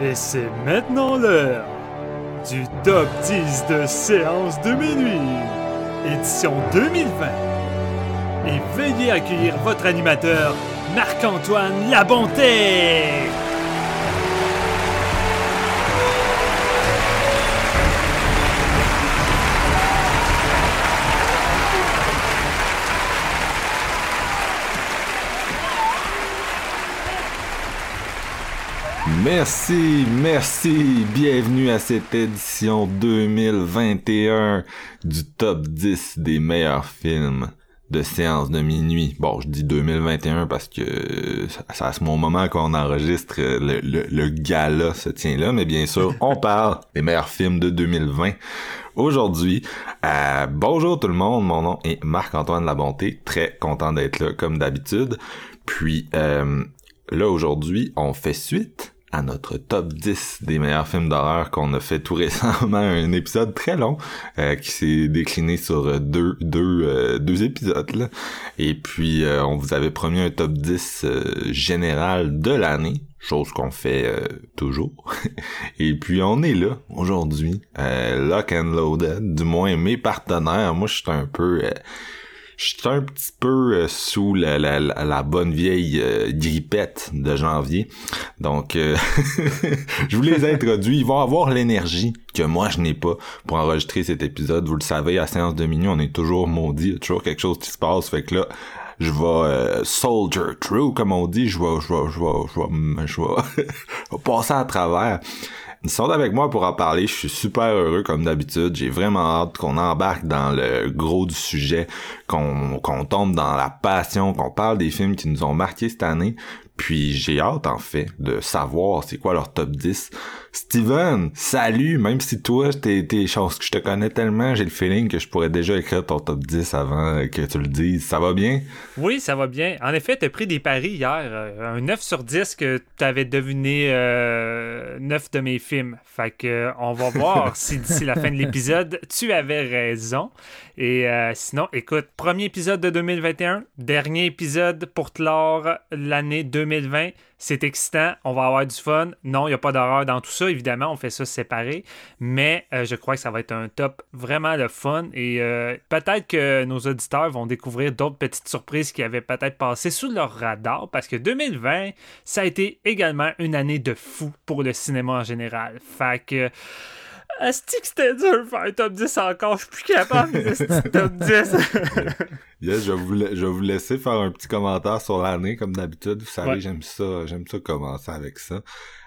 Et c'est maintenant l'heure du top 10 de séance de minuit, édition 2020. Et veuillez accueillir votre animateur, Marc-Antoine Labonté. Merci, merci, bienvenue à cette édition 2021 du top 10 des meilleurs films de séance de minuit. Bon, je dis 2021 parce que c'est à ce moment qu'on enregistre le, gala se tient là, mais bien sûr, on parle des meilleurs films de 2020. Aujourd'hui, euh, bonjour tout le monde, mon nom est Marc-Antoine Labonté, très content d'être là comme d'habitude. Puis euh, là aujourd'hui, on fait suite à notre top 10 des meilleurs films d'horreur qu'on a fait tout récemment, un épisode très long euh, qui s'est décliné sur deux deux euh, deux épisodes là. Et puis euh, on vous avait promis un top 10 général de l'année, chose qu'on fait toujours. Et puis on est là aujourd'hui, lock and loaded, du moins mes partenaires, moi je suis un peu je suis un petit peu euh, sous la, bonne vieille euh, grippette de janvier. Donc, euh, je vous les introduis. Ils vont avoir l'énergie que moi, je n'ai pas pour enregistrer cet épisode. Vous le savez, à séance de minuit, on est toujours maudit. Il y a toujours quelque chose qui se passe. Fait que là, je vais soldier through, comme on dit. Je vais, je vais, je vais, je vais, je vais passer à travers. Ils sont avec moi pour en parler. Je suis super heureux comme d'habitude. J'ai vraiment hâte qu'on embarque dans le gros du sujet, qu'on tombe dans la passion, qu'on parle des films qui nous ont marqué cette année. Puis j'ai hâte en fait de savoir c'est quoi leur top 10. Steven, salut, même si toi t'es t'es je te connais tellement, j'ai le feeling que je pourrais déjà écrire ton top 10 avant que tu le dises. Ça va bien? Oui, ça va bien. En effet, t'as pris des paris hier, euh, un 9 sur 10 que t'avais deviné euh, 9 de mes films. Fait que on va voir si d'ici la fin de l'épisode, tu avais raison. Et euh, sinon, écoute, premier épisode de 2021, dernier épisode pour clore l'année 2020. C'est excitant, on va avoir du fun. Non, il n'y a pas d'horreur dans tout ça, évidemment, on fait ça séparé. Mais euh, je crois que ça va être un top vraiment le fun. Et euh, peut-être que nos auditeurs vont découvrir d'autres petites surprises qui avaient peut-être passé sous leur radar. Parce que 2020, ça a été également une année de fou pour le cinéma en général. Fait que. Asti que c'était dur de faire un top 10 encore, je suis plus capable de top 10. yes, je vais, vous, je vous laisser faire un petit commentaire sur l'année, comme d'habitude. Vous savez, j'aime ça, j'aime ça commencer avec ça.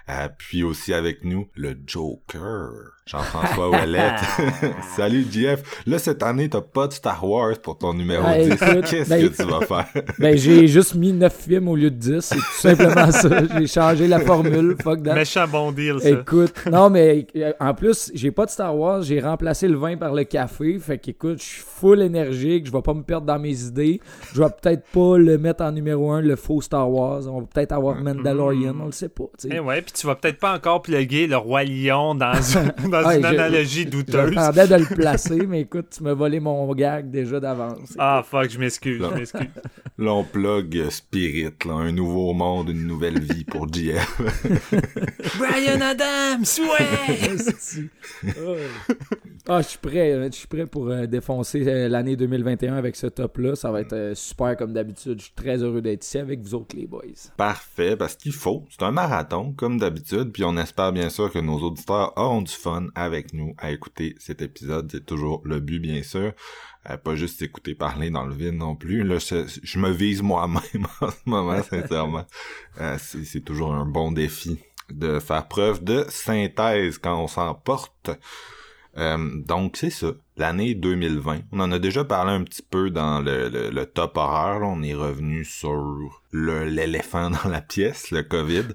Euh, puis aussi avec nous, le Joker, Jean-François Ouellette. Salut JF. Là, cette année, t'as pas de Star Wars pour ton numéro 10. Qu'est-ce ben, que tu vas faire? ben, j'ai juste mis 9 films au lieu de 10. C'est tout simplement ça. J'ai changé la formule. Fuck that. Méchant bon deal, ça. Écoute, non, mais euh, en plus, j'ai pas de Star Wars. J'ai remplacé le vin par le café. Fait qu'écoute, je suis full énergique. Je vais pas me perdre dans mes idées. Je vais peut-être pas le mettre en numéro 1, le faux Star Wars. On va peut-être avoir Mandalorian. On le sait pas. Eh ouais, puis tu vas peut-être pas encore plugger le Roi Lion dans, dans une analogie douteuse. J'attendais de le placer, mais écoute, tu m'as volé mon gag déjà d'avance. Ah, fuck, je m'excuse, je m'excuse. Là, on plug Spirit, là, un nouveau monde, une nouvelle vie pour JF. Brian Adams, ouais! ah, je suis prêt, je suis prêt pour euh, défoncer euh, l'année 2021 avec ce top-là. Ça va être euh, super comme d'habitude. Je suis très heureux d'être ici avec vous autres, les boys. Parfait, parce qu'il faut. C'est un marathon, comme d'habitude, puis on espère bien sûr que nos auditeurs auront du fun avec nous à écouter cet épisode. C'est toujours le but, bien sûr. pas juste écouter parler dans le vide non plus. Je, me vise moi-même en ce moment, sincèrement. c'est toujours un bon défi de faire preuve de synthèse quand on s'en porte. donc c'est ça, l'année 2020. On en a déjà parlé un petit peu dans le, top horreur. On est revenu sur l'éléphant dans la pièce, le COVID.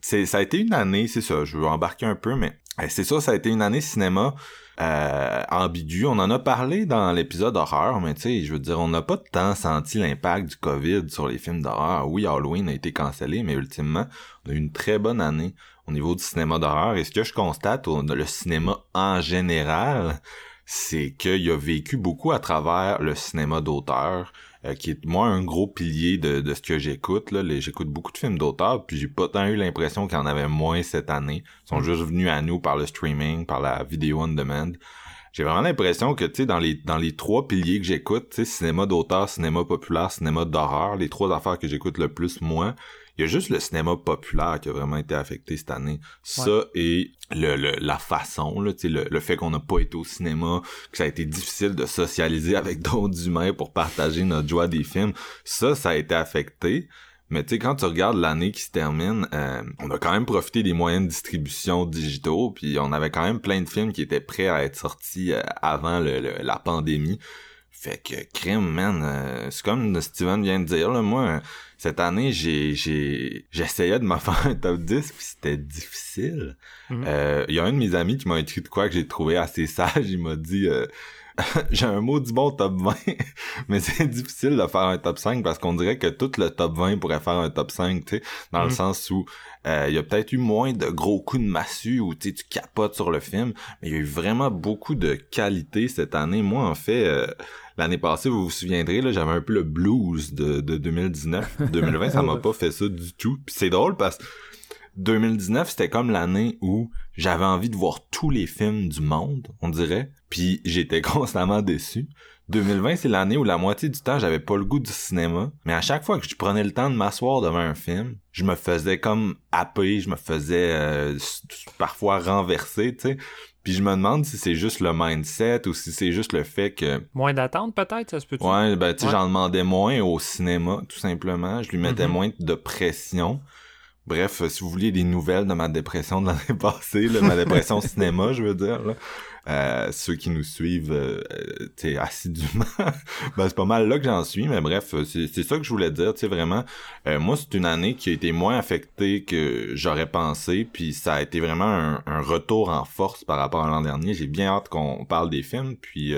Ça a été une année, c'est ça, je veux embarquer un peu, mais c'est ça, ça a été une année cinéma euh, ambigu. On en a parlé dans l'épisode horreur, mais tu sais, je veux dire, on n'a pas tant senti l'impact du COVID sur les films d'horreur. Oui, Halloween a été cancellé, mais ultimement, on a eu une très bonne année au niveau du cinéma d'horreur. Et ce que je constate le cinéma en général, c'est qu'il a vécu beaucoup à travers le cinéma d'auteur. Euh, qui est moi un gros pilier de, de ce que j'écoute. Là, j'écoute beaucoup de films d'auteur, puis j'ai pas tant eu l'impression qu'il y en avait moins cette année. Ils sont mm. juste venus à nous par le streaming, par la vidéo on demand. J'ai vraiment l'impression que tu sais dans les dans les trois piliers que j'écoute, tu sais cinéma d'auteur, cinéma populaire, cinéma d'horreur, les trois affaires que j'écoute le plus moi, il y a juste le cinéma populaire qui a vraiment été affecté cette année. Ça et le, le, la façon, là, le, le fait qu'on n'a pas été au cinéma, que ça a été difficile de socialiser avec d'autres humains pour partager notre joie des films, ça, ça a été affecté. Mais tu sais, quand tu regardes l'année qui se termine, euh, on a quand même profité des moyens de distribution digitaux, puis on avait quand même plein de films qui étaient prêts à être sortis euh, avant le, la pandémie. Fait que crime, man, euh, c'est comme Steven vient de dire, là, moi, cette année, j'ai j'ai j'essayais de me faire un top 10 puis c'était difficile. Il mhm. euh, y a un de mes amis qui m'a écrit de quoi que j'ai trouvé assez sage, il m'a dit euh, j'ai un mot du bon top 20, mais c'est difficile de faire un top 5 parce qu'on dirait que tout le top 20 pourrait faire un top 5, tu sais, dans le mhm. sens où il euh, y a peut-être eu moins de gros coups de massue où tu capotes sur le film, mais il y a eu vraiment beaucoup de qualité cette année. Moi, en fait, l'année passée, vous vous souviendrez, là, j'avais un peu le blues de, de 2019. 2020, ça m'a pas fait ça du tout. Puis c'est drôle parce que 2019, c'était comme l'année où j'avais envie de voir tous les films du monde, on dirait. Puis j'étais constamment déçu. 2020, c'est l'année où la moitié du temps, j'avais pas le goût du cinéma. Mais à chaque fois que je prenais le temps de m'asseoir devant un film, je me faisais comme happer, je me faisais euh, parfois renverser, tu sais. Puis je me demande si c'est juste le mindset ou si c'est juste le fait que... Moins d'attente peut-être, ça se peut Ouais, ben tu sais, j'en demandais moins au cinéma, tout simplement. Je lui mettais mm-hmm. moins de pression. Bref, si vous vouliez des nouvelles de ma dépression de l'année passée, là, ma dépression cinéma, je veux dire, là, euh, ceux qui nous suivent euh, euh assidûment, ben, c'est pas mal là que j'en suis, mais bref, c'est ça que je voulais dire, tu sais, vraiment. Euh, moi, c'est une année qui a été moins affectée que j'aurais pensé, puis ça a été vraiment un, un, retour en force par rapport à l'an dernier. J'ai bien hâte qu'on parle des films, puis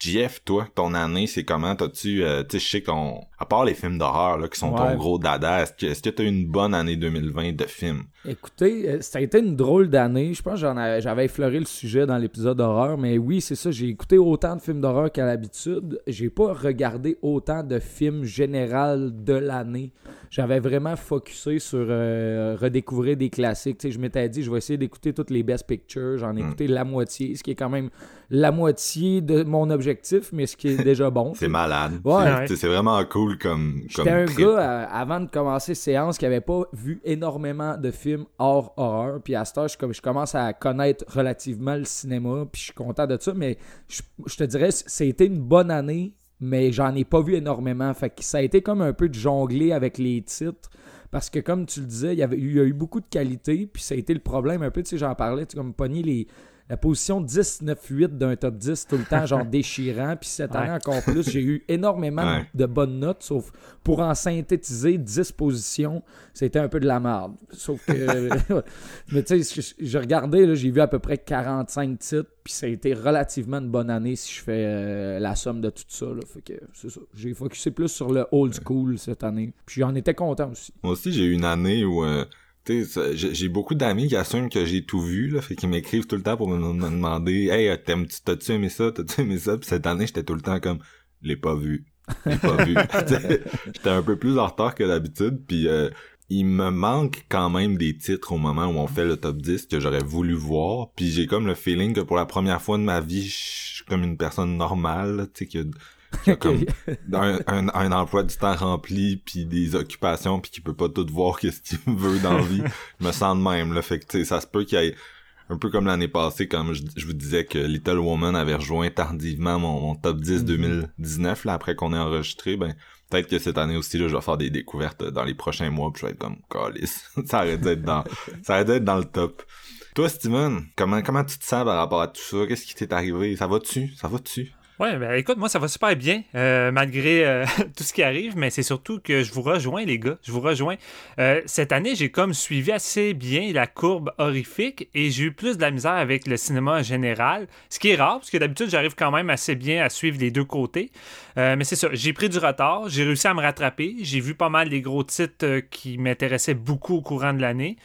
Jeff, toi, ton année, c'est comment? T'as-tu, euh, tu sais, je sais qu'on, à part les films d'horreur, là, qui sont ton gros dada, est-ce que, est-ce t'as eu une bonne année 2020 de films? Écoutez, euh, ça a été une drôle d'année. Je pense que j'avais effleuré le sujet dans l'épisode d'horreur, mais oui, c'est ça, j'ai écouté autant de films d'horreur qu'à l'habitude. J'ai pas regardé autant de films général de l'année. J'avais vraiment focusé sur euh, redécouvrir des classiques. Tu sais, je m'étais dit, je vais essayer d'écouter toutes les Best Pictures. J'en ai hmm. écouté la moitié, ce qui est quand même la moitié de mon objectif, mais ce qui est déjà bon. c'est malade. Ouais. C'est vraiment cool comme. J'étais un gars, euh, avant de commencer séance, qui avait pas vu énormément de films hors horreur. Puis à ce je, je commence à connaître relativement le cinéma, puis je suis content de ça. Mais je, je te dirais, c'était une bonne année, mais j'en ai pas vu énormément. Fait que ça a été comme un peu de jongler avec les titres. Parce que comme tu le disais, il y, avait, a eu beaucoup de qualité, puis ça a été le problème un peu, tu sais, j'en parlais, tu comme pogner les, la position 10, 9, 8 d'un top 10 tout le temps, genre déchirant. Puis cette année encore plus, j'ai eu énormément de bonnes notes, sauf pour en synthétiser 10 positions, c'était un peu de la merde. Sauf que. mais tu sais, je, regardais, j'ai vu à peu près 45 titres, puis ça a été relativement une bonne année si je fais euh, la somme de tout ça. Fait que c'est ça. J'ai focusé plus sur le old school cette année. Puis j'en étais content aussi. Moi aussi, j'ai eu une année où. Euh, j'ai beaucoup d'amis qui assument que j'ai tout vu, là, fait qu'ils m'écrivent tout le temps pour me, demander Hey, t'as-tu aimé ça? T'as-tu aimé ça? Puis cette année, j'étais tout le temps comme l'ai pas vu. L'ai pas vu. j'étais un peu plus en retard que d'habitude, puis euh, il me manque quand même des titres au moment où on fait le top 10 que j'aurais voulu voir. Puis j'ai comme le feeling que pour la première fois de ma vie, je suis comme une personne normale, tu sais, qui qui a comme un, un, emploi du temps rempli puis des occupations puis qui peut pas tout voir qu'est-ce qu'il veut dans la vie. Je me sens de même là. Fait que tu sais ça se peut qu'il y ait un peu comme l'année passée comme je, vous disais que Little Woman avait rejoint tardivement mon, top 10 2019 là après qu'on ait enregistré ben peut-être que cette année aussi là je vais faire des découvertes dans les prochains mois puis je vais être comme calice. Ça arrête d'être dans ça arrête d'être dans le top. Toi Steven comment comment tu te sens par rapport à tout ça? Qu'est-ce qui t'est arrivé? Ça va-tu? Ça va-tu? Ouais, ben écoute, moi ça va super bien, euh, malgré euh, tout ce qui arrive, mais c'est surtout que je vous rejoins, les gars. Je vous rejoins. Euh, cette année, j'ai comme suivi assez bien la courbe horrifique et j'ai eu plus de la misère avec le cinéma en général, ce qui est rare, parce que d'habitude, j'arrive quand même assez bien à suivre les deux côtés. mais c'est ça, j'ai pris du retard, j'ai réussi à me rattraper, j'ai vu pas mal des gros titres qui m'intéressaient beaucoup au courant de l'année.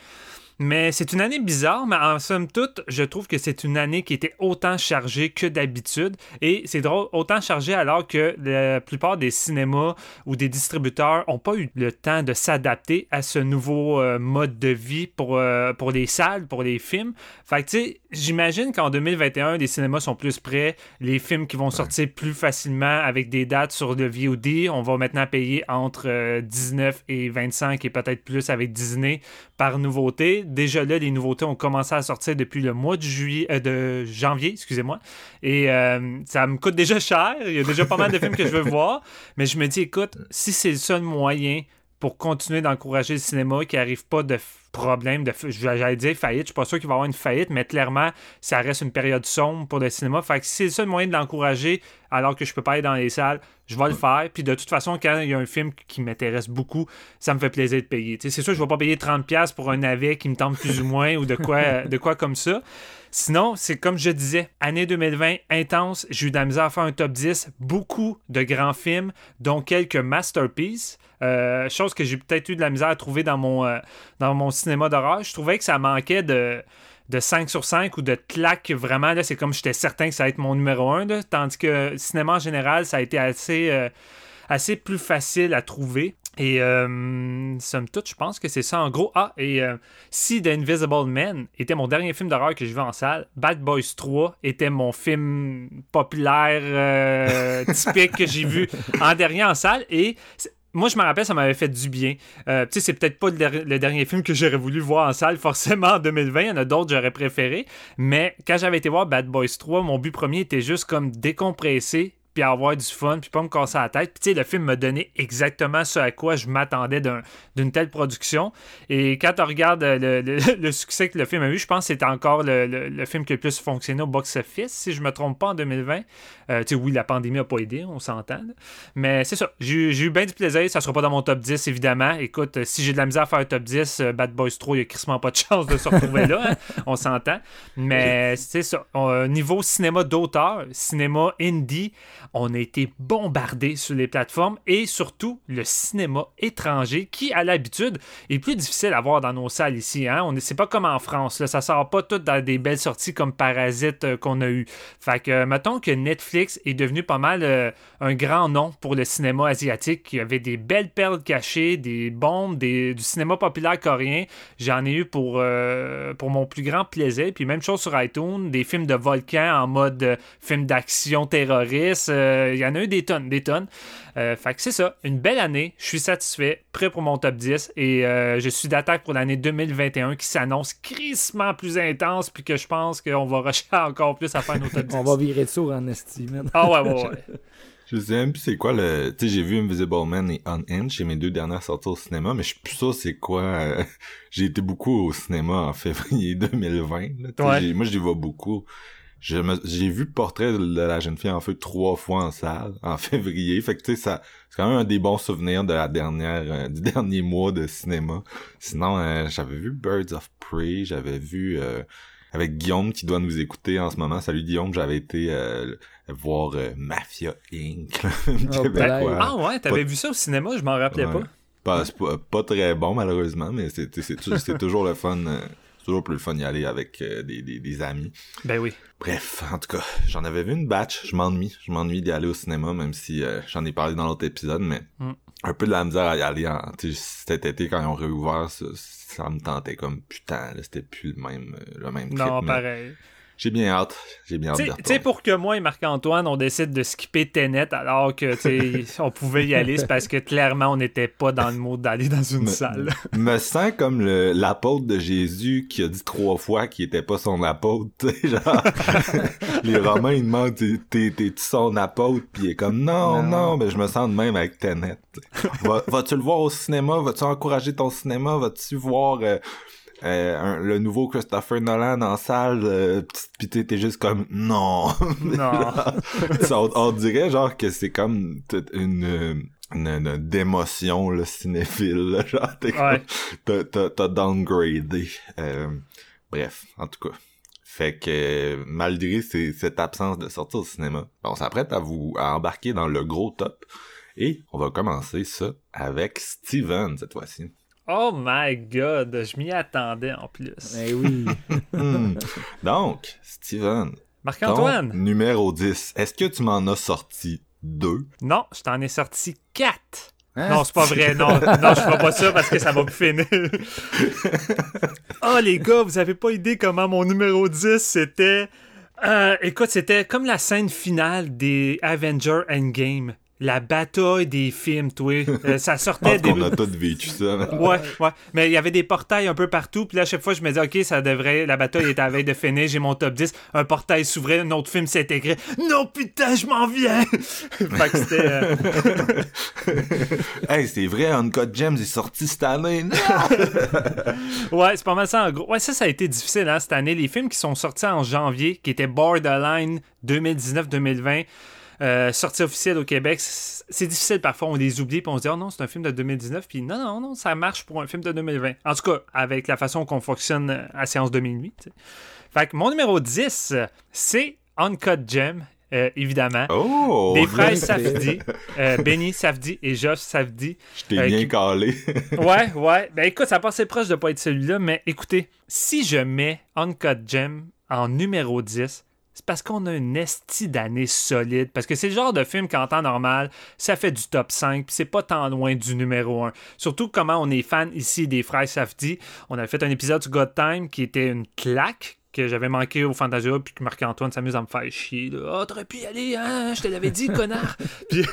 Mais c'est une année bizarre, mais en somme toute, je trouve que c'est une année qui était autant chargée que d'habitude. Et c'est drôle, autant chargée alors que la plupart des cinémas ou des distributeurs n'ont pas eu le temps de s'adapter à ce nouveau euh, mode de vie pour, euh, pour les salles, pour les films. Fait que tu sais, j'imagine qu'en 2021, les cinémas sont plus prêts, les films qui vont sortir plus facilement avec des dates sur le VOD, on va maintenant payer entre 19 euh, et 25 et peut-être plus avec Disney par nouveauté. Déjà là, les nouveautés ont commencé à sortir depuis le mois de juillet, euh, de janvier, excusez-moi. Et euh, ça me coûte déjà cher. Il y a déjà pas mal de films que je veux voir. Mais je me dis, écoute, si c'est le seul moyen pour continuer d'encourager le cinéma, qui n'arrive pas de problème, de, j'allais dire faillite, je suis pas sûr qu'il va y avoir une faillite, mais clairement, ça reste une période sombre pour le cinéma. Fait que si c'est le seul moyen de l'encourager, alors que je peux pas aller dans les salles, je vais le faire. Puis de toute façon, quand il y a un film qui m'intéresse beaucoup, ça me fait plaisir de payer. c'est sûr, je vais pas payer 30$ pour un navet qui me tente plus ou moins ou de quoi, de quoi comme ça. Sinon, c'est comme je disais, année 2020 intense, j'ai eu de la misère à faire un top 10, beaucoup de grands films, dont quelques masterpieces. Euh, chose que j'ai peut-être eu de la misère à trouver dans mon, euh, dans mon cinéma d'horreur. Je trouvais que ça manquait de, de 5 sur 5 ou de claque vraiment. Là, c'est comme j'étais certain que ça va être mon numéro 1. tandis que cinéma en général, ça a été assez, euh, assez plus facile à trouver. Et euh, somme toute, je pense que c'est ça en gros. Ah, et euh, si The Invisible Man était mon dernier film d'horreur que j'ai vu en salle, Bad Boys 3 était mon film populaire euh, typique que j'ai vu en dernier en salle. Et moi, je me rappelle, ça m'avait fait du bien. Euh, tu sais, c'est peut-être pas le, dernier film que j'aurais voulu voir en salle, forcément, en 2020. Il y en a d'autres que j'aurais préféré. Mais quand j'avais été voir Bad Boys 3, mon but premier était juste comme décompresser puis avoir du fun, puis pas me casser la tête. Puis tu sais, le film me donnait exactement ce à quoi je m'attendais d'une telle production. Et quand on regarde le, succès que le film a eu, je pense que c'est encore le, film qui a le plus fonctionné au box-office, si je me trompe pas, en 2020. Euh, tu sais, oui, la pandémie a pas aidé, on s'entend. Mais c'est ça, j'ai eu bien du plaisir. Ça sera pas dans mon top 10, évidemment. Écoute, si j'ai de la misère à faire un top 10, euh, Bad Boys 3, il y a crissement pas de chance de se retrouver là. Hein. On s'entend. Mais c'est ça. niveau cinéma d'auteur, cinéma indie, on a été bombardé sur les plateformes et surtout le cinéma étranger qui, à l'habitude, est plus difficile à voir dans nos salles ici. Hein? On c'est pas comme en France. Ça sort pas tout dans des belles sorties comme Parasite euh, qu'on a eu. Fait que, euh, mettons que Netflix est devenu pas mal euh, un grand nom pour le cinéma asiatique. Il y avait des belles perles cachées, des bombes, du cinéma populaire coréen. J'en ai eu pour, pour mon plus grand plaisir. Puis même chose sur iTunes, des films de volcans en mode film d'action terroriste. Il y en a eu des tonnes, des tonnes. Euh, fait que c'est ça, une belle année. Je suis satisfait, prêt pour mon top 10 et euh, je suis d'attaque pour l'année 2021 qui s'annonce crissement plus intense puis que je pense qu'on va rusher encore plus à faire nos top 10. On va virer de sourd en estime. Ah ouais, ouais, ouais. Je sais même plus c'est quoi le... Tu sais, j'ai vu Invisible Man et Unhinged chez mes deux dernières sorties au cinéma, mais je suis plus sûr c'est quoi... Euh, j'ai été beaucoup au cinéma en février 2020. Moi, j'y vais beaucoup j'ai vu le portrait de la jeune fille en feu trois fois en salle en février. Fait que tu sais ça c'est quand même un des bons souvenirs de la dernière euh, du dernier mois de cinéma. Sinon euh, j'avais vu Birds of Prey j'avais vu euh, avec Guillaume qui doit nous écouter en ce moment. Salut Guillaume. J'avais été voir Mafia Inc oh, ah ouais t'avais vu ça au cinéma? Je m'en rappelais pas. Pas, pas, pas très bon malheureusement mais c'est c'est toujours le fun toujours plus le fun d'y aller avec euh, des, des, des, amis. Ben oui. Bref, en tout cas, j'en avais vu une batch. Je m'ennuie. Je m'ennuie d'y aller au cinéma, même si euh, j'en ai parlé dans l'autre épisode, mais mm. un peu de la misère à y aller en, cet été quand ils ont réouvert, ça, ça me tentait comme putain, c'était plus le même, euh, le même Non, pareil. J'ai bien hâte. J'ai bien hâte Tu sais, pour que moi et Marc-Antoine, on décide de skipper Tenet alors que, on pouvait y aller, c'est parce que clairement, on n'était pas dans le mode d'aller dans une salle. me sens comme l'apôtre de Jésus qui a dit trois fois qu'il était pas son apôtre, genre. les Romains, ils demandent, t'es-tu son apôtre? Puis il est comme, non, non, mais je me sens de même avec Tenet. Vas-tu le voir au cinéma? Vas-tu encourager ton cinéma? Vas-tu voir... Euh, euh, le nouveau Christopher Nolan en salle, euh, pis t'es juste comme non. Non. on, dirait genre que c'est comme une, une, démotion le cinéphile, là, genre t'as downgradé. Euh, bref, en tout cas. Fait que malgré cette absence de sortie au cinéma, on s'apprête à vous à embarquer dans le gros top. Et on va commencer ça avec Steven cette fois-ci. Oh my god, je m'y attendais en plus. Eh oui. Hmm. Donc, Steven, Marc-Antoine? numéro 10, est-ce que tu m'en as sorti deux? Non, je t'en ai sorti 4. Hein? Non, c'est pas vrai. Non, non, je ferai pas ça parce que ça va plus finir. oh, les gars, vous avez pas idée comment mon numéro 10 c'était. Euh, écoute, c'était comme la scène finale des Avengers Endgame. La bataille des films, toi. Euh, ça sortait des. qu'on a tous vécu ça. mais- Ouais, ouais. Mais il y avait des portails un peu partout. Puis là, à chaque fois, je me disais, OK, ça devrait. La bataille est à la veille de finir. J'ai mon top 10. Un portail s'ouvrait. Un autre film s'intégrait. Non, putain, je m'en viens. fait que c'était. euh, hey, c'est vrai, Uncut Gems est sorti cette année. Ouais, c'est pas mal ça en gros. Ouais, ça, ça a été difficile hein, cette année. Les films qui sont sortis en janvier, qui étaient Borderline 2019-2020, euh, sortie officielle au Québec, c'est difficile parfois. On les oublie puis on se dit, oh non, c'est un film de 2019. Puis non, non, non, ça marche pour un film de 2020. En tout cas, avec la façon qu'on fonctionne à séance de minuit. tu sais. Fait que mon numéro 10, euh, c'est Uncut Gem, euh, évidemment. Oh! Des frères bien Safdie, euh, Benny Safdie et Josh Safdie. Je t'ai Euh, bien qui- calé. Ouais, ouais. Ben écoute, ça passait proche de pas être celui-là, mais écoutez, si je mets Uncut Gem en numéro 10, c'est parce qu'on a une esti d'année solide. Parce que c'est le genre de film qu'en temps normal, ça fait du top 5, puis c'est pas tant loin du numéro 1. Surtout comment on est fan ici des frères Safdie. On avait fait un épisode sur God Time qui était une claque que j'avais manqué au Fantasia, puis que Marc-Antoine s'amuse à me faire chier. là. Ah, t'aurais pu y aller, hein? Je te l'avais dit, connard! Puis-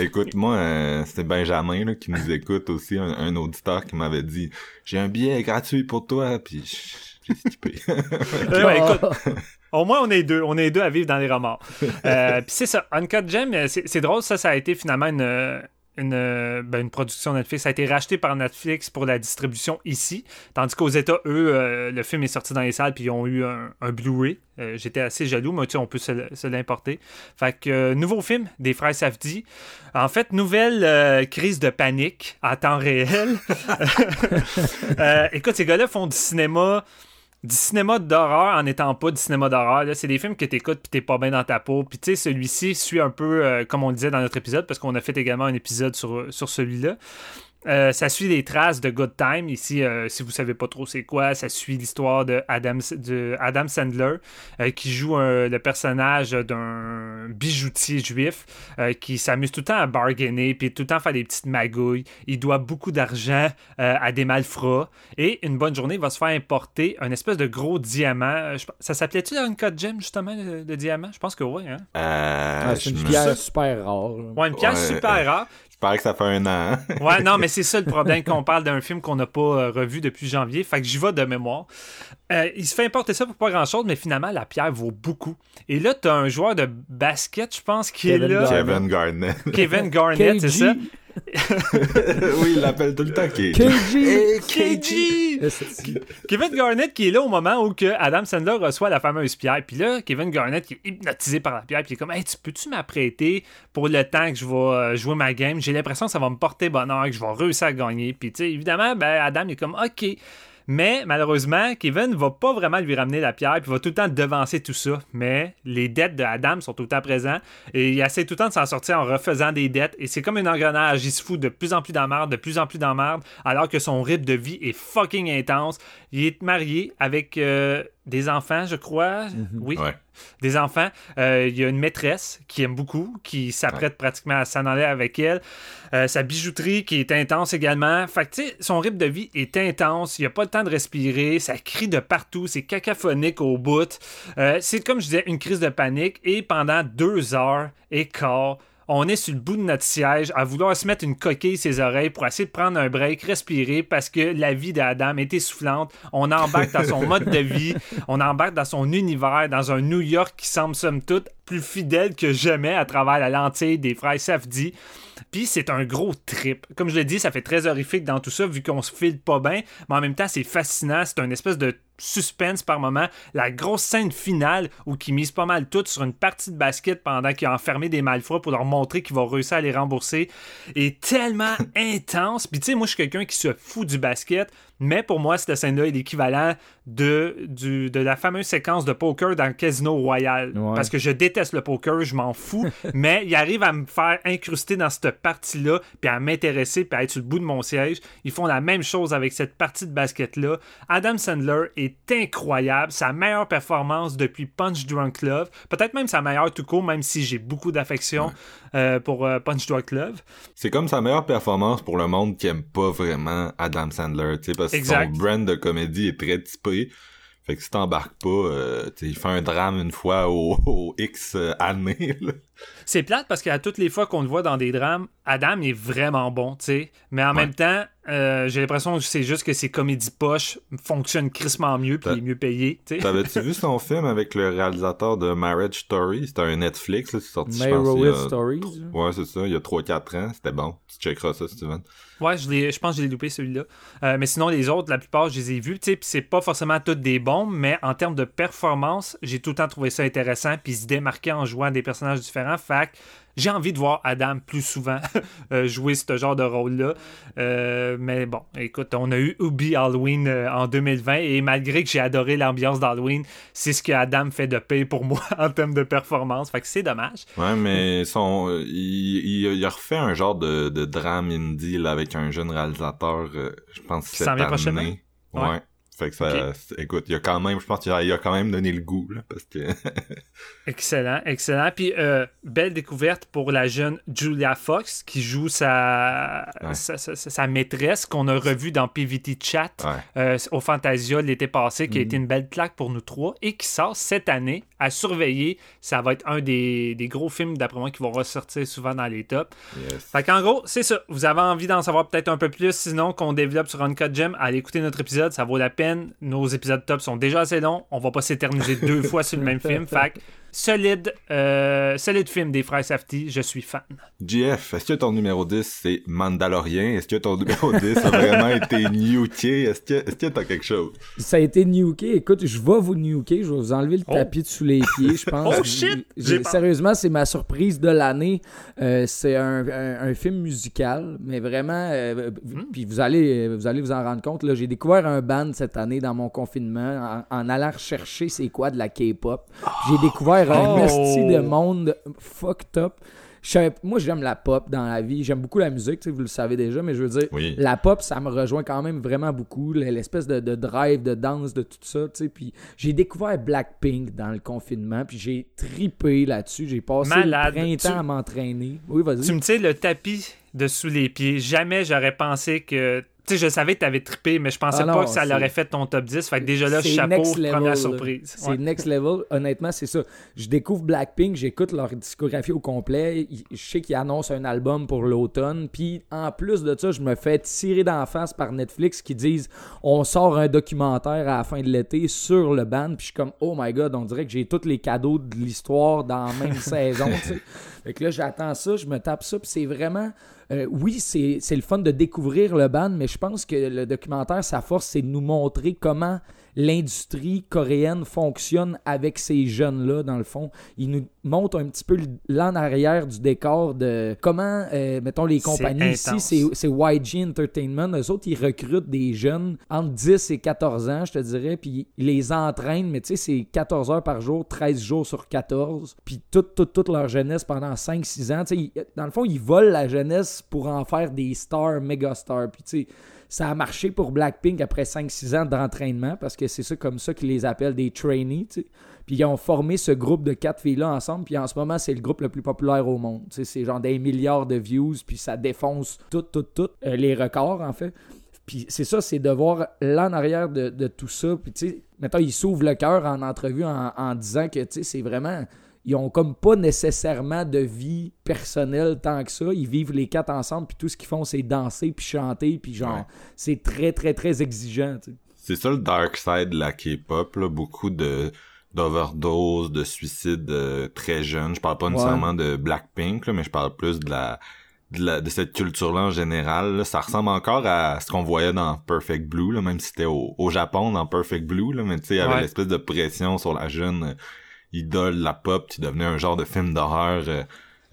Écoute, moi, euh, c'était Benjamin là, qui nous écoute aussi, un, un auditeur qui m'avait dit J'ai un billet gratuit pour toi, puis j'ai skippé. Ouais, écoute, Au moins, on est deux. On est deux à vivre dans les remords. Euh, Puis c'est ça. Uncut Gem, euh, c'est drôle. Ça, ça a été finalement une, euh, une, ben, une production Netflix. Ça a été racheté par Netflix pour la distribution ici. Tandis qu'aux États, eux, euh, le film est sorti dans les salles puis ils ont eu un, un Blu-ray. Euh, J'étais assez jaloux, mais tu sais, on peut se, l'importer. Fait que, euh, nouveau film des frères Safdie. En fait, nouvelle crise de panique à temps réel. Écoute, ces gars-là font du cinéma du cinéma d'horreur en n'étant pas du cinéma d'horreur. C'est des films que t'écoutes puis t'es pas bien dans ta peau. Puis tu sais, celui-ci suit un peu, euh, comme on disait dans notre épisode, parce qu'on a fait également un épisode sur, sur celui-là. Euh, ça suit les traces de Good Time. Ici, euh, si vous savez pas trop c'est quoi, ça suit l'histoire de Adam, de Adam Sandler, euh, qui joue le personnage d'un bijoutier juif euh, qui s'amuse tout le temps à bargainer, puis tout le temps faire des petites magouilles. Il doit beaucoup d'argent euh, à des malfrats. Et une bonne journée, il va se faire importer un espèce de gros diamant. Je- ça s'appelait-tu un code gem, justement, le, le diamant? Je pense que oui. Hein? Euh, Ah, c'est une pierre super rare. Ouais, une pierre Ouais. super rare. Je parie que ça fait un an. hein. Ouais, non, mais c'est ça le problème qu'on parle d'un film qu'on n'a pas euh, revu depuis janvier. Fait que j'y vais de mémoire. Euh, il se fait importer ça pour pas grand chose, mais finalement, la pierre vaut beaucoup. Et là, t'as un joueur de basket, je pense, qui Kevin est là. Garnett. Kevin Garnett. Kevin Garnett, c'est ça? oui, il l'appelle tout le temps KG. KG! Hey, KG! Kevin Garnett qui est là au moment où que Adam Sandler reçoit la fameuse pierre. Puis là, Kevin Garnett qui est hypnotisé par la pierre. Puis il est comme, hey, tu peux-tu m'apprêter pour le temps que je vais euh, jouer ma game? J'ai l'impression que ça va me porter bonheur, que je vais réussir à gagner. Puis tu sais, évidemment, ben, Adam il est comme, ok. Mais malheureusement, Kevin va pas vraiment lui ramener la pierre, puis va tout le temps devancer tout ça. Mais les dettes de Adam sont tout le temps présentes, et il essaie tout le temps de s'en sortir en refaisant des dettes. Et c'est comme un engrenage, il se fout de plus en plus d'emmerde, de plus en plus d'emmerde, alors que son rythme de vie est fucking intense. Il est marié avec euh, des enfants, je crois. Oui, Ouais. Des enfants. Euh, il y a une maîtresse qui aime beaucoup, qui s'apprête pratiquement à s'en aller avec elle. Euh, sa bijouterie qui est intense également. Fait que, tu sais, son rythme de vie est intense. Il n'y a pas le temps de respirer. Ça crie de partout. C'est cacophonique au bout. Euh, c'est comme je disais, une crise de panique. Et pendant deux heures et quart, on est sur le bout de notre siège à vouloir se mettre une coquille ses oreilles pour essayer de prendre un break, respirer parce que la vie d'Adam est essoufflante. On embarque dans son mode de vie, on embarque dans son univers, dans un New York qui semble somme toute plus fidèle que jamais à travers la lentille des frères Safdie. Puis c'est un gros trip. Comme je l'ai dit, ça fait très horrifique dans tout ça, vu qu'on se file pas bien, mais en même temps, c'est fascinant. C'est une espèce de suspense par moment. La grosse scène finale où qui mise pas mal tout sur une partie de basket pendant qu'il a enfermé des malfrats pour leur montrer qu'il va réussir à les rembourser est tellement intense. Puis tu sais, moi, je suis quelqu'un qui se fout du basket, Mais pour moi, cette scène-là est l'équivalent de, du, de la fameuse séquence de poker dans le Casino Royal. Ouais. Parce que je déteste le poker, je m'en fous. mais il arrive à me faire incruster dans cette partie-là, puis à m'intéresser, puis à être sur le bout de mon siège. Ils font la même chose avec cette partie de basket-là. Adam Sandler est incroyable. Sa meilleure performance depuis Punch Drunk Love. Peut-être même sa meilleure tout court, même si j'ai beaucoup d'affection euh, pour euh, Punch Drunk Love. C'est comme sa meilleure performance pour le monde qui aime pas vraiment Adam Sandler, parce que son brand de comédie est très typé. Fait que si t'embarques pas, euh, tu fait un drame une fois au, X euh, années. C'est plate parce qu'à toutes les fois qu'on le voit dans des drames, Adam est vraiment bon, tu sais. Mais en Ouais. même temps, euh, j'ai l'impression que c'est juste que ses comédies poches fonctionnent crissement mieux puis il est mieux payé, tu sais. T'avais-tu vu son film avec le réalisateur de Marriage Story? C'était un Netflix, là, c'est sorti, je pense, il y Meyerowitz a... Stories. Ouais, c'est ça, il y a 3-4 ans, c'était bon. Tu checkeras ça, Steven. Ouais, je, l'ai- je pense que je l'ai loupé celui-là. Euh, mais sinon, les autres, la plupart, je les ai vus. tu sais, Puis c'est pas forcément tous des bons, mais en termes de performance, j'ai tout le temps trouvé ça intéressant. Puis se démarquer en jouant des personnages différents. Fait que j'ai envie de voir Adam plus souvent euh, jouer ce genre de rôle-là. Euh, mais bon, écoute, on a eu Ubi Halloween euh, en 2020 et malgré que j'ai adoré l'ambiance d'Halloween, c'est ce que Adam fait de paix pour moi en termes de performance. Fait que c'est dommage. Ouais, mais son, il, il, il a refait un genre de, de drame indie là, avec un jeune réalisateur, je pense s'en vient année. prochainement? Ouais. Ouais. Fait que ça, c'est- écoute, il a quand même, je pense qu'il a, il a quand même donné le goût, là, parce que... Excellent, excellent. Puis, euh, belle découverte pour la jeune Julia Fox qui joue sa, Ouais. sa, sa- maîtresse qu'on a revue dans PVT Chat ouais. euh, au Fantasia l'été passé, qui a Mhm. été une belle claque pour nous trois et qui sort cette année à surveiller. Ça va être un des, des gros films, d'après moi, qui vont ressortir souvent dans les tops. Yes. Fait qu'en gros, c'est ça. Vous avez envie d'en savoir peut-être un peu plus, sinon qu'on développe sur Uncut Gem, allez écouter notre épisode, ça vaut la peine. Nos épisodes top sont déjà assez longs. On va pas s'éterniser deux fois sur le même film. Fait que solide, euh, solide film des frères Safety, je suis fan. GF, est-ce que ton numéro 10 c'est Mandalorian? Est-ce que ton numéro 10 a vraiment été nuké? Est-ce que, est-ce que t'as quelque chose? Ça a été nuké. Écoute, je vais vous nuker. Je vais vous enlever le Oh. tapis de sous les pieds, je pense. Oh, shit! Sérieusement, c'est ma surprise de l'année. Euh, c'est un, un- un film musical, mais vraiment. euh, Hmm. Puis vous allez, vous allez vous en rendre compte. là, J'ai découvert un band cette année dans mon confinement en, en allant rechercher c'est quoi de la K-pop. J'ai découvert Oh! un esti de monde fucked up. Moi, j'aime la pop dans la vie. J'aime beaucoup la musique, tu sais, vous le savez déjà, mais je veux dire, Oui. la pop, ça me rejoint quand même vraiment beaucoup. L'espèce de, de drive, de danse, de tout ça, tu sais. Puis j'ai découvert Blackpink dans le confinement, puis j'ai tripé là-dessus. J'ai passé Malade. le printemps Tu- à m'entraîner. Oui, vas-y. Tu me tires le tapis de sous les pieds. Jamais j'aurais pensé que. Tu sais, je savais que t'avais trippé, mais je pensais Ah non, pas que ça l'aurait fait ton top 10. Fait que déjà là, chapeau, level, première surprise. C'est Ouais. next level. Honnêtement, c'est ça. Je découvre Blackpink, j'écoute leur discographie au complet. Je sais qu'ils annoncent un album pour l'automne. Puis en plus de ça, je me fais tirer d'en face par Netflix qui disent on sort un documentaire à la fin de l'été sur le band. Puis je suis comme oh my god, on dirait que j'ai tous les cadeaux de l'histoire dans la même saison. tu sais. Fait que là, j'attends ça, je me tape ça. Puis c'est vraiment. Euh, oui, c'est le fun de découvrir le band, mais je pense que le documentaire, sa force, c'est de nous montrer comment l'industrie coréenne fonctionne avec ces jeunes-là, dans le fond. Il nous montre un petit peu l'en arrière du décor de comment, euh, mettons, les compagnies ici, c'est YG Entertainment. Eux autres, ils recrutent des jeunes entre 10 et 14 ans, je te dirais, puis ils les entraînent, mais tu sais, c'est 14 heures par jour, 13 jours sur 14, puis toute, toute, toute leur jeunesse pendant 5-6 ans. Tu sais, ils- dans le fond, ils volent la jeunesse pour en faire des stars, méga stars. Puis tu sais, ça a marché pour Blackpink après 5-6 ans d'entraînement parce que c'est ça comme ça qu'ils les appellent des trainees. Puis ils ont formé ce groupe de quatre filles-là ensemble. Puis en ce moment, c'est le groupe le plus populaire au monde. C'est genre des milliards de views. Puis ça défonce tout, tout, tout. euh, les records, en fait. Puis c'est ça, c'est de voir l'en arrière de, de tout ça. Puis tu sais, mettons, ils s'ouvrent le cœur en entrevue en, en disant que tu sais, c'est vraiment. Ils ont comme pas nécessairement de vie personnelle tant que ça. Ils vivent les quatre ensemble, puis tout ce qu'ils font, c'est danser, puis chanter, puis genre, Ouais. c'est très, très, très exigeant. tu sais. C'est ça le dark side de la K-pop, là. Beaucoup de d'overdose, de suicides euh, très jeunes. Je parle pas Ouais. nécessairement de Blackpink, là, mais je parle plus de la de, la, de cette culture-là en général. là. Ça ressemble encore à ce qu'on voyait dans Perfect Blue, là, même si c'était au, au Japon dans Perfect Blue, là, mais tu sais, il y avait Ouais. l'espèce de pression sur la jeune idole de la pop qui devenait un genre de film d'horreur euh,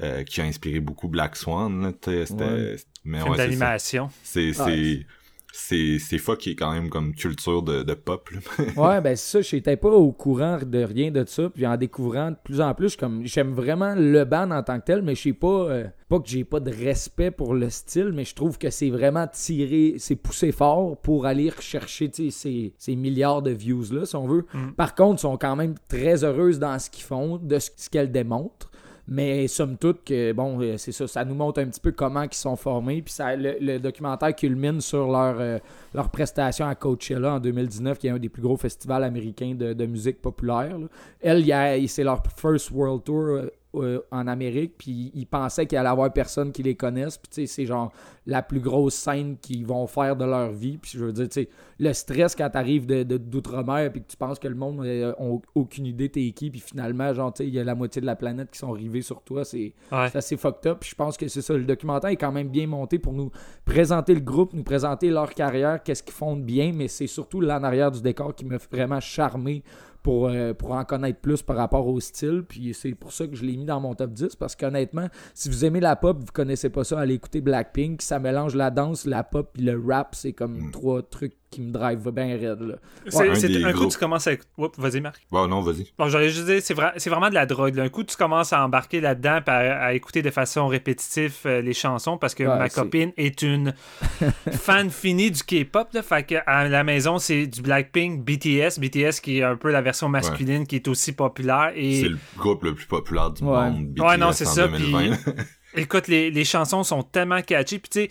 euh, qui a inspiré beaucoup Black Swan. Là, Ouais. mais Film ouais, c'est ça. d'animation. C'est. C'est, c'est c'est fucké quand même comme culture de, de pop. là. Ouais, ben c'est ça, j'étais pas au courant de rien de ça, puis en découvrant de plus en plus, comme j'aime vraiment le band en tant que tel, mais je sais pas euh, pas que j'ai pas de respect pour le style, mais je trouve que c'est vraiment tiré, c'est poussé fort pour aller rechercher sais, ces, ces milliards de views là, si on veut. Mm. Par contre, ils sont quand même très heureuses dans ce qu'ils font, de ce, ce qu'elles démontrent. Mais somme toute que bon, euh, c'est ça, ça nous montre un petit peu comment ils sont formés. Puis ça, le, documentaire culmine sur leur, euh, leur prestation à Coachella en 2019, qui est un des plus gros festivals américains de, musique populaire. là. Elle, c'est leur first world tour euh, euh, en Amérique, puis ils pensaient qu'il allait y avoir personne qui les connaisse. Puis tu sais, c'est genre la plus grosse scène qu'ils vont faire de leur vie. Puis je veux dire, tu sais, le stress quand t'arrives de, de- d'outre-mer puis que tu penses que le monde n'a aucune idée t'es qui, puis finalement, genre, tu sais, il y a la moitié de la planète qui sont rivés sur toi, c'est Ouais. c'est assez fucked up. Puis je pense que c'est ça. Le documentaire est quand même bien monté pour nous présenter le groupe, nous présenter leur carrière, qu'est-ce qu'ils font de bien, mais c'est surtout l'en arrière du décor qui m'a vraiment charmé pour, euh, pour en connaître plus par rapport au style. Puis c'est pour ça que je l'ai mis dans mon top 10. Parce qu'honnêtement, si vous aimez la pop, vous connaissez pas ça, allez écouter Blackpink. Ça mélange la danse, la pop puis le rap. C'est comme Mm. trois trucs qui me drive bien raide. Là. C'est- un c'est- des un coup, tu commences à. Oups, vas-y, Marc. Bon, non, vas-y. Bon, j'allais juste dire, c'est, vra- c'est vraiment de la drogue. là. Un coup, tu commences à embarquer là-dedans à, à écouter de façon répétitive euh, les chansons parce que Ouais, ma c'est- copine est une fan finie du K-pop. Là, fait que à la maison, c'est du Blackpink, BTS. BTS qui est un peu la version masculine qui est aussi populaire. Et C'est le groupe le plus populaire du Ouais. monde. Ouais, non, BTS c'est en ça, 2020. Écoute, les, les chansons sont tellement catchy. Puis tu sais,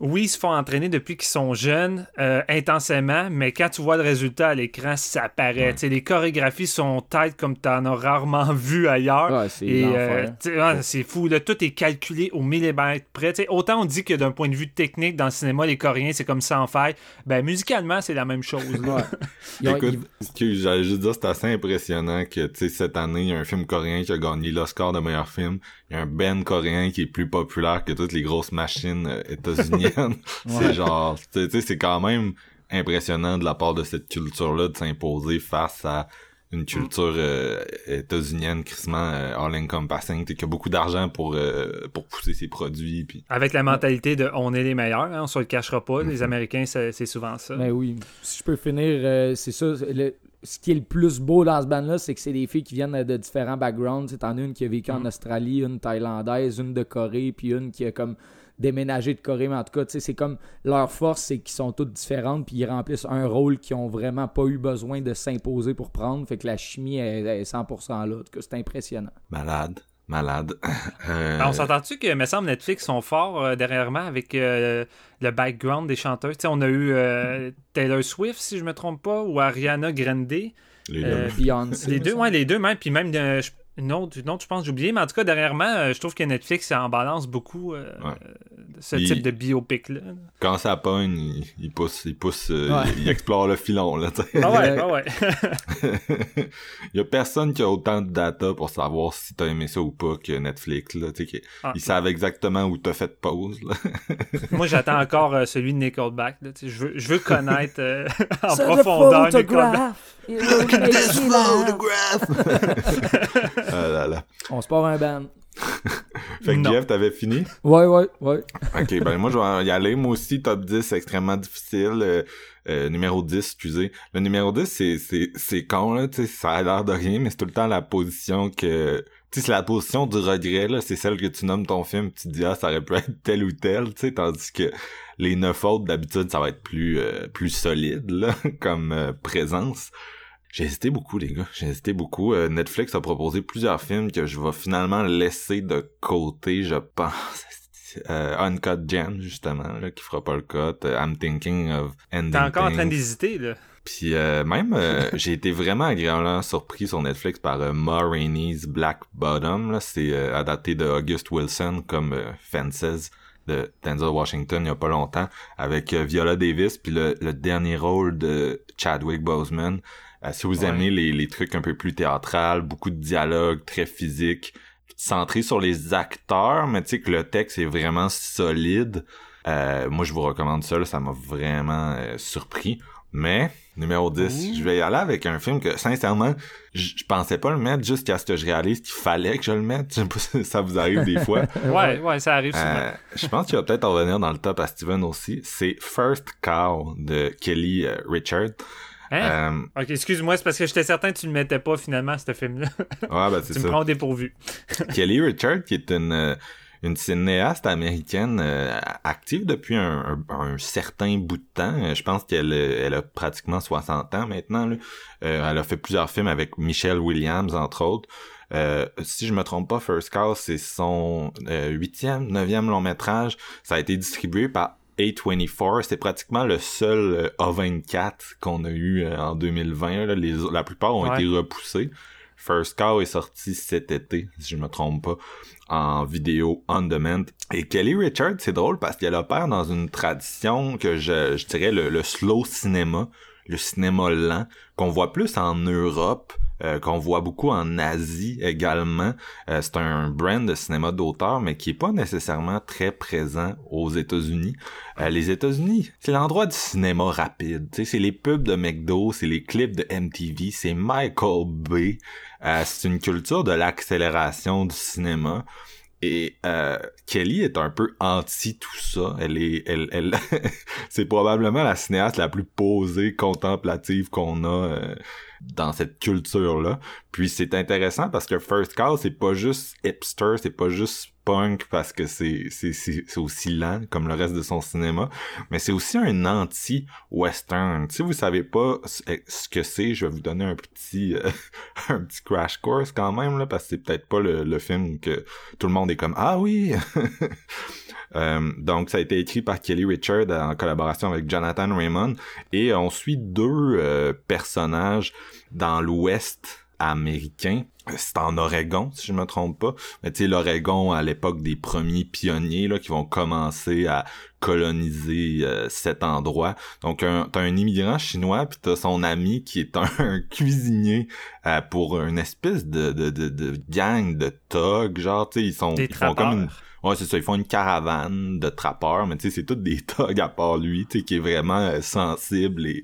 oui, ils se font entraîner depuis qu'ils sont jeunes, euh, intensément, mais quand tu vois le résultat à l'écran, ça paraît. Ouais. Les chorégraphies sont têtes comme tu en as rarement vu ailleurs. Ouais, c'est Et l'enfer. euh, ouais, c'est fou, là, tout est calculé au millimètre près. Autant on dit que d'un point de vue technique, dans le cinéma, les Coréens, c'est comme ça en fait. Ben, musicalement, c'est la même chose. Écoute, excuse, j'allais juste dire, c'est assez impressionnant que, cette année, il y a un film coréen qui a gagné l'Oscar de meilleur film. Il y a un band coréen qui est plus populaire que toutes les grosses machines euh, états-uniennes. C'est genre, tu sais, c'est quand même impressionnant de la part de cette culture-là de s'imposer face à une culture euh, états-unienne crissement euh, all-encompassing, tu sais, qui a beaucoup d'argent pour euh, pour pousser ses produits, puis Avec la mentalité de on est les meilleurs, hein, on se le cachera pas. Les Américains, c'est c'est souvent ça. Ben oui. Si je peux finir, euh, c'est ça. le- ce qui est le plus beau dans ce band-là, c'est que c'est des filles qui viennent de différents backgrounds. T'en as une qui a vécu en Mm. Australie, une thaïlandaise, une de Corée, puis une qui a comme déménagé de Corée. Mais en tout cas, tu sais, c'est comme leur force, c'est qu'ils sont toutes différentes, puis ils remplissent un rôle qu'ils ont vraiment pas eu besoin de s'imposer pour prendre. Fait que la chimie est, est 100% là. En tout cas, c'est impressionnant. malade, malade. Euh, Ben, on s'entend-tu que, me semble, Netflix sont forts euh, derrièrement avec euh, le background des chanteurs? On a eu euh, Taylor Swift, si je me trompe pas, ou Ariana Grande. les euh, deux. Beyoncé. Les deux, ouais, les deux même. Puis même euh, je- une autre, une autre, je pense, j'ai oublié. Mais en tout cas, derrièrement, euh, je trouve que Netflix en balance beaucoup euh, Ouais. ce Il- type de biopic-là. quand ça pogne, il, il pousse, il pousse, euh, Ouais. il, il explore le filon, là. Ah ouais, ah ouais. il y a personne qui a autant de data pour savoir si t'as aimé ça ou pas que Netflix, là, tu sais, qui- Ah. ils savent exactement où t'as fait pause, là. Moi, j'attends encore euh, celui de Nickelback. là. Je veux, je veux connaître euh, en profondeur Nickelback. Ah là là. On se part un band. Fait que Non. Jeff, t'avais fini? Ouais, ouais, ouais. Ok, ben moi je vais y aller. Moi aussi, top 10, extrêmement difficile. Euh, euh, numéro 10, excusez. Le numéro 10, c'est, c'est, c'est con, là, tu sais, ça a l'air de rien, mais c'est tout le temps la position que... Tu sais, c'est la position du regret, là. C'est celle que tu nommes ton film, tu te dis, ah, ça aurait pu être tel ou tel, tu sais, tandis que les neuf autres, d'habitude, ça va être plus, euh, plus solide, là, comme euh, présence. J'ai hésité beaucoup, les gars. J'ai hésité beaucoup. Euh, Netflix a proposé plusieurs films que je vais finalement laisser de côté, je pense. Euh, Uncut Gem, justement, là, qui fera pas le cut. Euh, I'm thinking of ending T'es encore en train d'hésiter, là. Puis euh, même, euh, j'ai été vraiment agréablement surpris sur Netflix par euh, Ma Rainey's Black Bottom. Là, c'est euh, adapté de August Wilson comme Fences de Denzel Washington il y a pas longtemps avec Viola Davis puis le, le dernier rôle de Chadwick Boseman. Euh, si vous Ouais. aimez les, les trucs un peu plus théâtrales, beaucoup de dialogue, très physique, centré sur les acteurs, mais tu sais que le texte est vraiment solide. Euh, moi, je vous recommande ça, là, ça m'a vraiment euh, surpris. Mais, numéro 10, je vais y aller avec un film que, sincèrement, je pensais pas le mettre jusqu'à ce que je réalise qu'il fallait que je le mette. Je sais pas si ça vous arrive des fois. Ouais, ouais, ça arrive souvent. Euh, je pense qu'il va peut-être en revenir dans le top à Steven aussi. C'est First Cow de Kelly euh, Richard. Hein? Euh, Ok, excuse-moi, c'est parce que j'étais certain que tu le mettais pas finalement, ce film-là. ouais, ben c'est tu me prends au dépourvu. Kelly Richard, qui est une, euh, une cinéaste américaine euh, active depuis un, un- un certain bout de temps. Je pense qu'elle elle a pratiquement 60 ans maintenant. là. Euh, elle a fait plusieurs films avec Michelle Williams, entre autres. Euh, si je me trompe pas, First Call, c'est son huitième, neuvième long métrage. Ça a été distribué par A24. C'est pratiquement le seul euh, A24 qu'on a eu euh, en 2020. là. Les, la plupart ont Ouais. été repoussés. First Call est sorti cet été, si je me trompe pas, en vidéo on demand. Et Kelly Richard, c'est drôle parce qu'elle opère dans une tradition que je, je dirais le, le slow cinéma, le cinéma lent, qu'on voit plus en Europe, euh, qu'on voit beaucoup en Asie également. Euh, c'est un brand de cinéma d'auteur, mais qui est pas nécessairement très présent aux États-Unis. Euh, les États-Unis, c'est l'endroit du cinéma rapide. C'est les pubs de McDo, c'est les clips de MTV, c'est Michael Bay. Euh, c'est une culture de l'accélération du cinéma. Et Kelly est un peu anti tout ça. Elle est, elle, elle, c'est probablement la cinéaste la plus posée, contemplative qu'on a dans cette culture-là. Puis c'est intéressant parce que First Call, c'est pas juste hipster, c'est pas juste punk parce que c'est c'est aussi lent comme le reste de son cinéma, mais c'est aussi un anti-western. Si vous savez pas ce ce que c'est, je vais vous donner un petit euh, un petit crash course quand même là parce que c'est peut-être pas le, le film que tout le monde est comme ah oui. Euh, donc, ça a été écrit par Kelly Richard en collaboration avec Jonathan Raymond. Et on suit deux euh, personnages dans l'Ouest américain. C'est en Oregon, si je me trompe pas. Mais tu sais, l'Oregon à l'époque des premiers pionniers là, qui vont commencer à coloniser euh, cet endroit. Donc, t'as un immigrant chinois, puis t'as son ami qui est un, un cuisinier euh, pour une espèce de, de, de, de gang de thugs. Genre, tu sais, ils sont Des ils font comme une. Ouais, c'est ça, ils font une caravane de trappeurs, mais tu sais, c'est tous des thugs à part lui, tu sais, qui est vraiment euh, sensible et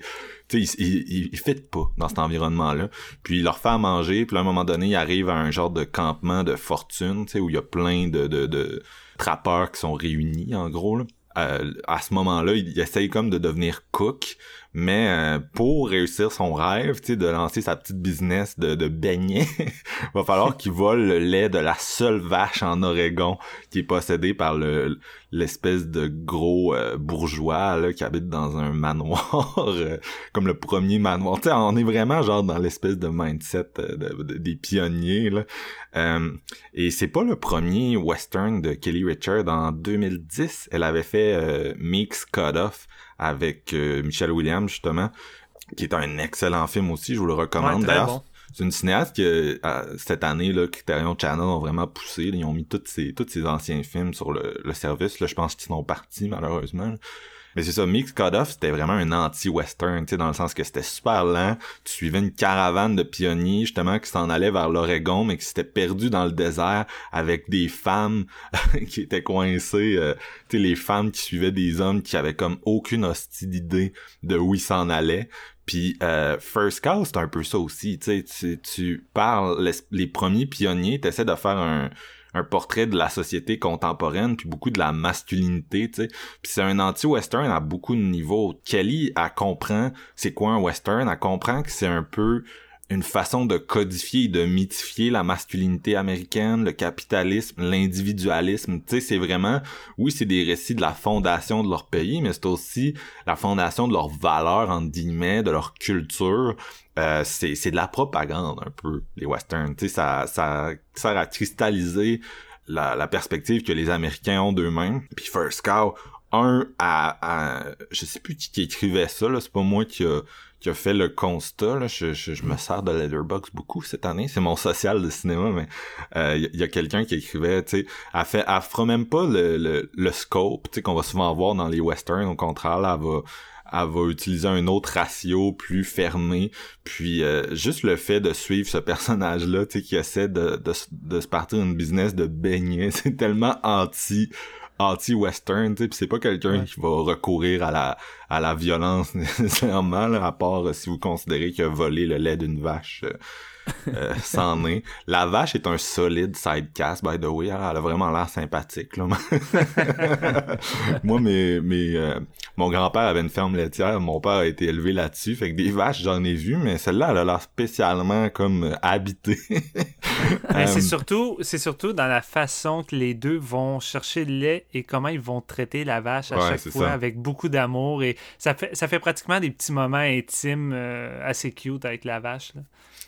tu sais, il, il, il, fit pas dans cet environnement-là. Puis il leur fait à manger, puis à un moment donné, il arrive à un genre de campement de fortune, tu sais, où il y a plein de, de, de trappeurs qui sont réunis, en gros, là. Euh, à ce moment-là, il, il essaye comme de devenir cook, mais euh, pour réussir son rêve, tu sais, de lancer sa petite business de, de beignets, va falloir qu'il vole le lait de la seule vache en Oregon qui est possédée par le l'espèce de gros euh, bourgeois là, qui habite dans un manoir euh, comme le premier manoir. Tu sais, on est vraiment genre dans l'espèce de mindset euh, de- de- des pionniers là. Euh, et c'est pas le premier western de Kelly Richard. En 2010, elle avait fait euh, Meek's Cutoff avec euh, Michelle Williams justement, qui est un excellent film aussi. Je vous le recommande. Ouais, D'ailleurs, bon. c'est une cinéaste que euh, cette année là, Criterion Channel ont vraiment poussé. là. ils ont mis tous ces tous ces anciens films sur le, le service. Là, je pense qu'ils sont partis malheureusement. Mais c'est ça, Mix Cut Off, c'était vraiment un anti-western, tu sais, dans le sens que c'était super lent. Tu suivais une caravane de pionniers, justement, qui s'en allait vers l'Oregon, mais qui s'était perdu dans le désert avec des femmes qui étaient coincées, euh, tu sais, les femmes qui suivaient des hommes qui avaient comme aucune hostie d'idée de où ils s'en allaient. Puis euh, First Call, c'est un peu ça aussi, tu sais, tu, tu parles, les, les premiers pionniers, t'essaies de faire un, un portrait de la société contemporaine, puis beaucoup de la masculinité, tu sais. Puis c'est un anti-western à beaucoup de niveaux. Kelly, elle comprend c'est quoi un western, elle comprend que c'est un peu une façon de codifier et de mythifier la masculinité américaine, le capitalisme, l'individualisme. Tu sais, c'est vraiment, oui, c'est des récits de la fondation de leur pays, mais c'est aussi la fondation de leurs valeurs, entre guillemets, de leur culture. Euh, c'est, c'est de la propagande, un peu, les westerns. Tu sais, ça, ça sert à cristalliser la, la perspective que les Américains ont d'eux-mêmes. Puis First Cow, un, à, à, je sais plus qui, qui écrivait ça, là, c'est pas moi qui a, qui a fait le constat, là. Je, je, je me sers de Letterboxd beaucoup cette année, c'est mon social de cinéma, mais il euh, y, a quelqu'un qui écrivait, tu sais, elle fait, elle fera même pas le, le, le scope, tu sais, qu'on va souvent voir dans les westerns, au contraire, là, elle va elle va utiliser un autre ratio plus fermé puis euh, juste le fait de suivre ce personnage là tu sais qui essaie de, de, de se partir une business de beignets c'est tellement anti anti-western, tu sais, c'est pas quelqu'un qui va recourir à la à la violence nécessairement, là, à part euh, si vous considérez qu'il a volé le lait d'une vache. Euh, euh, nez. La vache est un solide sidecast, by the way. Elle a vraiment l'air sympathique. Là. Moi, mes, mes, euh, mon grand-père avait une ferme laitière. Mon père a été élevé là-dessus. Fait que des vaches, j'en ai vu, mais celle-là, elle a l'air spécialement comme euh, habitée. C'est surtout, c'est surtout dans la façon que les deux vont chercher le lait et comment ils vont traiter la vache à chaque fois avec beaucoup d'amour et ça fait, ça fait pratiquement des petits moments intimes assez cute avec la vache. Là.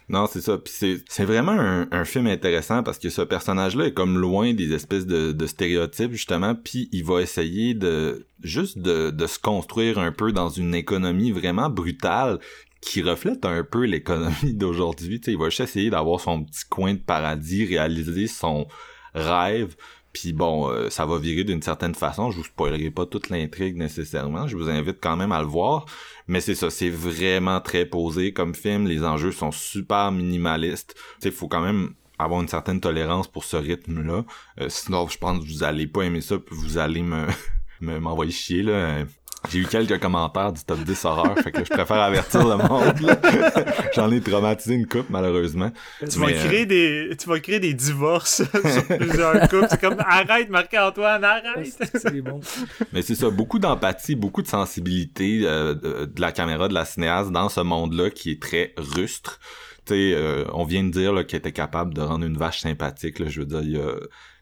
Non, c'est ça. Puis c'est, vraiment un, film intéressant parce que ce personnage-là est comme loin des espèces de, stéréotypes, justement, puis il va essayer de juste de, de se construire un peu dans une économie vraiment brutale qui reflète un peu l'économie d'aujourd'hui. il va juste essayer d'avoir son petit coin de paradis, réaliser son rêve. Puis bon, euh, ça va virer d'une certaine façon. Je vous spoilerai pas toute l'intrigue nécessairement. Je vous invite quand même à le voir. Mais c'est ça, c'est vraiment très posé comme film. Les enjeux sont super minimalistes. Il faut quand même avoir une certaine tolérance pour ce rythme-là. Euh, sinon, je pense que vous allez pas aimer ça, puis vous allez me m'envoyer chier là. J'ai eu quelques commentaires du top 10 horreur, fait que je préfère avertir le monde. J'en ai traumatisé une coupe, malheureusement. Tu vas créer euh, des, tu vas créer des divorces sur plusieurs coupes. C'est comme arrête, Marc-Antoine, arrête. C'est bon? Mais c'est ça, beaucoup d'empathie, beaucoup de sensibilité euh, de, la caméra de la cinéaste dans ce monde-là qui est très rustre. Tu sais, euh, on vient de dire qu'elle était capable de rendre une vache sympathique. Là, je veux dire, il y a.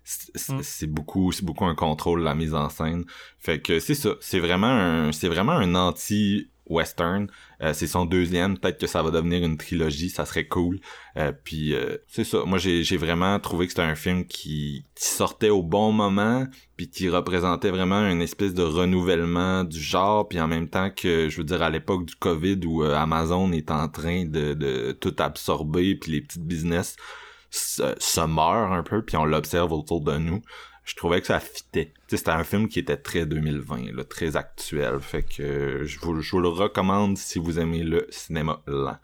c'est beaucoup c'est beaucoup un contrôle la mise en scène. Fait que c'est ça. C'est vraiment un c'est vraiment un anti western euh, c'est son deuxième. Peut-être que ça va devenir une trilogie. Ça serait cool. Euh, puis euh, c'est ça. Moi j'ai vraiment trouvé que c'était un film qui, qui sortait au bon moment puis qui représentait vraiment une espèce de renouvellement du genre puis en même temps que je veux dire à l'époque du Covid où Amazon est en train de de tout absorber puis les petites business se, meurt un peu, puis on l'observe autour de nous. Je trouvais que ça fitait. C'était un film qui était très 2020, là, très actuel. Fait que je vous, le recommande si vous aimez le cinéma lent.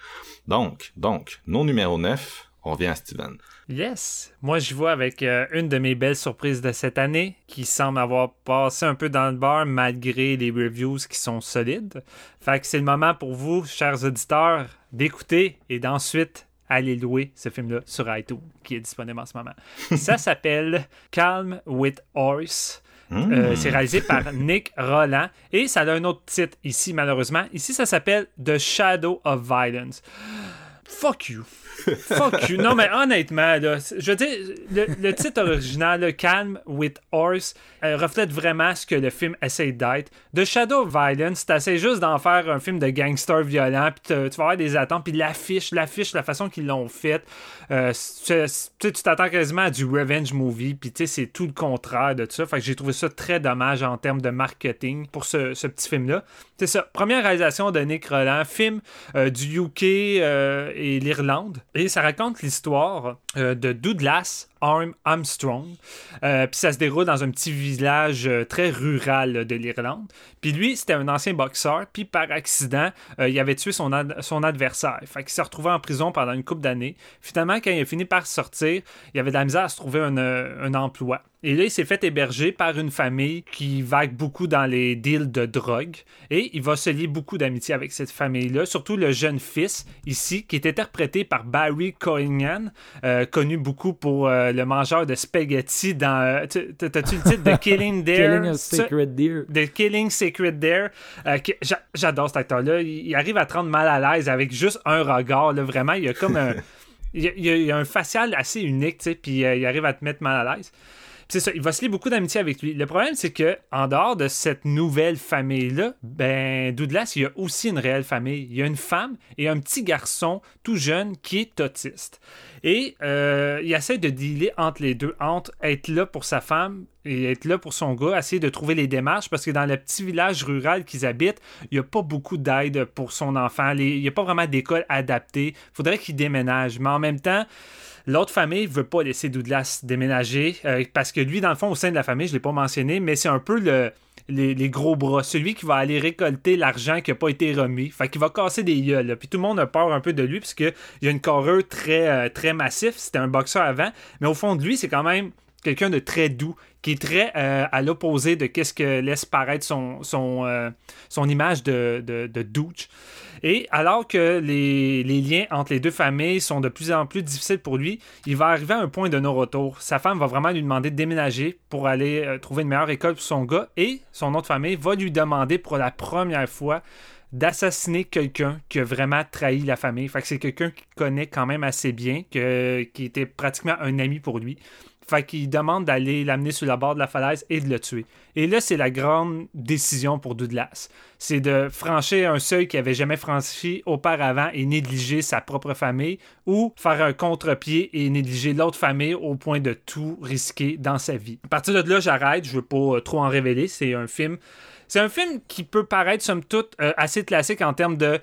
Donc, donc, non numéro 9, on vient à Steven. Yes. Moi, je vois avec euh, une de mes belles surprises de cette année qui semble avoir passé un peu dans le bar malgré les reviews qui sont solides. Fait que c'est le moment pour vous, chers auditeurs, d'écouter et d'ensuite aller louer ce film-là sur iTunes, qui est disponible en ce moment. Ça s'appelle Calm with Horse. Euh, hmm. c'est réalisé par Nick Roland et ça a un autre titre ici, malheureusement. Ici, ça s'appelle The Shadow of Violence. Fuck you. Fuck you. Non, mais honnêtement, je veux dire, le, titre original, le Calm with Horse, euh, reflète vraiment ce que le film essaie d'être. The Shadow of Violence, t'essaies juste d'en faire un film de gangster violent, puis tu vas avoir des attentes, puis l'affiche, l'affiche, la façon qu'ils l'ont faite, euh, tu t'attends quasiment à du revenge movie, puis tu sais, c'est tout le contraire de ça. Fait que j'ai trouvé ça très dommage en termes de marketing pour ce, petit film-là. C'est ça. Première réalisation de Nick Roland, film euh, du UK et l'Irlande. Et ça raconte l'histoire euh, de Douglas Arm Armstrong. Euh, puis ça se déroule dans un petit village euh, très rural de l'Irlande. Puis lui, c'était un ancien boxeur. Puis par accident, il avait tué son, adversaire. Fait qu'il s'est retrouvé en prison pendant une couple d'années. Finalement, quand il a fini par sortir, il avait de la misère à se trouver un, emploi. Et là, il s'est fait héberger par une famille qui vague beaucoup dans les deals de drogue. Et il va se lier beaucoup d'amitié avec cette famille-là, surtout le jeune fils ici, qui est interprété par Barry Coignan, euh, connu beaucoup pour euh, le mangeur de spaghetti dans. Euh, t'as-tu le titre de Killing Dare Killing Sacred Deer. De Killing Sacred Dare. J'adore cet acteur-là. Il, arrive à te rendre mal à l'aise avec juste un regard. Là, vraiment, il y a comme un. il, y a, un facial assez unique, tu sais, puis il arrive à te mettre mal à l'aise c'est ça, il va se lier beaucoup d'amitié avec lui. Le problème, c'est que en dehors de cette nouvelle famille-là, ben, Douglas, il y a aussi une réelle famille. Il y a une femme et un petit garçon tout jeune qui est autiste. Et euh, il essaie de dealer entre les deux, entre être là pour sa femme et être là pour son gars, essayer de trouver les démarches, parce que dans le petit village rural qu'ils habitent, il n'y a pas beaucoup d'aide pour son enfant. il n'y a pas vraiment d'école adaptée. Il faudrait qu'il déménage. Mais en même temps, L'autre famille veut pas laisser Douglas déménager euh, parce que lui, dans le fond, au sein de la famille, je l'ai pas mentionné, mais c'est un peu le, les, gros bras, celui qui va aller récolter l'argent qui n'a pas été remis. Fait qu'il va casser des gueules. Puis tout le monde a peur un peu de lui parce qu'il a une carrure très, euh, très massif. C'était un boxeur avant, mais au fond de lui, c'est quand même quelqu'un de très doux, qui est très euh, à l'opposé de qu'est-ce que laisse paraître son, euh, image de, douche. Et alors que les, liens entre les deux familles sont de plus en plus difficiles pour lui, il va arriver à un point de non-retour. Sa femme va vraiment lui demander de déménager pour aller euh, trouver une meilleure école pour son gars et son autre famille va lui demander pour la première fois d'assassiner quelqu'un qui a vraiment trahi la famille. Fait que c'est quelqu'un qu'il connaît quand même assez bien, qui était pratiquement un ami pour lui. Fait qu'il demande d'aller l'amener sur la bord de la falaise et de le tuer. Et là, c'est la grande décision pour Douglas. C'est de franchir un seuil qu'il n'avait jamais franchi auparavant et négliger sa propre famille ou faire un contre-pied et négliger l'autre famille au point de tout risquer dans sa vie. À partir de là, j'arrête. Je veux pas euh, trop en révéler. C'est un film c'est un film qui peut paraître, somme toute, euh, assez classique en termes de.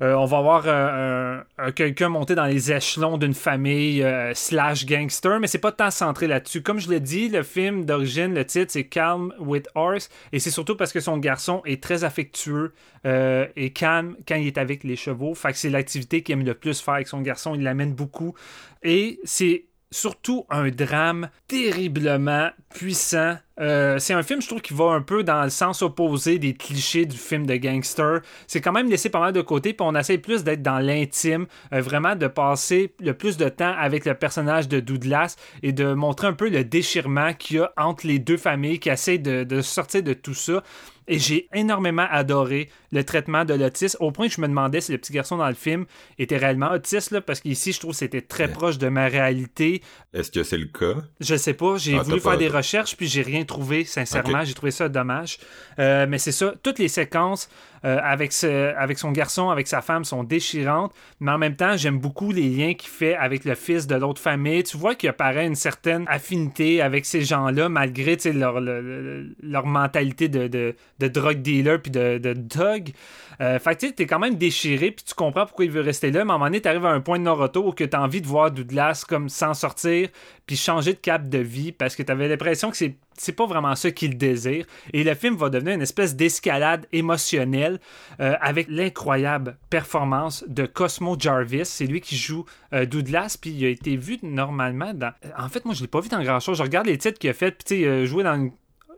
Euh, on va voir euh, quelqu'un monter dans les échelons d'une famille slash gangster, mais c'est pas tant centré là-dessus. Comme je l'ai dit, le film d'origine, le titre, c'est Calm with Horse, et c'est surtout parce que son garçon est très affectueux et calme quand il est avec les chevaux. Fait que c'est l'activité qu'il aime le plus faire avec son garçon. Il l'amène beaucoup. Et c'est surtout un drame terriblement puissant. Euh, c'est un film, je trouve, qui va un peu dans le sens opposé des clichés du film de gangster. C'est quand même laissé pas mal de côté, puis on essaie plus d'être dans l'intime, euh, vraiment de passer le plus de temps avec le personnage de Douglas et de montrer un peu le déchirement qu'il y a entre les deux familles qui essaient de, de sortir de tout ça. Et j'ai énormément adoré le traitement de l'autisme, au point que je me demandais si le petit garçon dans le film était réellement autiste, là, parce qu'ici, je trouve que c'était très proche de ma réalité. Est-ce que c'est le cas? Je sais pas. J'ai ah, voulu faire des recherches, puis j'ai rien trouvé, sincèrement. J'ai trouvé ça dommage. Euh, mais c'est ça, toutes les séquences euh, avec, son garçon, avec sa femme sont déchirantes, mais en même temps, j'aime beaucoup les liens qu'il fait avec le fils de l'autre famille. Tu vois qu'il apparaît une certaine affinité avec ces gens-là, malgré leur, mentalité de drug dealer puis de, de dog. Euh, fait que tu es quand même déchiré, puis tu comprends pourquoi il veut rester là, mais à un moment donné, tu arrives à un point de non-retour où tu as envie de voir Douglas comme s'en sortir, puis changer de cap de vie, parce que tu avais l'impression que c'est c'est pas vraiment ça qu'il désire. Et le film va devenir une espèce d'escalade émotionnelle euh, avec l'incroyable performance de Cosmo Jarvis. C'est lui qui joue euh, Douglas, puis il a été vu normalement dans. En fait, moi, je l'ai pas vu dans grand chose. Je regarde les titres qu'il a fait, puis tu sais, il a joué dans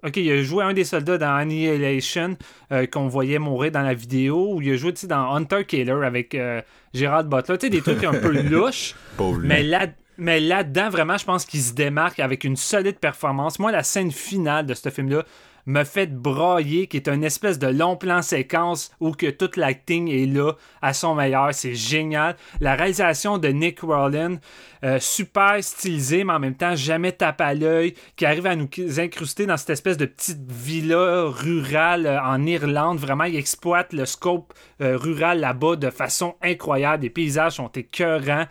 OK, il a joué un des soldats dans Annihilation euh, qu'on voyait mourir dans la vidéo, ou il a joué dans Hunter Killer avec euh, Gérard Butler. Tu sais, des trucs un peu louches. mais là, mais là-dedans, vraiment, je pense qu'il se démarque avec une solide performance. Moi, la scène finale de ce film-là, me fait brailler, qui est une espèce de long plan séquence où que toute l'acting est là à son meilleur. C'est génial. La réalisation de Nick Rowland, euh, super stylisé, mais en même temps jamais tape à l'œil, qui arrive à nous incruster dans cette espèce de petite villa rurale euh, en Irlande. Vraiment, il exploite le scope euh, rural là-bas de façon incroyable. Les paysages sont écœurants.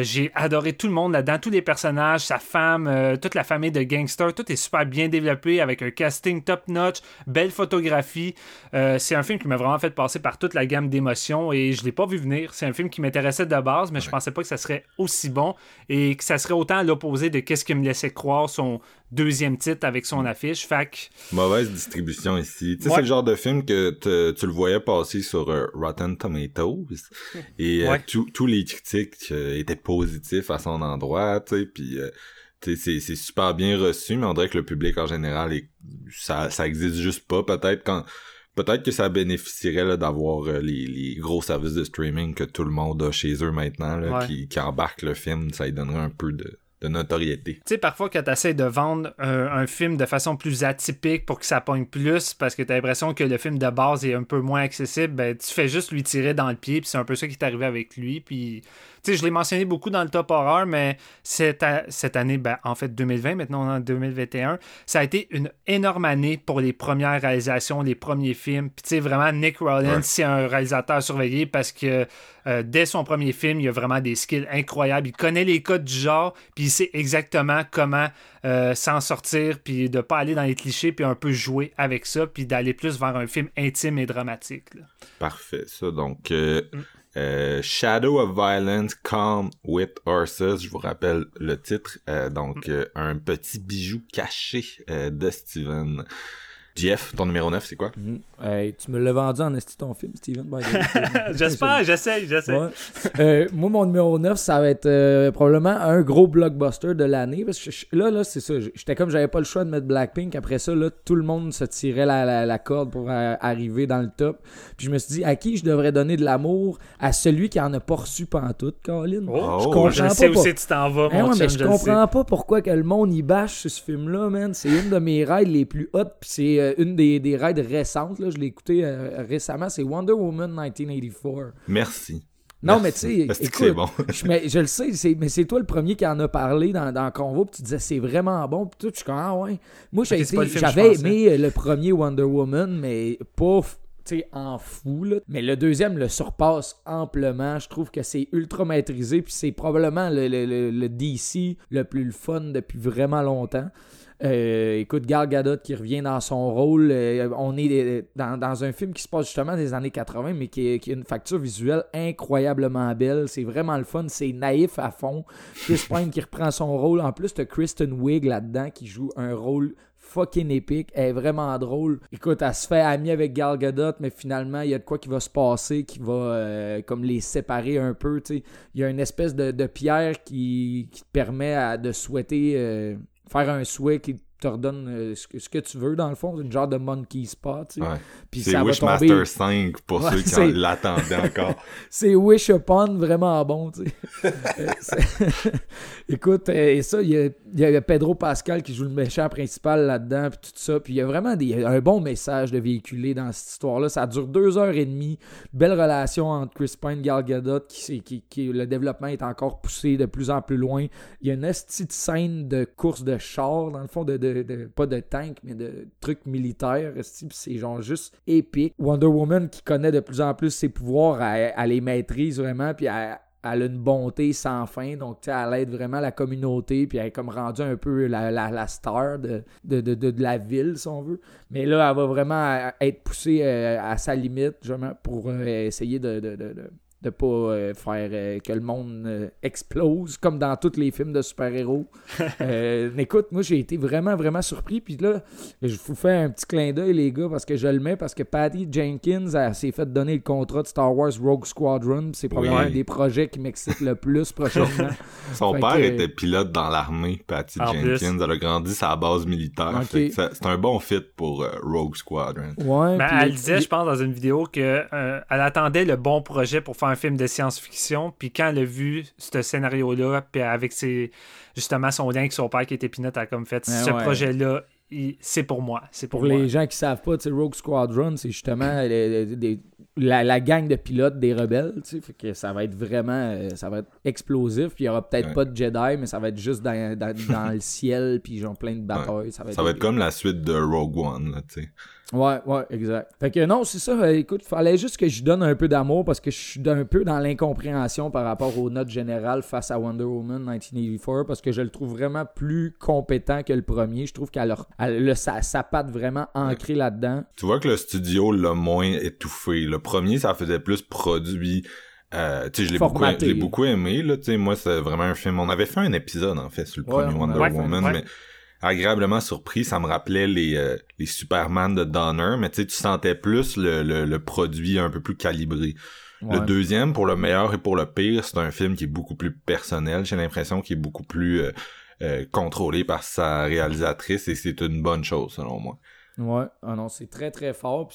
J'ai adoré tout le monde là-dedans, tous les personnages, sa femme, toute la famille de gangsters. Tout est super bien développé avec un casting top-notch, belle photographie. c'est un film qui m'a vraiment fait passer par toute la gamme d'émotions et je l'ai pas vu venir. C'est un film qui m'intéressait de base, mais je pensais pas que ça serait aussi bon et que ça serait autant à l'opposé de qu'est-ce qui me laissait croire son deuxième titre avec son affiche. Fac. Mauvaise distribution ici. Tu sais, c'est le genre de film que tu le voyais passer sur euh, Rotten Tomatoes et euh, tous les critiques euh, étaient positifs à son endroit, tu sais, puis c'est super bien reçu, mais on dirait que le public en général, ça, ça existe juste pas. Peut-être quand peut-être que ça bénéficierait d'avoir euh, les, gros services de streaming que tout le monde a chez eux maintenant, qui, qui embarquent le film, ça lui donnerait un peu de, notoriété. Tu sais, parfois, quand tu essaies de vendre un, film de façon plus atypique pour que ça pogne plus, parce que tu as l'impression que le film de base est un peu moins accessible, ben, tu fais juste lui tirer dans le pied, puis c'est un peu ça qui est arrivé avec lui, puis sais, je l'ai mentionné beaucoup dans le top horreur, mais cette, cette année, ben, en fait 2020, maintenant en 2021, ça a été une énorme année pour les premières réalisations, les premiers films. Puis tu sais, vraiment, Nick Rowland, c'est un réalisateur surveillé parce que euh, dès son premier film, il a vraiment des skills incroyables. Il connaît les codes du genre, puis sait exactement comment euh, s'en sortir, puis de pas aller dans les clichés, puis un peu jouer avec ça, puis d'aller plus vers un film intime et dramatique. Parfait, ça. Donc, euh, mm. Euh, Shadow of Violence, Calm with Horses, je vous rappelle le titre, donc mm. un petit bijou caché de Steven. Jeff, ton numéro 9, c'est quoi? Mhm. Hey, tu me l'as vendu en esti ton film, Steven. J'espère, j'essaye, j'essaye. Ouais. Euh, moi, mon numéro 9, ça va être euh, probablement un gros blockbuster de l'année. Parce que je- là, là, c'est ça. J'étais comme, j'avais pas le choix de mettre Blackpink. Après ça, là, tout le monde se tirait la, la- la corde pour euh, arriver dans le top. Puis je me suis dit, à qui je devrais donner de l'amour? À celui qui en a pas reçu pantoute, Colin. Oh, je Oh, comprends je pas. sais où c'est que tu t'en vas, Hein, mon ouais, chum, mais je je sais. comprends pas pourquoi que le monde y bâche sur ce film-là, man. C'est une de mes raids les plus hot, puis c'est euh, une des, des raids récentes. Là. Je l'ai écouté euh, récemment. C'est Wonder Woman 1984. Merci. Non, Merci. mais tu sais, écoute, c'est bon? je, mais je le sais, c'est- mais c'est toi le premier qui en a parlé dans, dans Convo, puis tu disais c'est vraiment bon, puis tout, je suis comme, ah ouais. Moi, j'avais aimé euh, le premier Wonder Woman, mais pas f- tu sais, en fou, là. Mais le deuxième le surpasse amplement. Je trouve que c'est ultra maîtrisé, puis c'est probablement le, le- le- le DC le plus le fun depuis vraiment longtemps. Euh, écoute, Gal Gadot qui revient dans son rôle. euh, on est euh, dans, dans un film qui se passe justement des années 80, mais qui, a une facture visuelle incroyablement belle. C'est vraiment le fun. C'est naïf à fond. Chris Pine qui reprend son rôle. En plus, t'as Kristen Wiig là-dedans qui joue un rôle fucking épique. Elle est vraiment drôle. Écoute, elle se fait amie avec Gal Gadot, mais finalement, il y a de quoi qui va se passer qui va euh, comme les séparer un peu. Il y a une espèce de, de pierre qui, qui te permet à- de souhaiter faire un souhait qui te redonne euh, ce, que, ce que tu veux, dans le fond. C'est une genre de monkey spot. tu sais. Ouais. Puis C'est Wishmaster tomber. 5 pour Ouais, ceux qui en l'attendaient encore. C'est Wish Upon vraiment bon, tu sais. Écoute, euh, et ça, il y, a, il y a Pedro Pascal qui joue le méchant principal là-dedans, puis tout ça. Puis il y a vraiment des, un bon message de véhiculer dans cette histoire-là. Ça dure deux heures et demie. Belle relation entre Chris Pine et Gal Gadot, qui, c'est- qui, qui- le développement est encore poussé de plus en plus loin. Il y a une petite scène de course de char, dans le fond, de, de- pas de tank, mais de trucs militaires. C'est genre juste épique. Wonder Woman qui connaît de plus en plus ses pouvoirs, elle, les maîtrise vraiment, puis elle, elle a une bonté sans fin. Donc, elle aide vraiment la communauté, puis elle est comme rendue un peu la, la- star de, de, de- de- la ville, si on veut. Mais là, elle va vraiment être poussée euh, à sa limite, justement, pour euh, essayer de. De, pas euh, faire euh, que le monde euh, explose comme dans tous les films de super-héros. Euh, écoute, moi j'ai été vraiment vraiment surpris puis là je vous fais un petit clin d'œil les gars parce que je le mets parce que Patty Jenkins elle s'est fait donner le contrat de Star Wars Rogue Squadron, c'est probablement Oui. un des projets qui m'excite le plus prochainement. Son Fait père que- était pilote dans l'armée, Patty En Jenkins. plus. Elle a grandi sa base militaire. C'est un bon fit pour euh, Rogue Squadron. Ouais, Ben, elle il- disait, je pense, dans une vidéo que euh, elle attendait le bon projet pour faire un film de science-fiction. Puis quand elle a vu ce scénario-là, puis avec ses, justement son lien avec son père qui était elle a comme fait Ouais, ce ouais. projet-là, c'est pour moi. C'est pour, Pour moi. les gens qui savent pas, Rogue Squadron, c'est justement les- les- des- la, la gang de pilotes des rebelles, tu sais, fait que ça va être vraiment, euh, ça va être explosif, puis il y aura peut-être Ouais. pas de Jedi, mais ça va être juste dans, dans, dans le ciel, puis genre plein de batailles, ça va être, Ça va être comme la suite de Rogue One, là, tu sais. Ouais, ouais, exact. Fait que non, c'est ça, euh, écoute, fallait juste que je donne un peu d'amour, parce que je suis un peu dans l'incompréhension par rapport aux notes générales face à Wonder Woman 1984, parce que je le trouve vraiment plus compétent que le premier, je trouve qu'elle a, elle a sa, sa patte vraiment ancrée là-dedans. Tu vois que le studio l'a moins étouffé. Le premier, ça faisait plus produit. Euh, tu sais, je l'ai beaucoup, aimé, là. Tu sais, moi, c'est vraiment un film. On avait fait un épisode, en fait, sur le Ouais, premier on Wonder Woman, ouais. mais agréablement surpris. Ça me rappelait les, euh, les Superman de Donner, mais tu sais, tu sentais plus le, le, le produit un peu plus calibré. Le deuxième, pour le meilleur et pour le pire, c'est un film qui est beaucoup plus personnel. J'ai l'impression qu'il est beaucoup plus euh, contrôlé par sa réalisatrice et c'est une bonne chose, selon moi. Ouais, ah non, c'est très très fort.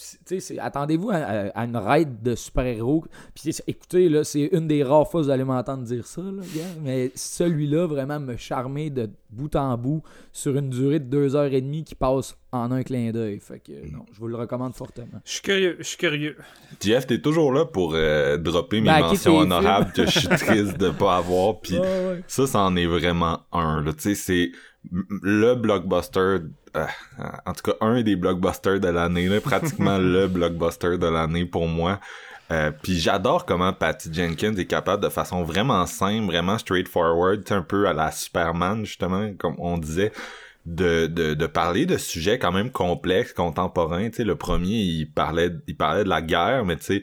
Attendez-vous à, à- à une raid de super-héros. Puis écoutez, là, c'est une des rares fois que vous allez m'entendre dire ça, là, gars. Mais celui-là, vraiment, me charmer de bout en bout sur une durée de deux heures et demie qui passe en un clin d'œil. Fait que, non, je vous le recommande fortement. Je suis curieux, je suis curieux. Jeff, t'es toujours là pour euh, dropper mes Ben, mentions honorables que je suis triste de pas avoir. Puis Ouais, ouais. ça, ça en est vraiment un. là. Tu sais, c'est le blockbuster. Euh, en tout cas, un des blockbusters de l'année. là, Pratiquement le blockbuster de l'année pour moi. Euh, puis j'adore comment Patty Jenkins est capable de façon vraiment simple, vraiment straightforward, un peu à la Superman justement, comme on disait, de, de, de parler de sujets quand même complexes, contemporains. Tu sais, le premier, il parlait, il parlait de la guerre, mais tu sais,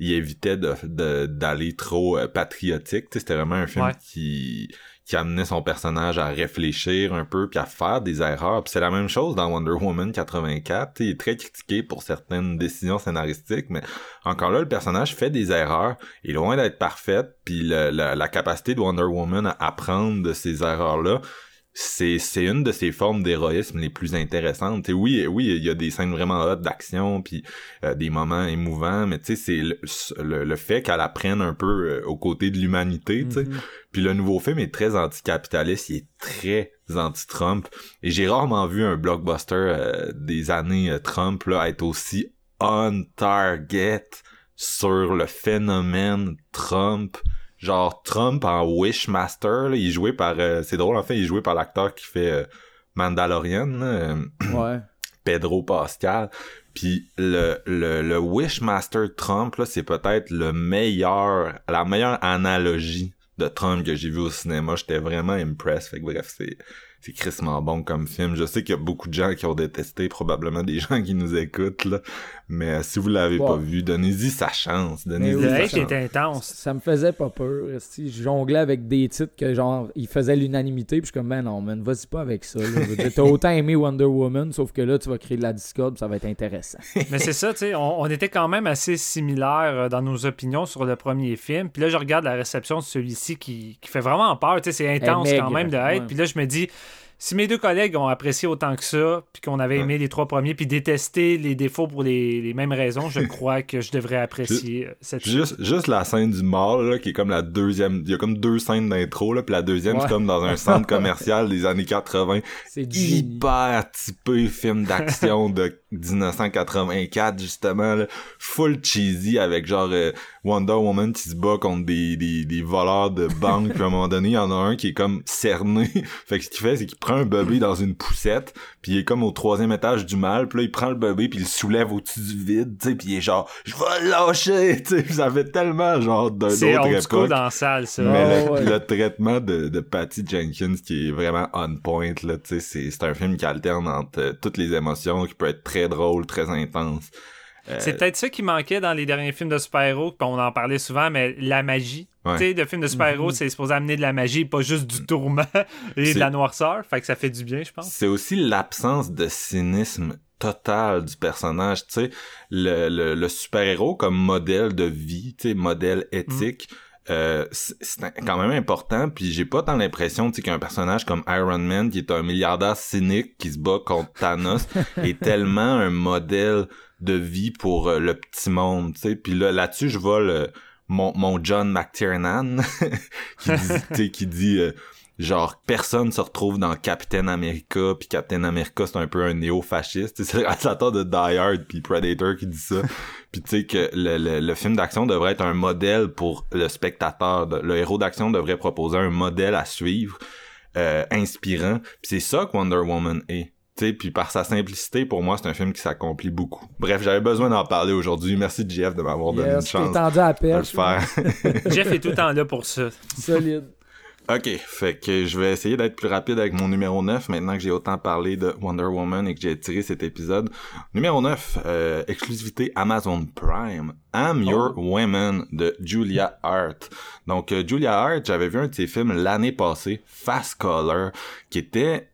il évitait de, de- d'aller trop euh, patriotique. C'était vraiment un film Ouais. qui qui amenait son personnage à réfléchir un peu puis à faire des erreurs. Puis c'est la même chose dans Wonder Woman 84. il est très critiqué pour certaines décisions scénaristiques, mais encore là, le personnage fait des erreurs, il est loin d'être parfaite, puis la, la, capacité de Wonder Woman à apprendre de ces erreurs-là, c'est c'est une de ces formes d'héroïsme les plus intéressantes. Et oui, oui, il y a des scènes vraiment d'action puis euh, des moments émouvants, mais tu sais c'est le, le, fait qu'elle apprenne un peu euh, aux côtés de l'humanité, tu sais. Mm-hmm. Puis le nouveau film est très anticapitaliste, il est très anti-Trump et j'ai rarement vu un blockbuster euh, des années Trump là être aussi on target sur le phénomène Trump genre Trump en Wishmaster, là, il est joué par euh, c'est drôle en fait, il est joué par l'acteur qui fait euh, Mandalorian, euh, ouais. Pedro Pascal. Puis le, le, le Wishmaster Trump là, c'est peut-être le meilleur la meilleure analogie de Trump que j'ai vu au cinéma, j'étais vraiment impressed. Fait que bref, c'est c'est crissement bon comme film. Je sais qu'il y a beaucoup de gens qui ont détesté, probablement des gens qui nous écoutent, là. Mais euh, si vous l'avez pas vu, donnez-y sa chance. Donnez-y le hate est intense. Ça me faisait pas peur. Si je jonglais avec des titres que genre, il faisait l'unanimité, puis je suis comme, ben non, man, vas-y pas avec ça. T'as autant aimé Wonder Woman, sauf que là, tu vas créer de la discorde, ça va être intéressant. Mais c'est ça, tu sais, on, était quand même assez similaires euh, dans nos opinions sur le premier film. Puis là, je regarde la réception de celui-ci qui, qui fait vraiment peur. Tu sais, c'est intense quand même de hate. Puis là, je me dis si mes deux collègues ont apprécié autant que ça, puis qu'on avait aimé les trois premiers, puis détesté les défauts pour les, mêmes raisons, je crois que je devrais apprécier euh, cette juste, juste la scène du mall, là, qui est comme la deuxième. Il y a comme deux scènes d'intro, là, puis la deuxième, c'est comme dans un centre commercial des années 80. C'est hyper typé film d'action de 1984, justement, là, full cheesy avec genre euh, Wonder Woman qui se bat contre des, des, des voleurs de banque, puis à un moment donné, il y en a un qui est comme cerné. fait que ce qu'il fait, c'est qu'il prend un bébé dans une poussette, puis il est comme au troisième étage du mal, puis là, il prend le bébé, puis il le soulève au-dessus du vide, tu sais, puis il est genre « Je vais le lâcher! » Tu sais, ça fait tellement genre d'un autre époque. dans la salle, ça. Mais le, traitement de, de Patty Jenkins qui est vraiment on point, là, tu sais, c'est un film qui alterne entre euh, toutes les émotions, qui peut être très drôle, très intense. Euh, c'est peut-être ça qui manquait dans les derniers films de super-héros, qu'on en parlait souvent, mais la magie. Tu sais, le film de super-héros, mhm. c'est supposé amener de la magie, pas juste du tourment et de la noirceur. Fait que ça fait du bien, je pense. C'est aussi l'absence de cynisme total du personnage, tu sais, le, le, super-héros comme modèle de vie, tu sais, modèle éthique. Euh, c'est quand même important puis j'ai pas tant l'impression tu qu'un personnage comme Iron Man qui est un milliardaire cynique qui se bat contre Thanos est tellement un modèle de vie pour euh, le petit monde, tu sais. Puis là, là-dessus, je vois le, mon, mon John McTiernan qui dit, qui dit euh, genre personne se retrouve dans Captain America puis Captain America c'est un peu un néo-fasciste. C'est le réalisateur de Die Hard puis Predator qui dit ça. Puis tu sais que le, le, film d'action devrait être un modèle pour le spectateur le héros d'action devrait proposer un modèle à suivre euh, inspirant. Puis c'est ça que Wonder Woman est puis par sa simplicité, pour moi, c'est un film qui s'accomplit beaucoup. Bref, j'avais besoin d'en parler aujourd'hui. Merci Jeff de m'avoir donné une chance de le faire. Jeff est tout le temps là pour ça. Solide. Ok, fait que je vais essayer d'être plus rapide avec mon numéro 9 maintenant que j'ai autant parlé de Wonder Woman et que j'ai tiré cet épisode. Numéro 9, euh, exclusivité Amazon Prime, I'm Your oh. Woman de Julia Hart. Donc euh, Julia Hart, j'avais vu un de ses films l'année passée, Fast Color, qui était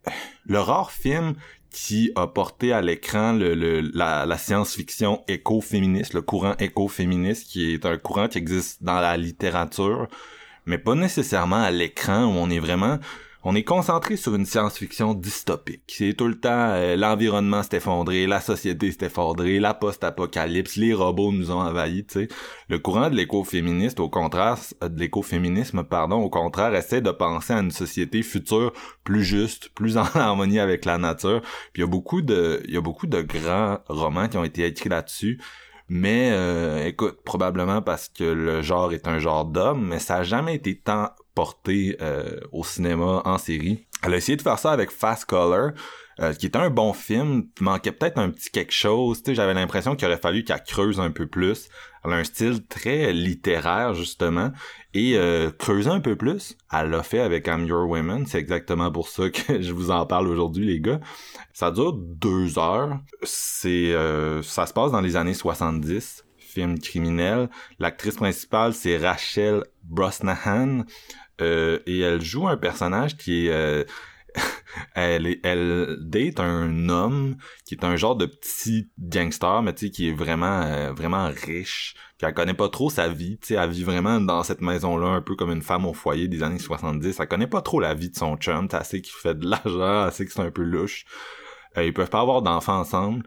le rare film qui a porté à l'écran le, la, la science-fiction écoféministe, le courant écoféministe, qui est un courant qui existe dans la littérature, mais pas nécessairement à l'écran où on est vraiment on est concentré sur une science-fiction dystopique. C'est tout le temps euh, l'environnement s'est effondré, la société s'est effondrée, la post-apocalypse, les robots nous ont envahis, tu sais. Le courant de l'écoféministe, au contraire, euh, de l'écoféminisme, pardon, au contraire, essaie de penser à une société future plus juste, plus en harmonie avec la nature. Puis il y a beaucoup de, il y a beaucoup de grands romans qui ont été écrits là-dessus. Mais euh, écoute, probablement parce que le genre est un genre d'homme, mais ça a jamais été tant porté euh, au cinéma en série. Elle a essayé de faire ça avec Fast Color, euh, qui était un bon film, manquait peut-être un petit quelque chose. J'avais l'impression qu'il aurait fallu qu'elle creuse un peu plus. Elle a un style très littéraire justement et euh, creuser un peu plus. Elle l'a fait avec I'm Your Women. C'est exactement pour ça que je vous en parle aujourd'hui, les gars. Ça dure deux heures. C'est, euh, ça se passe dans les années 70 film criminel. L'actrice principale, c'est Rachel Brosnahan. Euh, et elle joue un personnage qui est euh, elle est, elle date un homme qui est un genre de petit gangster mais tu sais qui est vraiment euh, vraiment riche. Puis elle connaît pas trop sa vie tu sais elle vit vraiment dans cette maison là un peu comme une femme au foyer des années 70 elle connaît pas trop la vie de son chum tu sais qu'il fait de l'argent elle sait que c'est un peu louche. Euh, ils peuvent pas avoir d'enfants ensemble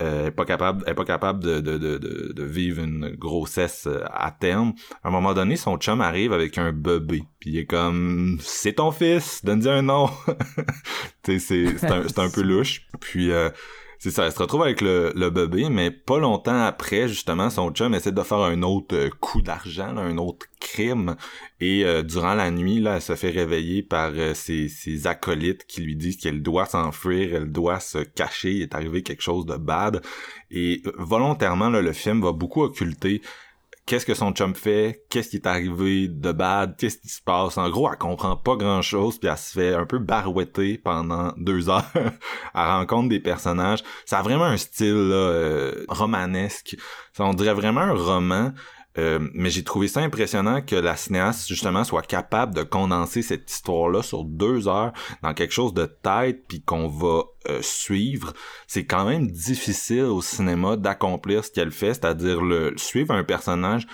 elle est pas capable elle est pas capable de, de, de, de, vivre une grossesse euh, à terme. À un moment donné son chum arrive avec un bébé. Puis il est comme c'est ton fils donne-lui un nom. C'est un, c'est un peu louche. Puis euh, c'est ça, elle se retrouve avec le, le bébé, mais pas longtemps après, justement, son chum essaie de faire un autre euh, coup d'argent, un autre crime. Et euh, durant la nuit, là, elle se fait réveiller par euh, ses, ses acolytes qui lui disent qu'elle doit s'enfuir, elle doit se cacher, il est arrivé quelque chose de bad. Et volontairement, là, le film va beaucoup occulter qu'est-ce que son chum fait, qu'est-ce qui est arrivé de bad, qu'est-ce qui se passe? En gros, elle comprend pas grand-chose, puis elle se fait un peu barouetter pendant deux heures. elle rencontre des personnages. Ça a vraiment un style euh, romanesque. Ça, on dirait vraiment un roman. Euh, mais j'ai trouvé ça impressionnant que la cinéaste justement soit capable de condenser cette histoire-là sur deux heures dans quelque chose de tête puis qu'on va euh, suivre. C'est quand même difficile au cinéma d'accomplir ce qu'elle fait, c'est-à-dire le suivre un personnage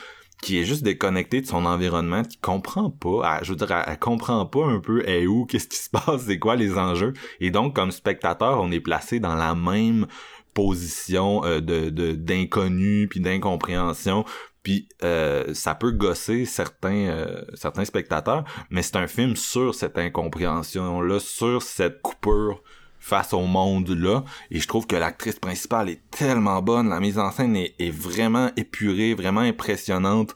qui est juste déconnecté de son environnement, qui comprend pas, je veux dire, elle, comprend pas un peu est où, qu'est-ce qui se passe, c'est quoi les enjeux. Et donc, comme spectateur, on est placé dans la même position euh, de de- d'inconnu puis d'incompréhension puis euh, ça peut gosser certains euh, certains spectateurs mais c'est un film sur cette incompréhension là sur cette coupure face au monde là et je trouve que l'actrice principale est tellement bonne la mise en scène est, vraiment épurée vraiment impressionnante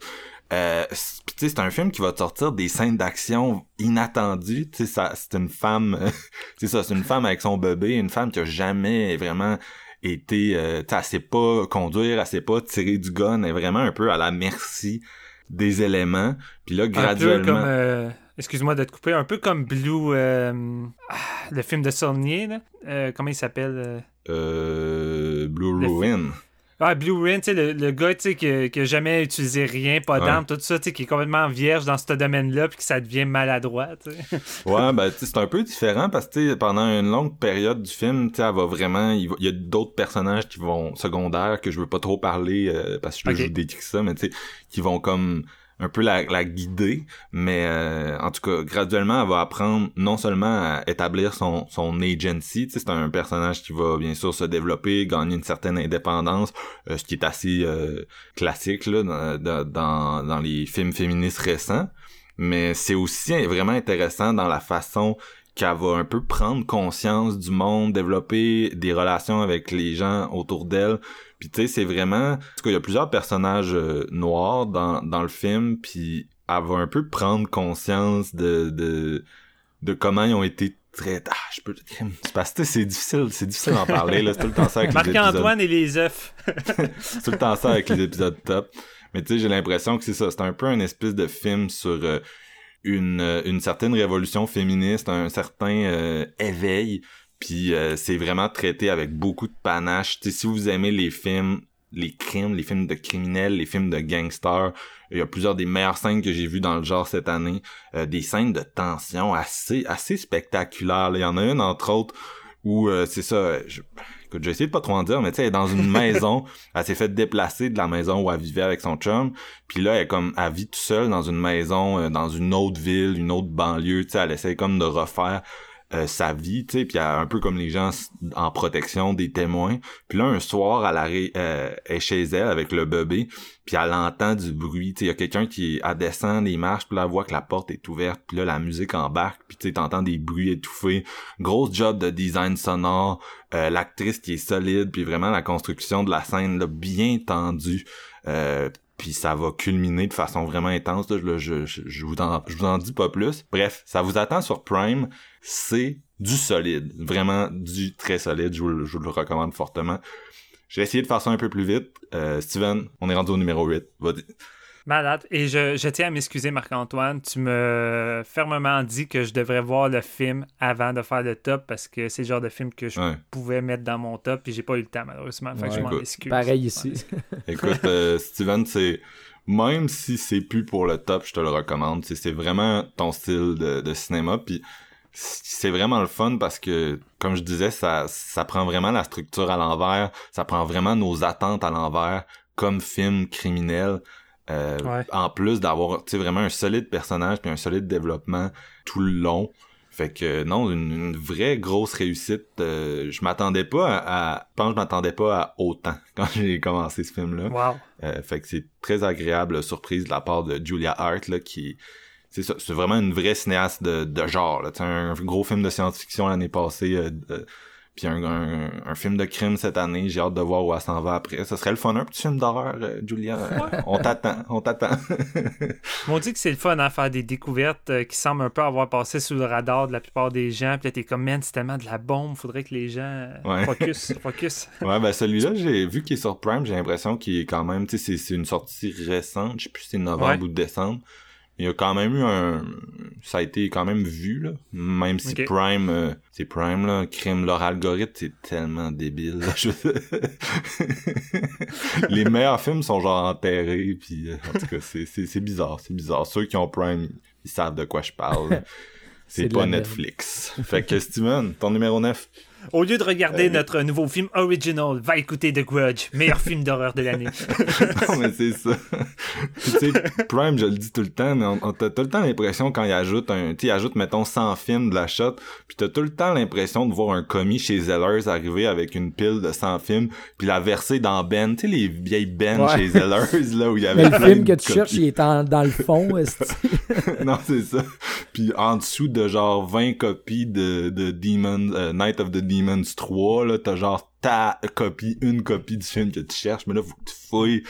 euh, c'est- un film qui va te sortir des scènes d'action inattendues. C'est une femme, c'est ça, c'est une femme avec son bébé, une femme qui a jamais vraiment euh, sais, elle sait pas conduire, elle sait pas tirer du gun, elle est vraiment un peu à la merci des éléments. Puis là, Un peu graduellement, comme. euh, Excuse-moi de te couper, un peu comme Blue, euh, ah, le film de Saulnier, là. Euh, comment il s'appelle euh? euh, Blue Ruin. Ah, Blue sais, le, le gars, tu sais, qui, qui a jamais utilisé rien, pas Ouais. d'armes, tout ça, tu sais, qui est complètement vierge dans ce domaine-là, puis que ça devient maladroit, tu sais. Ouais, ben c'est un peu différent parce que pendant une longue période du film, elle va vraiment, il, va- il y a d'autres personnages qui vont secondaires que je veux pas trop parler euh, parce que je décris ça, mais tu sais, qui vont comme un peu la, la guider, mais euh, en tout cas, graduellement, elle va apprendre non seulement à établir son, son agency, c'est un personnage qui va bien sûr se développer, gagner une certaine indépendance, euh, ce qui est assez euh, classique là, dans- dans, dans les films féministes récents, mais c'est aussi vraiment intéressant dans la façon qu'elle va un peu prendre conscience du monde, développer des relations avec les gens autour d'elle. Puis tu sais, c'est vraiment... En tout cas, il y a plusieurs personnages euh, noirs dans, dans le film, puis elle va un peu prendre conscience de, de, de comment ils ont été traités. Ah, je peux... C'est parce que tu sais, c'est difficile, c'est difficile d'en parler, là. C'est tout le temps ça avec les épisodes Marc-Antoine et les œufs. c'est tout le temps ça avec les épisodes top. Mais tu sais, j'ai l'impression que c'est ça. C'est un peu un espèce de film sur euh, une, euh, une certaine révolution féministe, un certain euh, éveil. Puis euh, c'est vraiment traité avec beaucoup de panache. Tu sais, si vous aimez les films, les crimes, les films de criminels, les films de gangsters, il y a plusieurs des meilleures scènes que j'ai vues dans le genre cette année. Euh, des scènes de tension assez assez spectaculaires. Il y en a une entre autres où euh, c'est ça. Je... Écoute, j'ai essayé de pas trop en dire, mais tu sais, elle est dans une maison. Elle s'est fait déplacer de la maison où elle vivait avec son chum. Puis là, elle est comme, elle vit toute seule dans une maison, euh, dans une autre ville, une autre banlieue. Tu sais, elle essaie comme de refaire euh, sa vie, tu sais. Puis un peu comme les gens en protection des témoins. Puis là, un soir, elle arri- euh, est chez elle avec le bébé. Puis elle entend du bruit. Tu sais, il y a quelqu'un qui elle descend des marches. Puis là, elle voit que la porte est ouverte. Puis là, la musique embarque. Puis tu sais, t'entends des bruits étouffés. Grosse job de design sonore. Euh, l'actrice qui est solide, puis vraiment la construction de la scène là, bien tendue. Euh, puis ça va culminer de façon vraiment intense. Là, je, je, je vous en, je vous en dis pas plus. Bref, ça vous attend sur Prime. C'est du solide. Vraiment du très solide. Je vous, le- je vous le recommande fortement. J'ai essayé de faire ça un peu plus vite. Euh, Steven, on est rendu au numéro 8. Vas-y. Malade. Et je, je tiens à m'excuser, Marc-Antoine. Tu me fermement dit que je devrais voir le film avant de faire le top parce que c'est le genre de film que je Ouais. pouvais mettre dans mon top et j'ai pas eu le temps, malheureusement. Fait que je m'en Écoute, excuse. Pareil ici. Écoute, euh, Steven, c'est même si c'est plus pour le top, je te le recommande. C'est vraiment ton style de, de cinéma. Puis c'est vraiment le fun parce que, comme je disais, ça, ça prend vraiment la structure à l'envers. Ça prend vraiment nos attentes à l'envers comme film criminel. Euh, En plus d'avoir vraiment un solide personnage puis un solide développement tout le long. Fait que non, une, vraie grosse réussite. Euh, je m'attendais pas à, je pense que je m'attendais pas à autant quand j'ai commencé ce film-là. Wow. Euh, fait que c'est très agréable surprise de la part de Julia Hart là, qui c'est c'est vraiment une vraie cinéaste de, de genre. Là. Un, un gros film de science-fiction l'année passée. Euh, puis un, un, film de crime cette année, j'ai hâte de voir où elle s'en va après. Ce serait le fun, un petit film d'horreur, euh, Julia. on t'attend, on t'attend. on dit que c'est le fun à hein, faire des découvertes euh, qui semblent un peu avoir passé sous le radar de la plupart des gens. Puis là, t'es comme, man, c'est tellement de la bombe, faudrait que les gens euh, focus, focus. ouais, ben celui-là, j'ai vu qu'il est sur Prime, j'ai l'impression qu'il est quand même, tu sais, c'est une sortie récente, je sais plus si c'est novembre ou décembre il y a quand même eu un ça a été quand même vu là. Même si Prime euh, c'est Prime là crime leur algorithme c'est tellement débile les meilleurs films sont genre enterrés puis euh, en tout cas c'est c'est bizarre c'est bizarre. Ceux qui ont Prime ils savent de quoi je parle. C'est pas Netflix. Fait que Steven ton numéro 9 au lieu de regarder notre nouveau film original, va écouter The Grudge, meilleur film d'horreur de l'année. non, mais c'est ça. tu sais, Prime, je le dis tout le temps, mais on, t'as tout le temps l'impression quand il ajoute un, tu ajoute, mettons, 100 films de la shot, puis t'as tout le temps l'impression de voir un commis chez Zellers arriver avec une pile de 100 films, puis la verser dans Ben, tu sais, les vieilles Ben chez Zellers, là, où il y avait Mais le film que tu cherches, il est dans le fond, Non, c'est ça. Puis en dessous de genre 20 copies de, de Demon, euh, Night of the Demons 3, là, t'as genre ta copie, une copie du film que tu cherches, mais là, faut que tu fouilles.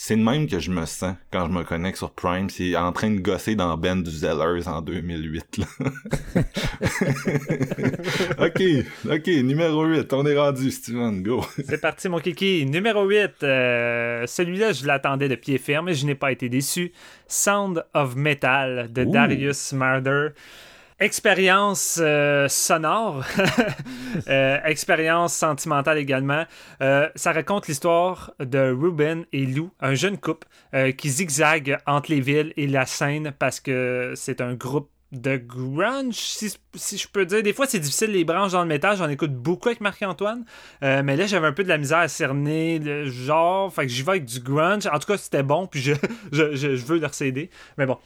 C'est le même que je me sens quand je me connecte sur Prime. C'est en train de gosser dans Ben du Zellers en 2008. Là. ok, ok, numéro 8, on est rendu, Steven, go. C'est parti, mon kiki. Numéro 8, euh, celui-là, je l'attendais de pied ferme et je n'ai pas été déçu. Sound of Metal de Darius Marder expérience euh, sonore, euh, expérience sentimentale également. Euh, ça raconte l'histoire de Ruben et Lou, un jeune couple qui zigzague entre les villes et la scène parce que c'est un groupe de grunge, si, je peux dire. Des fois, c'est difficile, les branches dans le métal. J'en écoute beaucoup avec Marc-Antoine. Euh, mais là, j'avais un peu de la misère à cerner le genre. Fait que j'y vais avec du grunge. En tout cas, c'était bon. Puis je, je, veux leur céder. Mais bon.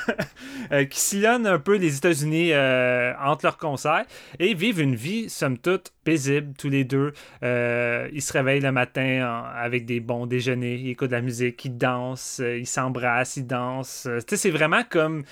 euh, qui sillonnent un peu les États-Unis euh, entre leurs concerts et vivent une vie, somme toute, paisible tous les deux. Ils se réveillent le matin avec des bons déjeuners. Ils écoutent de la musique. Ils dansent. ils s'embrassent. Ils dansent. tu sais, c'est vraiment comme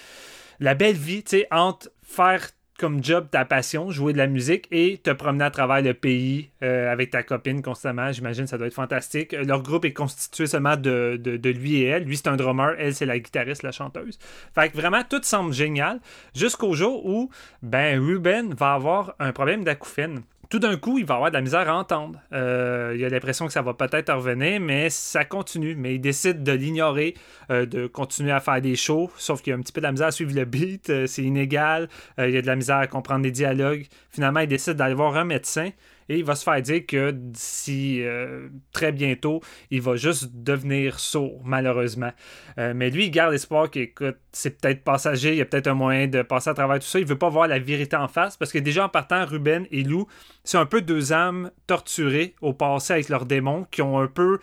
la belle vie, tu sais, entre faire comme job ta passion, jouer de la musique et te promener à travers le pays euh, avec ta copine constamment. J'imagine ça doit être fantastique. Leur groupe est constitué seulement de, de, lui et elle. Lui, c'est un drummer, elle, c'est la guitariste, la chanteuse. Fait que vraiment, tout semble génial jusqu'au jour où ben, Ruben va avoir un problème d'acouphène tout d'un coup, il va avoir de la misère à entendre. Euh, il a l'impression que ça va peut-être revenir, mais ça continue. Mais il décide de l'ignorer, euh, de continuer à faire des shows, sauf qu'il a un petit peu de la misère à suivre le beat, euh, c'est inégal, il a de la misère à comprendre les dialogues. Finalement, il décide d'aller voir un médecin et il va se faire dire que d'ici euh, très bientôt, il va juste devenir sourd, malheureusement. Euh, mais lui, il garde espoir qu'écoute, c'est peut-être passager, il y a peut-être un moyen de passer à travers tout ça. Il veut pas voir la vérité en face parce que déjà en partant, Ruben et Lou, c'est un peu deux âmes torturées au passé avec leurs démons qui ont un peu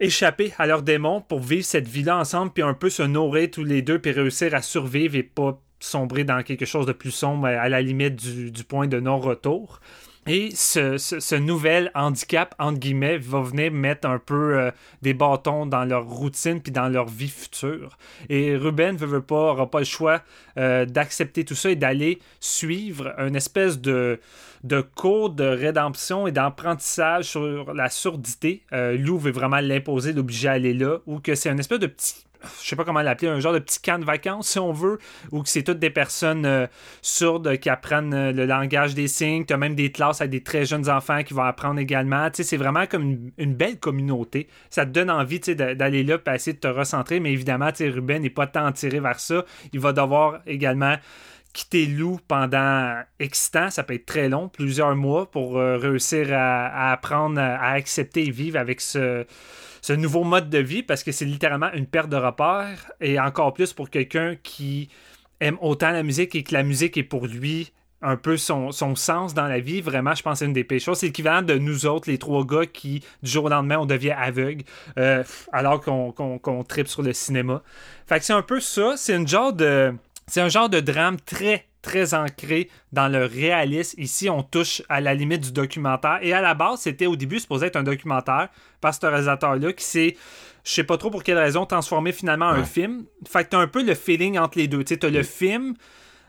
échappé à leurs démons pour vivre cette vie-là ensemble, puis un peu se nourrir tous les deux, puis réussir à survivre et pas sombrer dans quelque chose de plus sombre à la limite du point de non-retour. Et ce, nouvel handicap, entre guillemets, va venir mettre un peu euh, des bâtons dans leur routine puis dans leur vie future. Et Ruben veut, veut pas, aura pas le choix euh, d'accepter tout ça et d'aller suivre une espèce de, cours de rédemption et d'apprentissage sur la surdité. Euh, Lou veut vraiment l'imposer, l'obliger à aller là, ou que c'est une espèce de petit je sais pas comment l'appeler, un genre de petit camp de vacances, si on veut, que c'est toutes des personnes euh, sourdes qui apprennent euh, le langage des signes. Tu as même des classes avec des très jeunes enfants qui vont apprendre également. c'est vraiment comme une, belle communauté. Ça te donne envie d'aller là et essayer de te recentrer, mais évidemment, Ruben n'est pas tant tiré vers ça. Il va devoir également quitter Lou pendant excitant, ça peut être très long, plusieurs mois, pour euh, réussir à, apprendre à accepter et vivre avec ce ce nouveau mode de vie parce que c'est littéralement une perte de repère et encore plus pour quelqu'un qui aime autant la musique et que la musique est pour lui un peu son, sens dans la vie. Vraiment, je pense que c'est une des pires choses. C'est l'équivalent de nous autres, les trois gars qui, du jour au lendemain, on devient aveugle euh, alors qu'on qu tripe sur le cinéma. Fait que c'est un peu ça. C'est un genre de drame très, très ancré dans le réalisme. Ici, on touche à la limite du documentaire. Et à la base, c'était au début supposé être un documentaire par ce réalisateur-là qui s'est, je sais pas trop pour quelle raison, transformé finalement en un film. Fait que t'as un peu le feeling entre les deux. Tu sais, t'as le film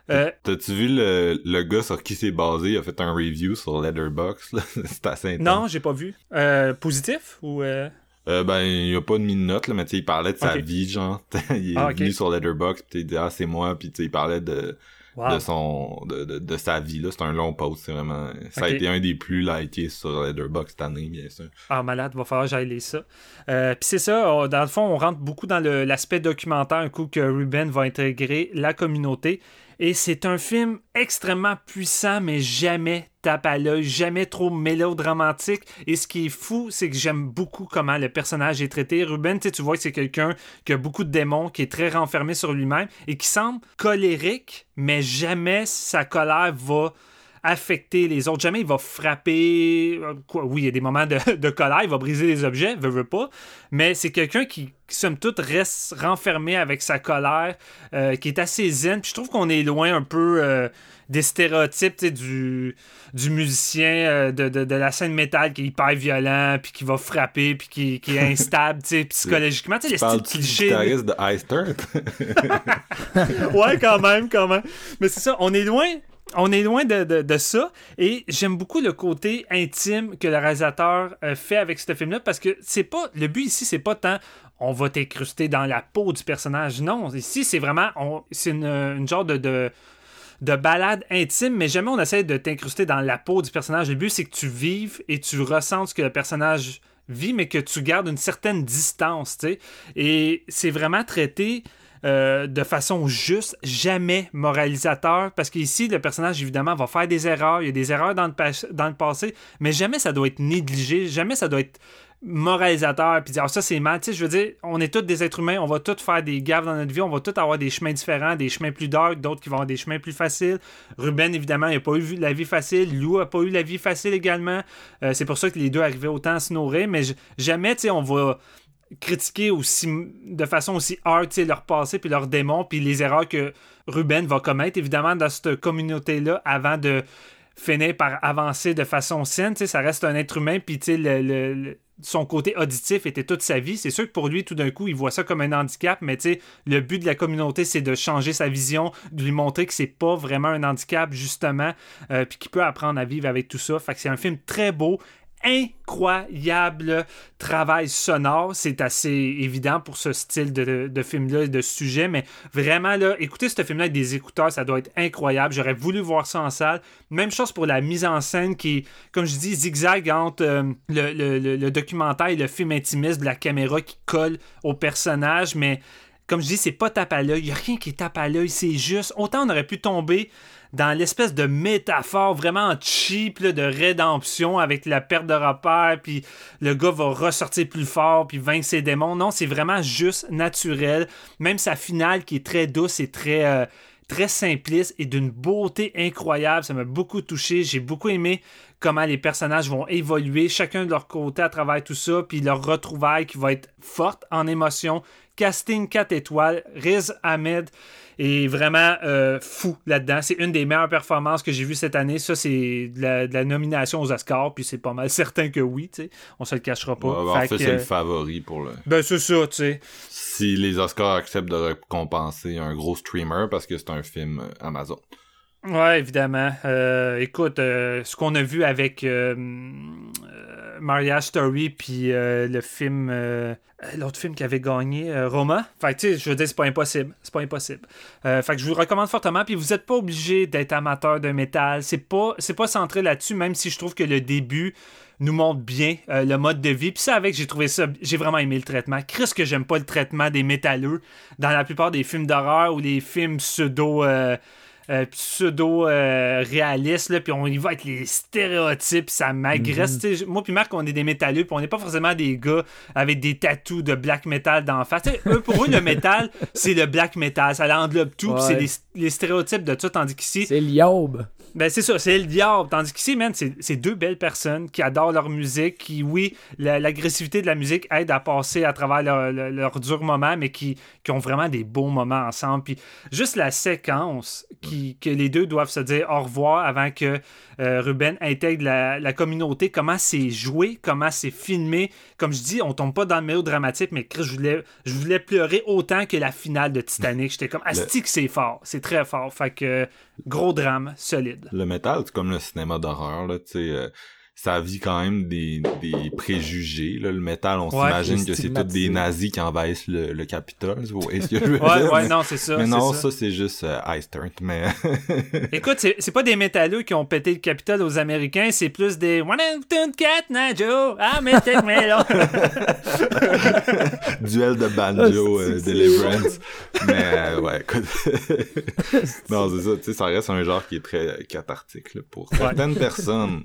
euh, T'as-tu vu le, le, gars sur qui c'est basé? Il a fait un review sur Letterboxd. c'est assez intense. Non, j'ai pas vu. Euh, positif ou... Euh... Euh, ben, il a pas mis de note, là, mais il parlait de sa vie, genre. il est ah, venu sur Letterboxd, pis il dit, ah, c'est moi, puis il parlait de, de son, de, de, de sa vie, là. C'est un long post, c'est vraiment, ça a été un des plus likés sur Letterboxd cette année, bien sûr. Ah, malade, va falloir j'aille lire ça. Euh, puis c'est ça, dans le fond, on rentre beaucoup dans l'aspect documentaire, un coup que Ruben va intégrer la communauté. Et c'est un film extrêmement puissant, mais jamais tape à l'œil, jamais trop mélodramatique. Et ce qui est fou, c'est que j'aime beaucoup comment le personnage est traité. Ruben, tu vois que c'est quelqu'un qui a beaucoup de démons, qui est très renfermé sur lui-même et qui semble colérique, mais jamais sa colère va affecter les autres. Jamais il va frapper. Euh, quoi, oui, il y a des moments de, colère, il va briser des objets, veut, veut pas. Mais c'est quelqu'un qui, somme toute, reste renfermé avec sa colère, euh, qui est assez zen. Puis je trouve qu'on est loin un peu euh, des stéréotypes du, du musicien de, de, la scène métal qui est hyper violent, puis qui va frapper, puis qui, qui est instable psychologiquement. Tu sais, les clichés. de Ice ouais, quand même, quand même. Mais c'est ça, on est loin on est loin de, ça. Et j'aime beaucoup le côté intime que le réalisateur euh, fait avec ce film-là parce que c'est pas le but ici c'est pas tant on va t'incruster dans la peau du personnage. Non ici c'est vraiment c'est une, genre de, de, balade intime mais jamais on essaie de t'incruster dans la peau du personnage. Le but c'est que tu vives et tu ressens ce que le personnage vit mais que tu gardes une certaine distance tu sais. Et c'est vraiment traité euh, de façon juste, jamais moralisateur, parce qu'ici, le personnage, évidemment, va faire des erreurs, il y a des erreurs dans le, passé, mais jamais ça doit être négligé, jamais ça doit être moralisateur puis dire ah, ça c'est mal. Tu je veux dire on est tous des êtres humains on va tous faire des gaffes dans notre vie on va tous avoir des chemins différents des chemins plus dark d'autres qui vont avoir des chemins plus faciles. Ruben évidemment il n'a pas eu la vie facile Lou a pas eu la vie facile également. Euh, c'est pour ça que les deux arrivaient autant à se nourrir mais jamais tu sais on va critiquer aussi de façon aussi hard leur passé puis leurs démons puis les erreurs que Ruben va commettre évidemment dans cette communauté là avant de finir par avancer de façon saine ça reste un être humain puis le, son côté auditif était toute sa vie. C'est sûr que pour lui, tout d'un coup, il voit ça comme un handicap, mais le but de la communauté, c'est de changer sa vision, de lui montrer que c'est pas vraiment un handicap, justement, euh, puis qu'il peut apprendre à vivre avec tout ça. Fait c'est un film très beau, incroyable travail sonore. C'est assez évident pour ce style de, film-là et de sujet, mais vraiment, là, écouter ce film-là avec des écouteurs, ça doit être incroyable. J'aurais voulu voir ça en salle. Même chose pour la mise en scène qui, comme je dis, zigzag entre euh, le, documentaire et le film intimiste de la caméra qui colle au personnage, mais comme je dis, c'est pas tape à l'œil. Il n'y a rien qui tape à l'œil. C'est juste. Autant on aurait pu tomber dans l'espèce de métaphore vraiment cheap de rédemption avec la perte de repère, puis le gars va ressortir plus fort, puis vaincre ses démons. Non, c'est vraiment juste naturel. Même sa finale qui est très douce et très, euh, très simpliste et d'une beauté incroyable. Ça m'a beaucoup touché. J'ai beaucoup aimé comment les personnages vont évoluer, chacun de leur côté à travers tout ça, puis leur retrouvaille qui va être forte en émotion. Casting 4 étoiles, Riz Ahmed est vraiment euh, fou là-dedans. C'est une des meilleures performances que j'ai vues cette année. Ça, c'est de, la, nomination aux Oscars, puis c'est pas mal certain que oui, tu sais. On se le cachera pas. en fait, c'est le favori pour le. Ben, c'est ça, tu sais. Si les Oscars acceptent de récompenser un gros streamer parce que c'est un film euh, Amazon. Ouais, évidemment. Euh, écoute, ce qu'on a vu avec Maria Story puis le film euh, l'autre film qui avait gagné, euh, Roma. Fait tu sais, je veux dire, c'est pas impossible. C'est pas impossible. Euh, fait que je vous recommande fortement. Puis vous êtes pas obligé d'être amateur de métal. C'est pas, c'est pas centré là-dessus, même si je trouve que le début nous montre bien le mode de vie. Puis ça, avec, j'ai trouvé ça, j'ai vraiment aimé le traitement. Chris, que j'aime pas le traitement des métalleux dans la plupart des films d'horreur ou les films pseudo. euh, pseudo-réaliste, puis on y va avec les stéréotypes, ça m'agresse. Mhm. Moi puis Marc, on est des métalleux, puis on n'est pas forcément des gars avec des tatous de black metal d'en face. Eux, pour eux, le métal, c'est le black metal, ça englobe tout, puis c'est Ouais. les, les stéréotypes de tout, tandis qu'ici, C'est l'yob. Ben c'est ça, c'est le diable. Tandis qu'ici, man, c'est deux belles personnes qui adorent leur musique, qui, oui, la- l'agressivité de la musique aide à passer à travers leur, leur, leur dur moment, mais qui, qui ont vraiment des beaux moments ensemble. Puis juste la séquence qui, que les deux doivent se dire au revoir avant que euh, Ruben intègre la, la communauté, comment c'est joué, comment c'est filmé. Comme je dis, on tombe pas dans le mélodramatique, mais Chris, je voulais, je voulais pleurer autant que la finale de Titanic. J'étais comme, asti que c'est fort, c'est très fort. Fait que, gros drame, solide. Le métal, c'est comme le cinéma d'horreur, là, tu sais. euh, ça vit quand même des, des préjugés, là. Le métal, on Ouais, s'imagine que c'est tous des nazis qui envahissent le, le Capitole. Vous voyez ce que je veux Ouais, dire? ouais, mais, non, c'est ça. mais non, ça. ça, c'est juste euh, Ice Turn, mais... Écoute, c'est pas des métalleux qui ont pété le Capitole aux Américains, c'est plus des One two cat Najo, ah mais. Duel de Ah, banjo, c'est- euh, Deliverance. mais euh, ouais, écoute. non, c'est ça, tu sais, ça reste un genre qui est très cathartique là, pour certaines personnes.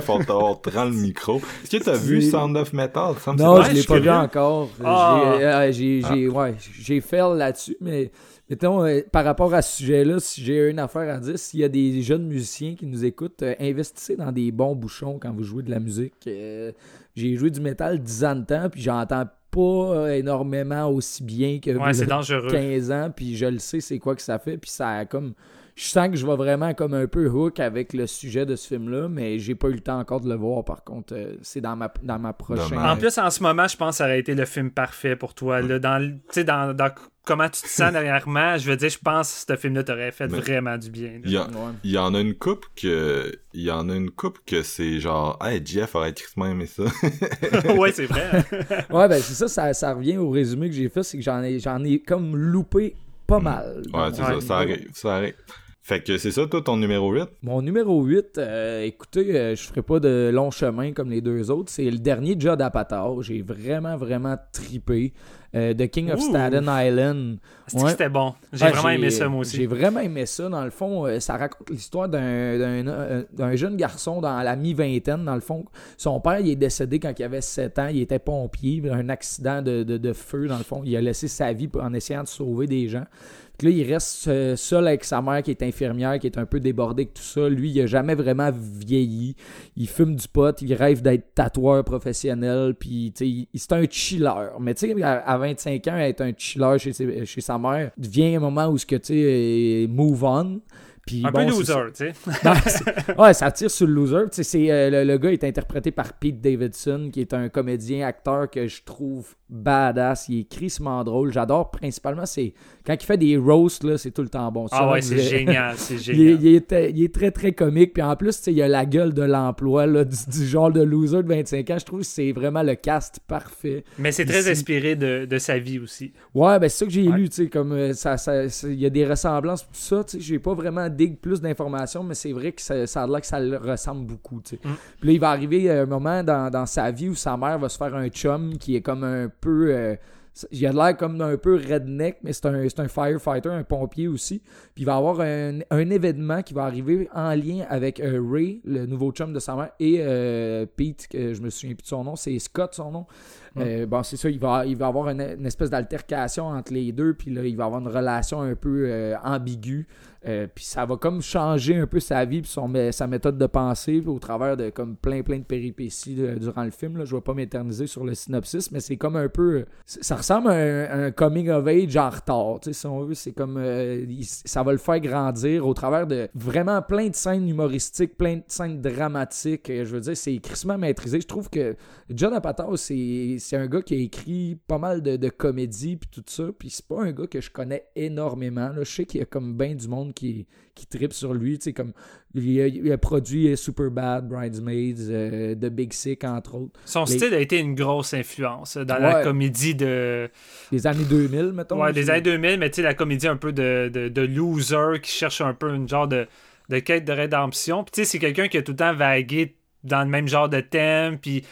JF, on te on te rend le micro. Est-ce que t'as vu Sound of Metal? Ça me Non, je Ouais, l'ai pas vu encore. Ah. J'ai, euh, j'ai, j'ai, ouais, j'ai fait là-dessus, mais mettons, euh, par rapport à ce sujet-là, si j'ai une affaire à dire, s'il y a des jeunes musiciens qui nous écoutent, euh, investissez dans des bons bouchons quand vous jouez de la musique. Euh, j'ai joué du métal 10 ans de temps, puis j'entends pas euh, énormément aussi bien que Ouais, c'est v'là dangereux. 15 ans, puis je le sais c'est quoi que ça fait, puis ça a comme... Je sens que je vais vraiment comme un peu hook avec le sujet de ce film-là, mais j'ai pas eu le temps encore de le voir, par contre. euh, c'est dans ma, dans ma prochaine... En plus, en ce moment, je pense que ça aurait été le film parfait pour toi. Là, dans, le- tu sais, dans, dans comment tu te sens dernièrement, je veux dire, je pense que ce film-là t'aurait fait Mais- vraiment du bien. Il y, Ouais. en a une coupe que il y en a une coupe que c'est genre hey Jeff aurait tristement aimé ça ouais, c'est vrai. Ouais, ben c'est ça, ça, ça revient au résumé que j'ai fait, c'est que j'en ai, j'en ai comme loupé pas mal. ouais c'est Ouais. ça ça arrive ça arrive fait que c'est ça toi ton numéro 8 Mon numéro 8, euh, écoutez, euh, je ferai pas de long chemin comme les deux autres. C'est le dernier Judd Apatow. J'ai vraiment, vraiment tripé. Euh, The King of Ouh. Staten Island. C'est que Ouais. C'était bon? J'ai Ah, vraiment aimé ça, moi aussi. J'ai vraiment aimé ça. Dans le fond, euh, ça raconte l'histoire d'un, d'un, euh, d'un jeune garçon dans la mi-vingtaine. Dans le fond, son père il est décédé quand il avait 7 ans. Il était pompier. Un accident de, de- de feu, dans le fond. Il a laissé sa vie en essayant de sauver des gens. Là, il reste euh, seul avec sa mère qui est infirmière, qui est un peu débordée avec tout ça. Lui, il a jamais vraiment vieilli. Il fume du pot, il rêve d'être tatoueur professionnel, puis c'est un chiller. Mais tu sais, à, à 25 ans, être un chiller chez, chez sa mère, vient un moment où ce que tu sais, euh, move on. Puis Un bon, peu loser, tu sais. Ouais, ça tire sur le loser. C'est, euh, le, le gars est interprété par Pete Davidson, qui est un comédien, acteur que je trouve badass. Il est crissement drôle. J'adore principalement, c'est quand il fait des roasts, là, c'est tout le temps bon. Ah Ça, ouais, c'est je- génial, c'est il est, génial. il est- il est très très comique. Puis en plus, tu sais, il a la gueule de l'emploi là, du, du genre de loser de 25 ans. Je trouve que c'est vraiment le cast parfait. Mais c'est très inspiré de, de sa vie aussi. Ouais, ben c'est ça que j'ai Ouais. lu, tu sais, comme euh, ça- il y a des ressemblances, tout ça, tu sais, j'ai pas vraiment plus d'informations, mais c'est vrai que ça, ça a l'air que ça le ressemble beaucoup, tu sais. Mm. Puis là, il va arriver un moment dans, dans sa vie où sa mère va se faire un chum qui est comme un peu... euh, il a l'air comme d'un peu redneck, mais c'est un, c'est un firefighter, un pompier aussi. Puis il va avoir un, un événement qui va arriver en lien avec euh, Ray, le nouveau chum de sa mère, et euh, Pete, que je me souviens plus de son nom, c'est Scott son nom. Euh, bon, c'est ça, il va, il va avoir une, une espèce d'altercation entre les deux, puis là, il va avoir une relation un peu ambiguë. Euh, puis ça va comme changer un peu sa vie, puis son, sa méthode de pensée, au travers de comme plein plein de péripéties euh, durant le film. Là. Je vais pas m'éterniser sur le synopsis, mais c'est comme un peu. c'est- Ça ressemble à un, coming of age en retard, si on veut. C'est comme. euh, ça va le faire grandir au travers de vraiment plein de scènes humoristiques, plein de scènes dramatiques. Euh, Je veux dire, c'est crissement maîtrisé. Je trouve que John Apatow, c'est un gars qui a écrit pas mal de, de comédies puis tout ça. Puis c'est pas un gars que je connais énormément. là. Je sais qu'il y a comme bien du monde qui, qui tripe sur lui. Tu sais, comme il a, il a produit Superbad, Bridesmaids, euh, The Big Sick, entre autres. Son Les- style a été une grosse influence dans la comédie de. Les années 2000, mettons. Ouais, des années 2000, mais tu sais, la comédie un peu de, de, de loser qui cherche un peu une genre de, de quête de rédemption. Puis tu sais, c'est quelqu'un qui a tout le temps vagué dans le même genre de thème. Puis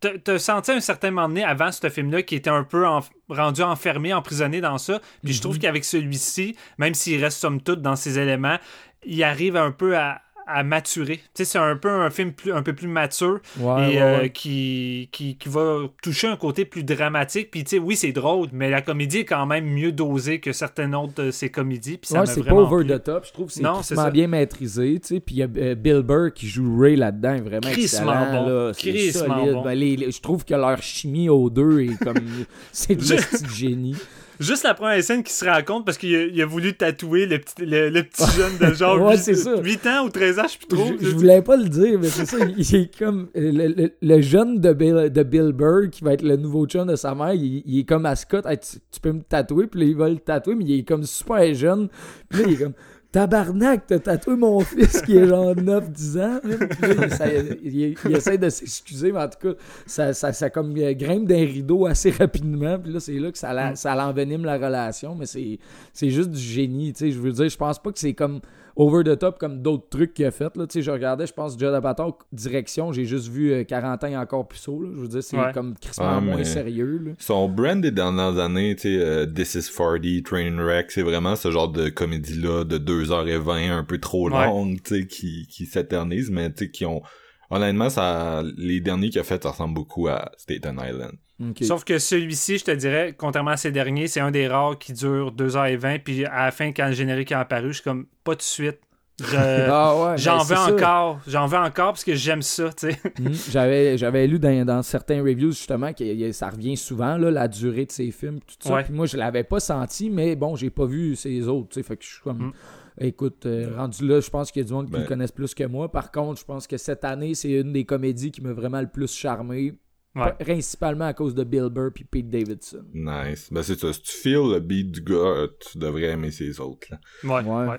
t'as- senti un certain moment donné avant ce film-là qui était un peu en- rendu enfermé, emprisonné dans ça. Puis je trouve qu'avec celui-ci, même s'il reste somme toute dans ses éléments, il arrive un peu à, à maturer. C'est un peu un film plus, un peu plus mature Ouais, et ouais, euh, qui, qui, qui va toucher un côté plus dramatique. Puis oui, c'est drôle, mais la comédie est quand même mieux dosée que certaines autres de ses comédies. Puis ça c'est pas vraiment over plu. the top. Je trouve que c'est ça. bien maîtrisé. Puis il y a euh, Bill Burr qui joue Ray là-dedans, vraiment Crissement excellent. bon. Là. Crissement solide. bon. Ben, les- les- je trouve que leur chimie aux deux est comme. c'est du génie. Juste la première scène qui se rend compte parce qu'il a, il a voulu tatouer le petit, le, le petit jeune de genre Ouais, 8, c'est ça. 8 ans ou 13 ans, je sais plus trop. Je, je voulais pas le dire, mais c'est ça. Il est comme. Le, le- le jeune de Bill, de Bill Burr, qui va être le nouveau chum de sa mère, il, il est comme à Scott. Hey, tu, tu peux me tatouer, puis là, il va le tatouer, mais il est comme super jeune. Puis là, il est comme. Tabarnak, t'as tatoué mon fils qui est genre 9-10 ans. Il, essaie, il- il essaie de s'excuser, mais en tout cas, ça, ça, ça comme euh, grimpe d'un rideau assez rapidement. Puis là, c'est là que ça, ça l'envenime la relation, mais c'est c'est juste du génie. Tu sais, je veux dire, je pense pas que c'est comme over the top comme d'autres trucs qu'il a fait. Là. Tu sais, je regardais, je pense, Judd Apatow, direction, j'ai juste vu euh, 40 ans et encore plus haut. Là. Je veux dire, c'est Ouais. comme crissement Ah, moins sérieux. Là. Son brand des dernières années, tu sais, euh, This is 40, Trainwreck, c'est vraiment ce genre de comédie-là de 2h20, un peu trop Ouais. longue, tu sais, qui, qui s'éternisent, mais tu sais, qui ont... Honnêtement, ça, les derniers qu'il a fait, ça ressemble beaucoup à Staten Island. Sauf que celui-ci, je te dirais, contrairement à ces derniers, c'est un des rares qui dure 2h20. Puis à la fin, quand le générique est apparu, je suis comme, pas tout de suite. Je- Ah ouais, J'en ben, veux ça. encore. J'en veux encore parce que j'aime ça, tu sais. Mhm. J'avais, j'avais lu dans, dans certains reviews justement que y- ça revient souvent, là, la durée de ces films, tout ça. Ouais. Puis moi, je l'avais pas senti, mais bon, j'ai pas vu ces autres. tu sais, Fait que je suis comme. Mm. Écoute, euh, rendu là, je pense qu'il y a du monde qui Ben. le connaissent plus que moi. Par contre, je pense que cette année, c'est une des comédies qui m'a vraiment le plus charmé. Ouais. Principalement à cause de Bill Burr puis Pete Davidson. Nice. Ben c'est ça, si tu feels le beat du gars, euh, tu devrais aimer ces autres, là. Ouais, Ouais. ouais.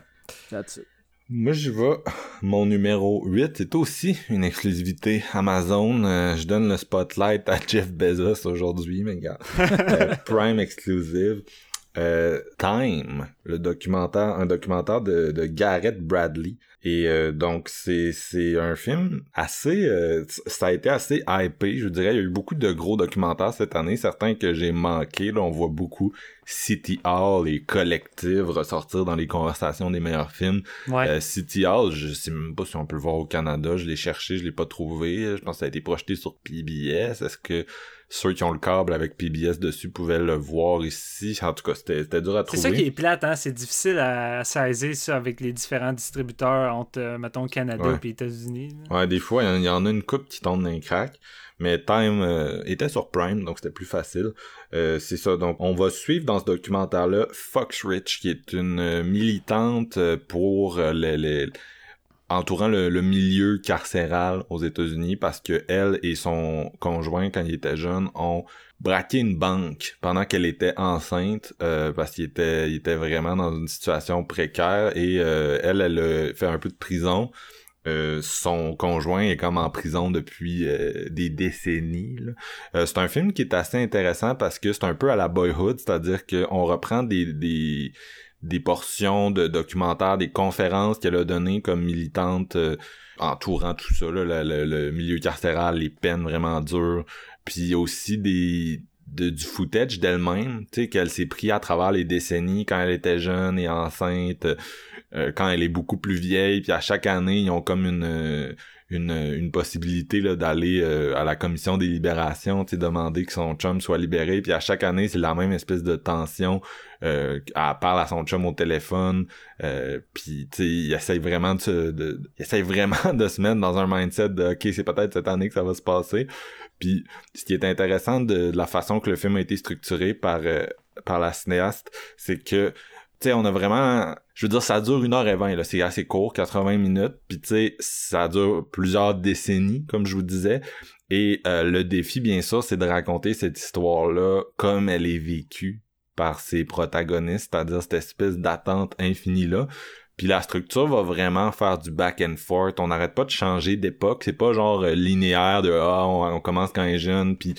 That's it. Moi, j'y vais. Mon numéro 8 c'est aussi une exclusivité Amazon. Euh, je donne le spotlight à Jeff Bezos aujourd'hui, mais gars. Euh, Prime exclusive. Euh, Time, le documentaire, un documentaire de, de Garrett Bradley. Et euh, donc c'est c'est un film assez euh, ça a été assez hypé, je dirais, il y a eu beaucoup de gros documentaires cette année, certains que j'ai manqué, là on voit beaucoup City Hall et Collective ressortir dans les conversations des meilleurs films. Ouais. Euh, City Hall, je sais même pas si on peut le voir au Canada. Je l'ai cherché, je l'ai pas trouvé. Je pense que ça a été projeté sur PBS. Est-ce que ceux qui ont le câble avec PBS dessus pouvaient le voir ici? En tout cas, c'était c'était dur à C'est trouver. ça qui est plate, hein? C'est difficile à saisir ça avec les différents distributeurs entre, euh, mettons, Canada Ouais. et États-Unis. Ouais, des fois, il y en- il y, en a une coupe qui tombe dans les cracks. Mais Time euh, était sur Prime, donc c'était plus facile. Euh, c'est ça. Donc, on va suivre dans ce documentaire-là Fox Rich, qui est une militante pour les, les- entourant le, le milieu carcéral aux États-Unis, parce que elle et son conjoint, quand il était jeune, ont braqué une banque pendant qu'elle était enceinte, euh, parce qu'il était, il était vraiment dans une situation précaire. Et euh, elle, elle a fait un peu de prison. Euh, son conjoint est comme en prison depuis euh, des décennies. Euh, c'est un film qui est assez intéressant parce que c'est un peu à la Boyhood, c'est-à-dire qu'on reprend des, des, des portions de documentaires, des conférences qu'elle a données comme militante euh, entourant tout ça, là, le, le- milieu carcéral, les peines vraiment dures. Puis aussi des de, du footage d'elle-même, tu sais, qu'elle s'est pris à travers les décennies quand elle était jeune et enceinte, euh, quand elle est beaucoup plus vieille, puis à chaque année, ils ont comme une une, une possibilité là, d'aller euh, à la commission des libérations, demander que son chum soit libéré, puis à chaque année, c'est la même espèce de tension. Euh, elle parle à son chum au téléphone, euh, puis il essaye vraiment de, se- de il essaye vraiment de se mettre dans un mindset de ok, c'est peut-être cette année que ça va se passer. Puis ce qui est intéressant de, de la façon que le film a été structuré par euh, par la cinéaste, c'est que tu sais, on a vraiment, je veux dire, ça dure une heure et vingt, là, c'est assez court, 80 minutes, puis tu sais, ça dure plusieurs décennies, comme je vous disais, et euh, le défi, bien sûr, c'est de raconter cette histoire-là comme elle est vécue par ses protagonistes, c'est-à-dire cette espèce d'attente infinie-là, puis la structure va vraiment faire du back and forth, on n'arrête pas de changer d'époque, c'est pas genre euh, linéaire de « ah, on, on commence quand elle est jeune », puis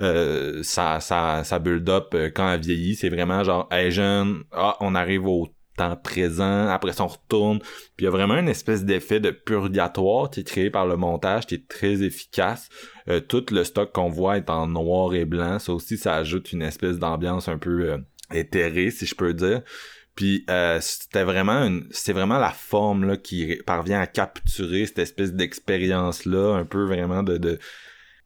euh, ça, ça, ça build up euh, quand elle vieillit. C'est vraiment genre, est jeune, ah, on arrive au temps présent, après ça on retourne, puis il y a vraiment une espèce d'effet de purgatoire qui est créé par le montage, qui est très efficace. Euh, tout le stock qu'on voit est en noir et blanc, ça aussi ça ajoute une espèce d'ambiance un peu euh, éthérée, si je peux dire. Puis euh, c'était vraiment une, c'est vraiment la forme là qui parvient à capturer cette espèce d'expérience là, un peu vraiment de, de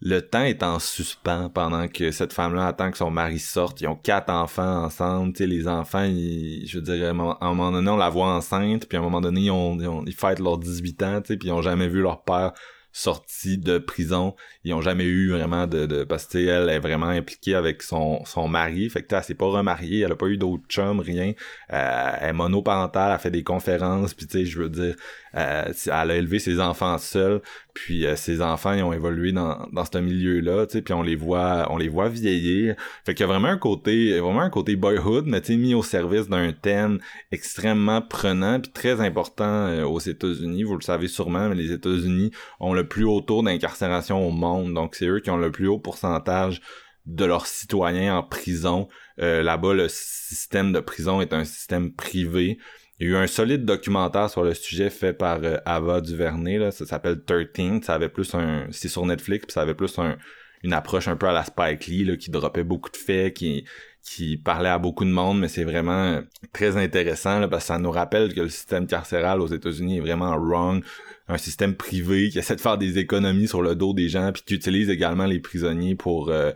le temps est en suspens pendant que cette femme-là attend que son mari sorte. Ils ont quatre enfants ensemble. Tu les enfants, ils, je veux dire, à un moment donné, on la voit enceinte, puis à un moment donné, ils, fêtent leurs 18 ans, puis ils ont jamais vu leur père sorti de prison. Ils ont jamais eu vraiment de, de parce que elle est vraiment impliquée avec son, son mari. Fait que elle s'est pas remariée, elle a pas eu d'autres chums, rien. Euh, elle est monoparentale, elle fait des conférences, puis tu je veux dire, euh, elle a élevé ses enfants seule, puis euh, ses enfants ils ont évolué dans, dans ce milieu-là, puis on les voit on les voit vieillir. Fait qu'il y a vraiment un côté vraiment un côté boyhood, mais tu mis au service d'un thème extrêmement prenant puis très important euh, aux États-Unis. Vous le savez sûrement, mais les États-Unis ont le plus haut taux d'incarcération au monde, donc c'est eux qui ont le plus haut pourcentage de leurs citoyens en prison. Là-bas, le système de prison est un système privé. Il y a eu un solide documentaire sur le sujet fait par euh, Ava Duvernay, là, ça s'appelle 13, ça avait plus un... c'est sur Netflix, puis ça avait plus un, une approche un peu à la Spike Lee, là, qui dropait beaucoup de faits, qui, qui parlait à beaucoup de monde, mais c'est vraiment très intéressant, là, parce que ça nous rappelle que le système carcéral aux États-Unis est vraiment wrong, un système privé qui essaie de faire des économies sur le dos des gens, puis qui utilise également les prisonniers pour... Euh,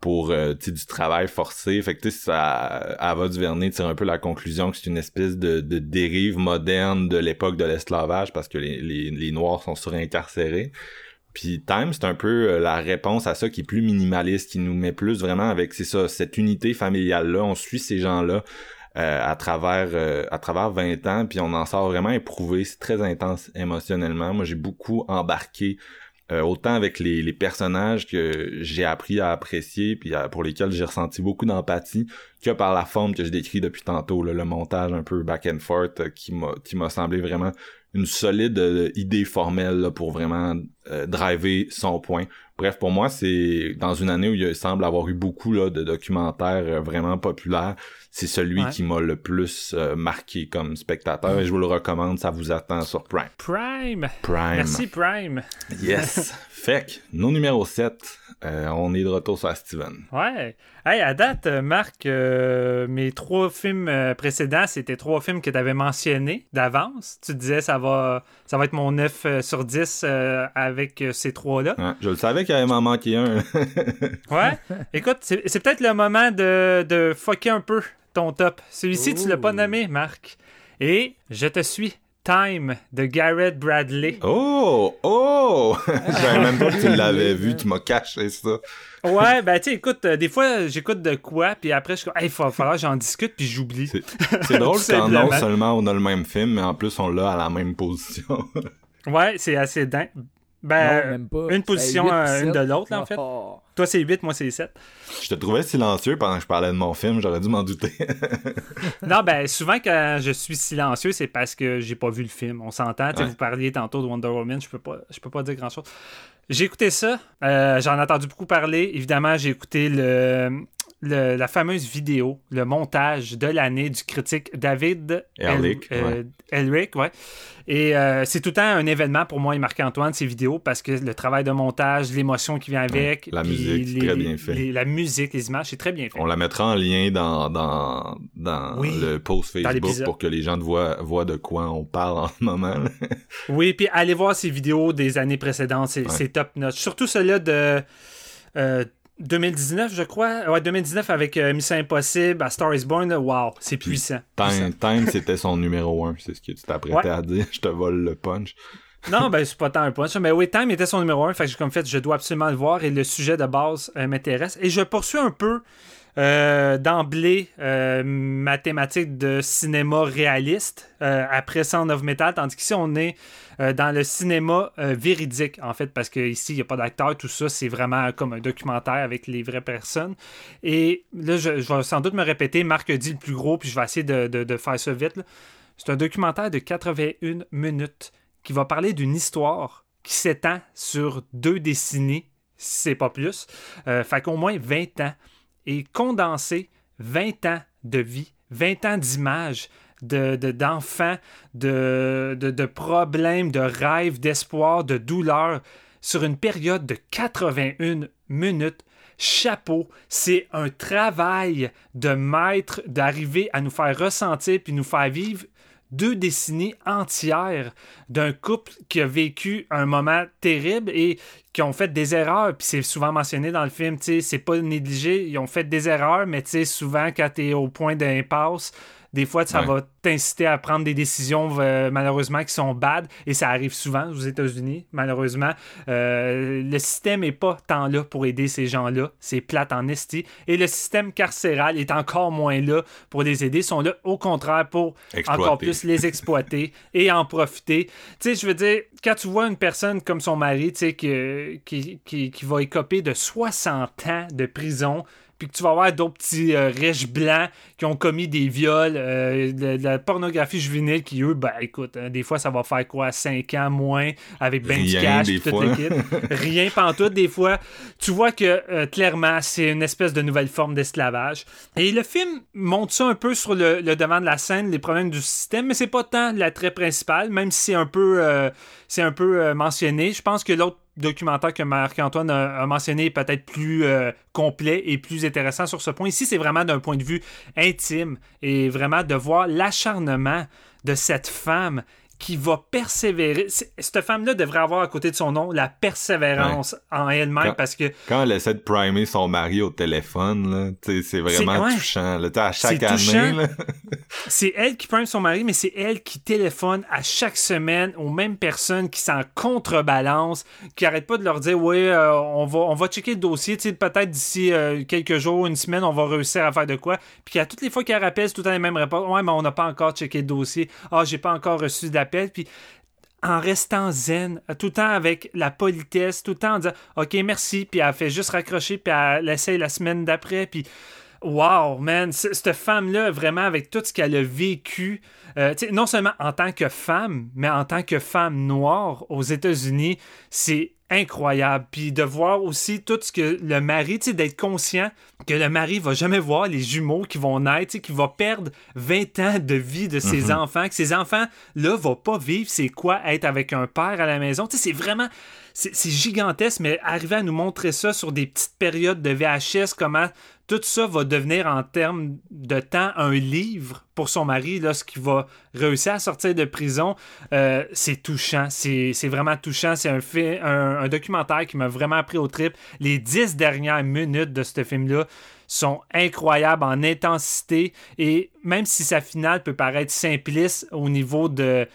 pour euh, du travail forcé. Fait que ça Ava Duvernay tire un peu la conclusion que c'est une espèce de, de dérive moderne de l'époque de l'esclavage parce que les, les, les Noirs sont surincarcérés. Puis Time, c'est un peu euh, la réponse à ça qui est plus minimaliste, qui nous met plus vraiment avec c'est ça, cette unité familiale-là. On suit ces gens-là euh, à travers à travers 20 ans, puis on en sort vraiment éprouvé. C'est très intense émotionnellement. Moi, j'ai beaucoup embarqué euh, autant avec les, personnages que j'ai appris à apprécier puis pour lesquels j'ai ressenti beaucoup d'empathie que par la forme que je décris depuis tantôt le montage un peu back and forth euh, qui m'a qui m'a semblé vraiment une solide euh, idée formelle pour vraiment driver son point. Bref pour moi c'est dans une année où il semble avoir eu beaucoup de documentaires vraiment populaires c'est celui qui m'a le plus euh, marqué comme spectateur et je vous le recommande, ça vous attend sur Prime. Prime! Prime. Merci Prime. Yes. fait nos numéro 7, euh, on est de retour sur Steven. Ouais. Hey, à date, euh, Marc, mes trois films précédents, c'était trois films que tu avais mentionnés d'avance. Tu disais ça va ça va être mon 9 sur 10 avec ces trois-là. je le savais qu'il allait m'en manquer un. ouais. Écoute, c'est peut-être le moment de, de fucker un peu ton top. Celui-ci, tu l'as pas nommé, Marc. Et je te suis. Time de Garrett Bradley. Oh! Oh! J'avais même pas que tu l'avais vu, tu m'as caché ça. ouais, ben tu écoute, euh, des fois j'écoute de quoi, puis après je suis il va falloir que j'en discute, puis j'oublie. C'est drôle quand non seulement on a le même film, mais en plus on l'a à la même position. ouais, c'est assez dingue. Ben, une position euh, une de l'autre, en fait. Oh. Toi, c'est 8, moi, c'est 7. Je te trouvais silencieux pendant que je parlais de mon film, j'aurais dû m'en douter. non, ben, souvent, quand je suis silencieux, c'est parce que j'ai pas vu le film. On s'entend. Vous parliez tantôt de Wonder Woman, je peux pas, je peux pas dire grand-chose. J'ai écouté ça. Euh, j'en ai entendu beaucoup parler. Évidemment, j'ai écouté le, la fameuse vidéo, le montage de l'année du critique David Elric. Euh, ouais. Et euh, c'est tout le temps un événement pour moi et Marc-Antoine, ces vidéos, parce que le travail de montage, l'émotion qui vient avec. la musique, c'est très bien fait. la musique, les images, c'est très bien fait. On la mettra en lien dans, dans, dans le post Facebook pour que les gens voient, voient de quoi on parle en ce moment. oui, puis allez voir ces vidéos des années précédentes, c'est top notch. Surtout celle-là de. Euh, 2019, je crois. Ouais, 2019 avec euh, Mission Impossible, à Star is Born. Wow, c'est puissant. Time, c'était son numéro 1, c'est ce que tu t'apprêtais à dire. Je te vole le punch. non, ben c'est pas tant un punch, mais oui, Time était son numéro 1, fait que j'ai comme fait, je dois absolument le voir et le sujet de base euh, m'intéresse. Et je poursuis un peu euh, d'emblée euh, mathématiques de cinéma réaliste euh, après Sound of Metal, tandis qu'ici on est dans le cinéma véridique en fait, parce qu'ici il n'y a pas d'acteur, tout ça c'est vraiment comme un documentaire avec les vraies personnes. Et là je, vais sans doute me répéter, Marc dit le plus gros, puis je vais essayer de, faire ça vite. C'est un documentaire de 81 minutes qui va parler d'une histoire qui s'étend sur deux décennies, si c'est pas plus. fait qu'au moins 20 ans et condenser 20 ans de vie, 20 ans d'images, de, d'enfants, de, de, de problèmes, de rêves, d'espoir, de douleur sur une période de 81 minutes. Chapeau, c'est un travail de maître d'arriver à nous faire ressentir puis nous faire vivre deux décennies entières d'un couple qui a vécu un moment terrible et qui ont fait des erreurs, puis c'est souvent mentionné dans le film, c'est pas négligé, ils ont fait des erreurs, mais souvent quand tu es au point d'impasse, des fois, ça va t'inciter à prendre des décisions euh, malheureusement qui sont bad et ça arrive souvent aux États-Unis, malheureusement. Euh, le système n'est pas tant là pour aider ces gens-là. C'est plate en esti. Et le système carcéral est encore moins là pour les aider. Ils sont là au contraire pour encore plus les exploiter et en profiter. Tu sais, je veux dire, quand tu vois une personne comme son mari, tu sais, qui, qui, qui, qui va écoper de 60 ans de prison, puis que tu vas avoir d'autres petits euh, riches blancs qui ont commis des viols, euh, de, la pornographie juvénile qui, eux, ben écoute, hein, des fois, ça va faire quoi, 5 ans moins, avec ben du cash, toute l'équipe? Rien pantoute, des fois. Tu vois que, euh, clairement, c'est une espèce de nouvelle forme d'esclavage. Et le film montre ça un peu sur le, devant de la scène, les problèmes du système, mais c'est pas tant l'attrait principal, même si c'est un peu, c'est un peu mentionné. Je pense que l'autre documentaire que Marc-Antoine a, mentionné est peut-être plus euh, complet et plus intéressant sur ce point. Ici, c'est vraiment d'un point de vue intime et vraiment de voir l'acharnement de cette femme qui va persévérer. Cette femme-là devrait avoir à côté de son nom la persévérance en elle-même parce que. Quand elle essaie de primer son mari au téléphone, c'est vraiment touchant. Là, à chaque année. c'est elle qui prime son mari, mais c'est elle qui téléphone à chaque semaine aux mêmes personnes qui s'en contrebalance, qui arrête pas de leur dire Oui, euh, on, va, on va checker le dossier. Peut-être d'ici euh, quelques jours, une semaine, on va réussir à faire de quoi. Puis à toutes les fois qu'elle rappelle, c'est tout le temps les mêmes réponses. Ouais, mais on n'a pas encore checké le dossier. Ah, j'ai pas encore reçu de puis en restant zen, tout le temps avec la politesse, tout le temps en disant OK, merci, puis elle fait juste raccrocher, puis elle essaye la semaine d'après, puis wow, man, cette femme-là, vraiment, avec tout ce qu'elle a vécu, euh, non seulement en tant que femme, mais en tant que femme noire aux États-Unis, c'est incroyable. Puis de voir aussi tout ce que le mari, tu sais, d'être conscient que le mari va jamais voir les jumeaux qui vont naître, tu sais, qu'il va perdre 20 ans de vie de ses mhm. enfants, que ses enfants-là vont pas vivre c'est quoi être avec un père à la maison. Tu sais, c'est vraiment, c'est gigantesque, mais arriver à nous montrer ça sur des petites périodes de VHS, comment tout ça va devenir en termes de temps un livre pour son mari lorsqu'il va réussir à sortir de prison. Euh, c'est touchant, c'est vraiment touchant. C'est un, un, un, documentaire qui m'a vraiment pris au trip. Les dix dernières minutes de ce film-là sont incroyables en intensité et même si sa finale peut paraître simpliste au niveau de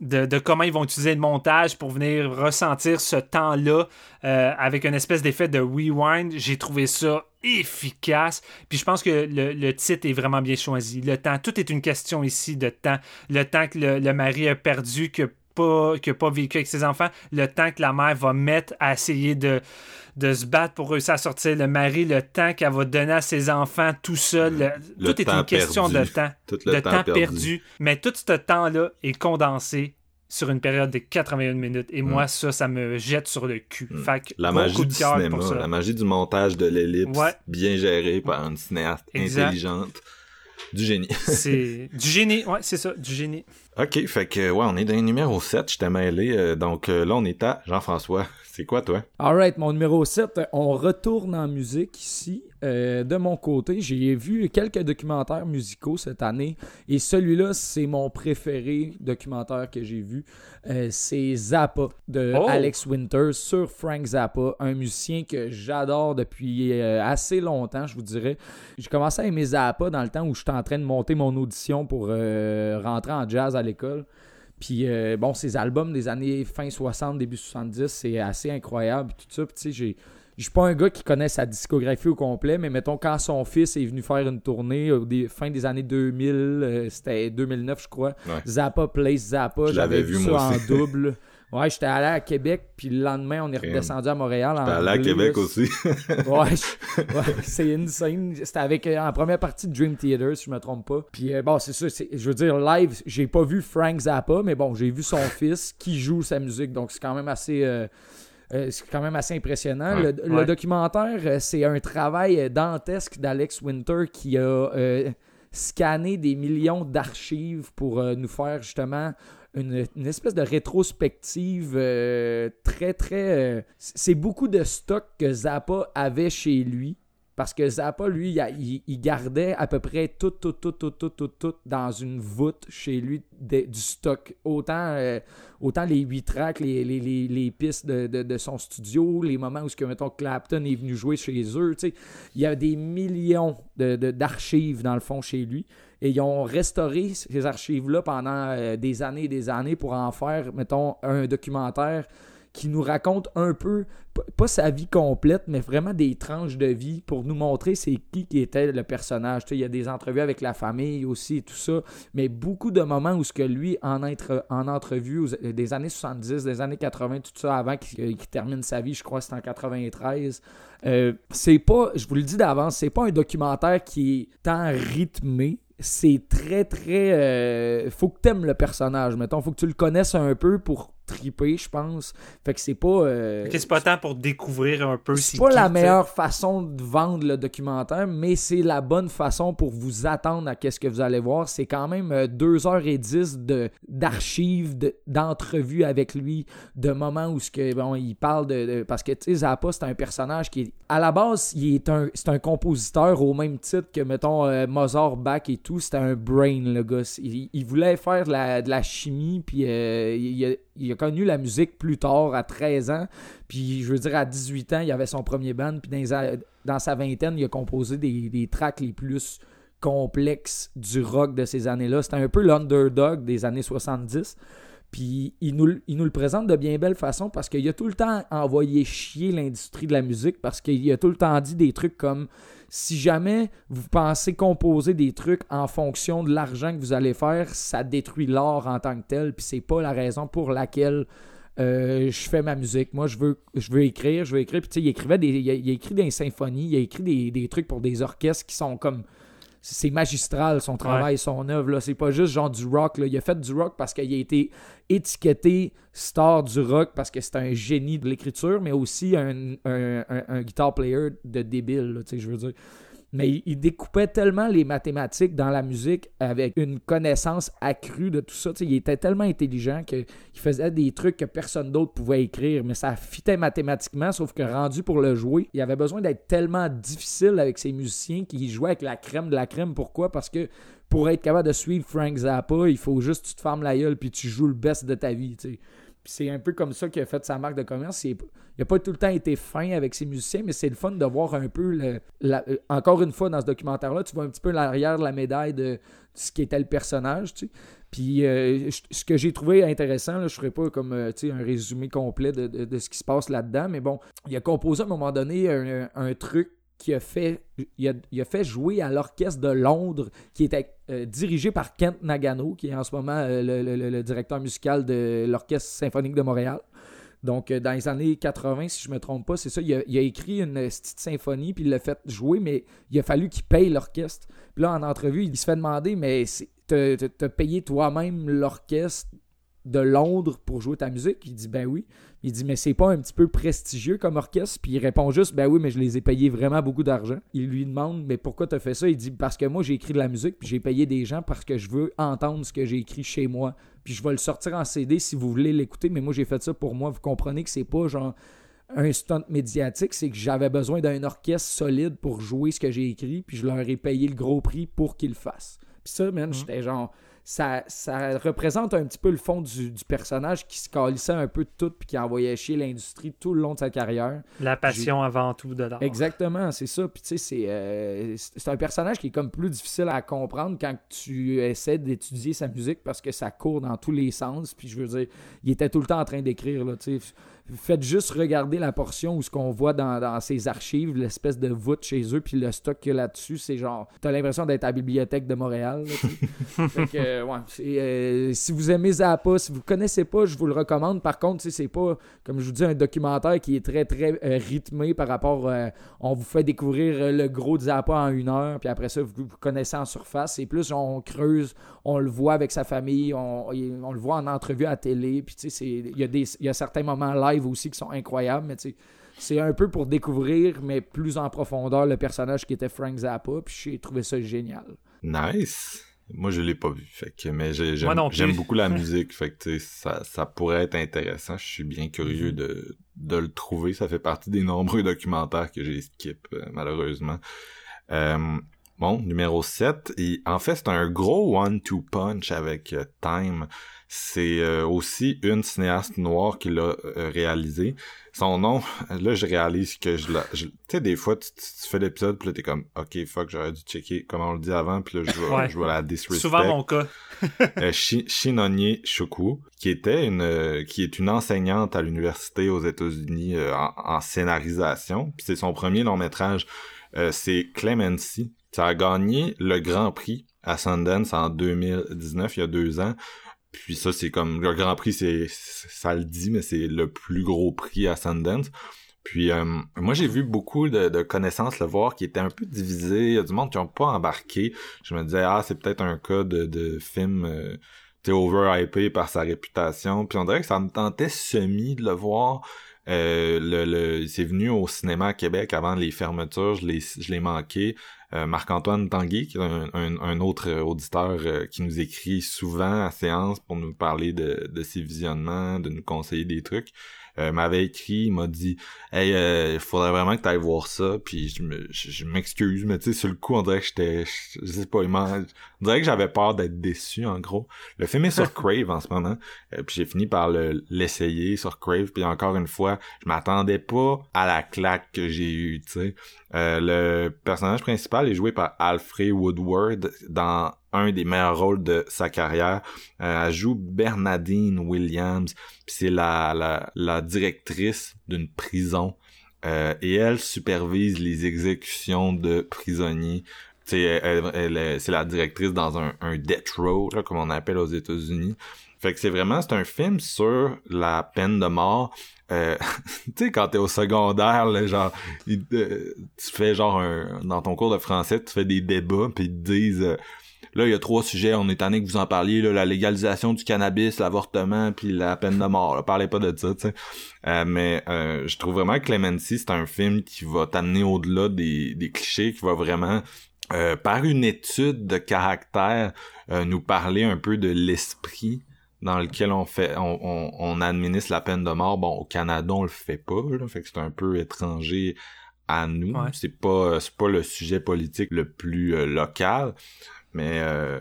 de, comment ils vont utiliser le montage pour venir ressentir ce temps-là euh, avec une espèce d'effet de rewind. J'ai trouvé ça efficace. Puis je pense que le, titre est vraiment bien choisi. Le temps, tout est une question ici de temps. Le temps que le, mari a perdu, que pas, que pas vécu avec ses enfants, le temps que la mère va mettre à essayer de, de se battre pour réussir à sortir le mari, le temps qu'elle va donner à ses enfants tout seul. tout est une question de temps. de temps, perdu. Mais tout ce temps-là est condensé sur une période de 81 minutes. Et moi, mm. ça, ça me jette sur le cul. Mm. la magie du cinéma, la magie du montage de l'ellipse, bien géré par une cinéaste intelligente. Du génie. c'est du génie, ouais, c'est ça, du génie. OK, fait que, ouais, on est dans le numéro 7, je t'ai mêlé. Euh, donc euh, là, on est à Jean-François. C'est quoi, toi? Alright, mon numéro 7, on retourne en musique ici. Euh, de mon côté, j'ai vu quelques documentaires musicaux cette année et celui-là, c'est mon préféré documentaire que j'ai vu. c'est Zappa de oh! Alex Winters sur Frank Zappa, un musicien que j'adore depuis assez longtemps, je vous dirais. J'ai commencé à aimer Zappa dans le temps où j'étais en train de monter mon audition pour rentrer en jazz à l'école. Puis euh, bon, ces albums des années fin 60, début 70, c'est assez incroyable. Tout ça, tu sais, j'ai. Je suis pas un gars qui connaît sa discographie au complet, mais mettons, quand son fils est venu faire une tournée au fin des années 2000, euh, c'était 2009, je crois, Zappa Place Zappa, j'avais vu, ça en double. Ouais, j'étais allé à Québec, puis le lendemain, on est redescendu à Montréal. J'étais allé à Québec aussi. ouais, c'est insane. C'était avec, euh, en première partie de Dream Theater, si je me trompe pas. Puis euh, bon, c'est ça, je veux dire, live, j'ai pas vu Frank Zappa, mais bon, j'ai vu son fils qui joue sa musique, donc c'est quand même assez... Euh, c'est quand même assez impressionnant. le, documentaire, c'est un travail dantesque d'Alex Winter qui a scanné des millions d'archives pour euh, nous faire justement une, une espèce de rétrospective euh, très, très... euh, c'est beaucoup de stock que Zappa avait chez lui. Parce que Zappa, lui, il, gardait à peu près tout, tout, tout, tout, tout, tout, tout dans une voûte chez lui du stock. Autant, euh, autant les huit tracks, les, les, les, pistes de, de, son studio, les moments où, que, mettons, Clapton est venu jouer chez eux. tu sais. Il y a des millions d'archives, dans le fond, chez lui. Et ils ont restauré ces archives-là pendant euh, des années et des années pour en faire, mettons, un documentaire qui nous raconte un peu, pas sa vie complète, mais vraiment des tranches de vie pour nous montrer c'est qui était le personnage. Il y a des entrevues avec la famille aussi et tout ça, mais beaucoup de moments où ce que lui, en, entre, en entrevue aux- des années 70, des années 80, tout ça, avant qu'il qu'il termine sa vie, je crois que c'est en 93, euh, c'est pas, je vous le dis d'avance, c'est pas un documentaire qui est tant rythmé. C'est très, très. euh, faut que t'aimes le personnage, mettons. Faut que tu le connaisses un peu pour triper, je pense. Fait que c'est pas. euh, Ok, c'est pas tant pour découvrir un peu c'est pas qui, la meilleure façon de vendre le documentaire, mais c'est la bonne façon pour vous attendre à qu'est-ce que vous allez voir. C'est quand même euh, 2h10 de, d'archives, de- d'entrevues avec lui, de moments où ce que, bon, il parle de, de- Parce que, tu sais, Zappa, c'est un personnage qui est... À la base, il est un, c'est un compositeur au même titre que, mettons, euh, Mozart, Bach et tout. C'était un brain, le gars. Il, il voulait faire de la, de la chimie, puis euh, il, a, il a connu la musique plus tard, à 13 ans. Puis, je veux dire, à 18 ans, il avait son premier band. Puis, dans, sa vingtaine, il a composé des, des tracks les plus complexes du rock de ces années-là. C'était un peu l'underdog des années 70. Puis, il nous, il nous le présente de bien belle façon parce qu'il a tout le temps envoyé chier l'industrie de la musique parce qu'il a tout le temps dit des trucs comme si jamais vous pensez composer des trucs en fonction de l'argent que vous allez faire, ça détruit l'art en tant que tel. Puis, c'est pas la raison pour laquelle euh, je fais ma musique. Moi, je veux, je veux écrire, je veux écrire. Puis, tu sais, il écrivait des, il a, il a écrit des symphonies, il a écrit des, des trucs pour des orchestres qui sont comme. C'est magistral son travail, son œuvre. là. C'est pas juste genre du rock. Là. Il a fait du rock parce qu'il a été étiqueté star du rock parce que c'est un génie de l'écriture, mais aussi un, un, un- un guitar player de débile, là, tu sais, je veux dire. Mais il, découpait tellement les mathématiques dans la musique avec une connaissance accrue de tout ça. il était tellement intelligent qu'il faisait des trucs que personne d'autre pouvait écrire, mais ça fitait mathématiquement, sauf que rendu pour le jouer, il avait besoin d'être tellement difficile avec ses musiciens qu'il jouait avec la crème de la crème. Pourquoi? Parce que pour être capable de suivre Frank Zappa, il faut juste que tu te fermes la gueule puis tu joues le best de ta vie. C'est un peu comme ça qu'il a fait sa marque de commerce. Il n'a pas tout le temps été fin avec ses musiciens, mais c'est le fun de voir un peu, le- encore une fois, dans ce documentaire-là, tu vois un petit peu l'arrière de la médaille de ce qui était le personnage. tu sais. Puis euh, ce que j'ai trouvé intéressant, je ne ferai pas comme euh, un résumé complet de, de- ce qui se passe là-dedans, mais bon, il a composé à un moment donné un truc qui a fait, il a, il a fait jouer à l'orchestre de Londres, qui était euh, dirigé par Kent Nagano, qui est en ce moment euh, le, le- directeur musical de l'Orchestre symphonique de Montréal. Donc, euh, dans les années 80, si je me trompe pas, c'est ça. Il a, il a écrit une petite symphonie, puis il l'a fait jouer, mais il a fallu qu'il paye l'orchestre. Puis là, en entrevue, il se fait demander, mais t'as payé toi-même l'orchestre de Londres pour jouer ta musique? Il dit, ben oui. Il dit, mais c'est pas un petit peu prestigieux comme orchestre? Puis il répond juste, ben oui, mais je les ai payés vraiment beaucoup d'argent. Il lui demande, mais pourquoi t'as fait ça? Il dit, parce que moi, j'ai écrit de la musique, puis j'ai payé des gens parce que je veux entendre ce que j'ai écrit chez moi. Puis je vais le sortir en CD si vous voulez l'écouter, mais moi, j'ai fait ça pour moi. Vous comprenez que c'est pas genre un stunt médiatique, c'est que j'avais besoin d'un orchestre solide pour jouer ce que j'ai écrit, puis je leur ai payé le gros prix pour qu'ils le fassent. Puis ça, man, j'étais genre. Ça, ça représente un petit peu le fond du, du personnage qui se calissait un peu de tout puis qui envoyait chier l'industrie tout le long de sa carrière. La passion avant tout de l'art. Exactement, c'est ça. Puis tu sais, c'est, euh, c'est c'est un personnage qui est comme plus difficile à comprendre quand tu essaies d'étudier sa musique parce que ça court dans tous les sens. Puis je veux dire, il était tout le temps en train d'écrire. Là, tu sais. Faites juste regarder la portion où ce qu'on voit dans, dans ses archives, l'espèce de voûte chez eux, puis le stock qu'il y a là-dessus, c'est genre, t'as l'impression d'être à la bibliothèque de Montréal. là. Fait que, euh, ouais, euh, si vous aimez Zappa, si vous connaissez pas, je vous le recommande. Par contre, c'est pas, comme je vous dis, un documentaire qui est très, très euh, rythmé par rapport. euh, on vous fait découvrir le gros de Zappa en une heure, puis après ça, vous, vous connaissez en surface. C'est plus, on creuse, on le voit avec sa famille, on, on le voit en entrevue à la télé. Puis, tu sais, c'est- il y, a des- il y a certains moments live aussi qui sont incroyables, mais tu sais. C'est un peu pour découvrir, mais plus en profondeur, le personnage qui était Frank Zappa, puis j'ai trouvé ça génial. Nice. Moi, je l'ai pas vu. Fait que, mais j'ai- Moi non j'aime plus. j'aime beaucoup la musique. fait que, ça, ça pourrait être intéressant. Je suis bien curieux de, de le trouver. Ça fait partie des nombreux documentaires que j'ai skip, euh, malheureusement. Euh, bon, numéro 7. Et, en fait, c'est un gros one-two punch avec euh, Time. C'est euh, aussi une cinéaste noire qui l'a euh, réalisé. Son nom, là, je réalise que je la... Tu sais, des fois, tu, tu- fais l'épisode, puis là, t'es comme, OK, fuck, j'aurais dû checker comment on le dit avant, puis là, je vais, Ouais. je vais la disrespect. Souvent mon cas. Euh, Shi- Shinonye Shuku, qui était une, euh, qui est une enseignante à l'université aux États-Unis euh, en, en scénarisation. Puis c'est son premier long métrage. Euh, c'est Clemency. Ça a gagné le Grand Prix à Sundance en 2019, il y a deux ans. Puis ça, c'est comme le Grand Prix, c'est ça le dit, mais c'est le plus gros prix à Sundance. Puis euh, moi, j'ai vu beaucoup de, connaissances le voir qui étaient un peu divisées. Il y a du monde qui n'ont pas embarqué. Je me disais, ah, c'est peut-être un cas de, de film euh, overhypé par sa réputation. Puis on dirait que ça me tentait semi de le voir. Euh, le, le, c'est venu au cinéma à Québec avant les fermetures, je l'ai, je l'ai manqué. Euh, Marc-Antoine Tanguay, qui est un, un- un autre euh, auditeur euh, qui nous écrit souvent à séance pour nous parler de, de ses visionnements, de nous conseiller des trucs, euh, m'avait écrit, il m'a dit Hey, euh, il faudrait vraiment que tu ailles voir ça, puis je, me, je, je m'excuse, mais tu sais, sur le coup, on dirait que j'étais. Je, sais pas, il on dirait que j'avais peur d'être déçu, en gros. Le film est sur Crave en ce moment. Euh, puis j'ai fini par le- l'essayer sur Crave. Puis encore une fois, je m'attendais pas à la claque que j'ai eue, tu sais. Euh, le personnage principal est joué par Alfred Woodward dans un des meilleurs rôles de sa carrière. Euh, elle joue Bernadine Williams. Puis c'est la, la, la directrice d'une prison. Euh, et elle supervise les exécutions de prisonniers. C'est la directrice dans un, un death row, là, comme on appelle aux États-Unis. Fait que c'est vraiment, c'est un film sur la peine de mort. Euh, tu sais, quand t'es au secondaire, là, genre, euh, tu fais genre un, dans ton cours de français, tu fais des débats, puis ils te disent, euh, là, il y a trois sujets, on est tanné que vous en parliez, là, la légalisation du cannabis, l'avortement, puis la peine de mort. Là, parlez pas de ça, tu sais. Euh, mais je trouve vraiment que Clemency, c'est un film qui va t'amener au-delà des, des clichés, qui va vraiment, euh, par une étude de caractère, euh, nous parler un peu de l'esprit dans lequel on fait on, on, on administre la peine de mort. Bon, au Canada, on le fait pas, là, fait que c'est un peu étranger à nous. Ouais. C'est pas c'est pas le sujet politique le plus euh, local, mais euh,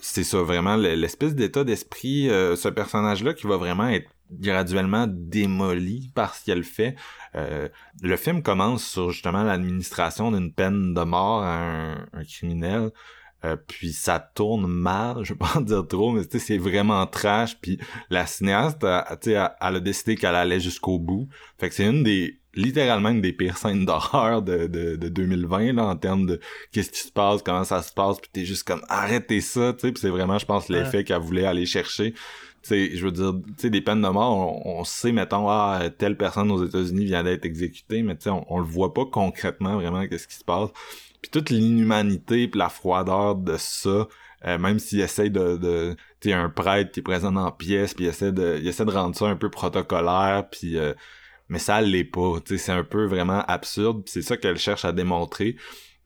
c'est ça vraiment le- l'espèce d'état d'esprit euh, ce personnage là qui va vraiment être graduellement démoli par ce qu'elle fait. Euh, le film commence sur justement l'administration d'une peine de mort à un, un criminel. Euh, puis ça tourne mal, je vais pas en dire trop, mais c'est vraiment trash. Puis la cinéaste, elle, sais, elle, elle a décidé qu'elle allait jusqu'au bout. Fait que c'est une des, littéralement une des pires scènes d'horreur de, de, de 2020, là, en termes de qu'est-ce qui se passe, comment ça se passe, puis t'es juste comme, arrêtez ça, tu sais, puis c'est vraiment, je pense, l'effet qu'elle voulait aller chercher. Sais, je veux dire, tu sais, des peines de mort, on, on sait, mettons, ah, telle personne aux États-Unis vient d'être exécutée, mais tu sais, on, on le voit pas concrètement vraiment qu'est-ce qui se passe. Puis toute l'inhumanité puis la froideur de ça, euh, même s'il essaye de, de tu un prêtre qui est présent la pièce, puis il essaie de, il essaie de rendre ça un peu protocolaire, puis euh, mais ça l'est pas, tu sais, c'est un peu vraiment absurde, c'est ça qu'elle cherche à démontrer.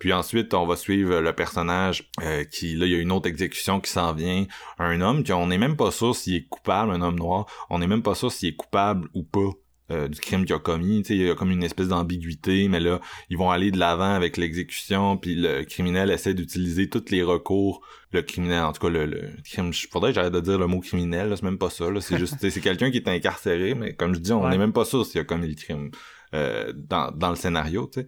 Puis ensuite, on va suivre le personnage euh, qui, là, il y a une autre exécution qui s'en vient. Un homme qu'on n'est même pas sûr s'il est coupable, un homme noir. On n'est même pas sûr s'il est coupable ou pas euh, du crime qu'il a commis. Tu sais, il y a comme une espèce d'ambiguïté, mais là, ils vont aller de l'avant avec l'exécution, puis le criminel essaie d'utiliser tous les recours. Le criminel, en tout cas, le, le crime... Faudrait que j'arrête de dire le mot criminel, là, c'est même pas ça. C'est juste, c'est quelqu'un qui est incarcéré, mais comme je dis, on n'est Ouais. même pas sûr s'il a commis le crime euh, dans, dans le scénario, tu sais.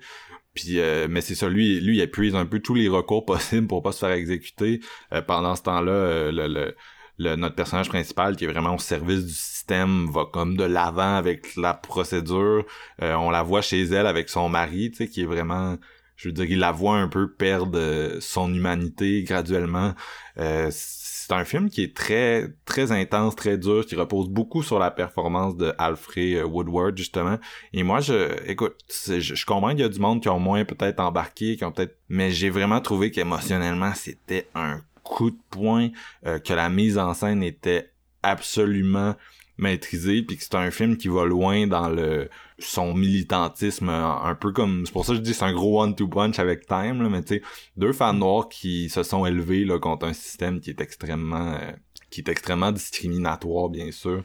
Puis, euh, mais c'est ça, lui, lui, il épuise un peu tous les recours possibles pour pas se faire exécuter. Euh, pendant ce temps-là, euh, le, le, le- notre personnage principal, qui est vraiment au service du système, va comme de l'avant avec la procédure. Euh, on la voit chez elle avec son mari, tu sais, qui est vraiment... Je veux dire, il la voit un peu perdre euh, son humanité graduellement. Euh, c'est un film qui est très très intense, très dur, qui repose beaucoup sur la performance de Alfred Woodward justement. Et moi, je, écoute, je, je comprends qu'il y a du monde qui ont moins peut-être embarqué, qui ont peut-être, mais j'ai vraiment trouvé qu'émotionnellement c'était un coup de poing, euh, que la mise en scène était absolument maîtrisé puis que c'est un film qui va loin dans le son militantisme un, peu comme c'est pour ça que je dis c'est un gros one two punch avec Time là, mais tu sais deux fans noirs qui se sont élevés là contre un système qui est extrêmement euh, qui est extrêmement discriminatoire bien sûr.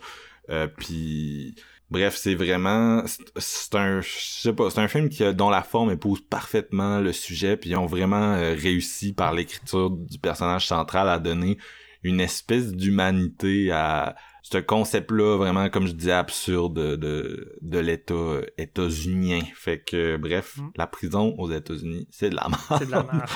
Euh, puis Bref, c'est vraiment c'est un je sais pas, c'est un film qui dont la forme épouse parfaitement le sujet puis ils ont vraiment euh, réussi par l'écriture du personnage central à donner une espèce d'humanité à ce concept-là vraiment comme je disais absurde de de l'État états-unien. Fait que bref, mm. la prison aux États-Unis, c'est de la merde. C'est de la merde.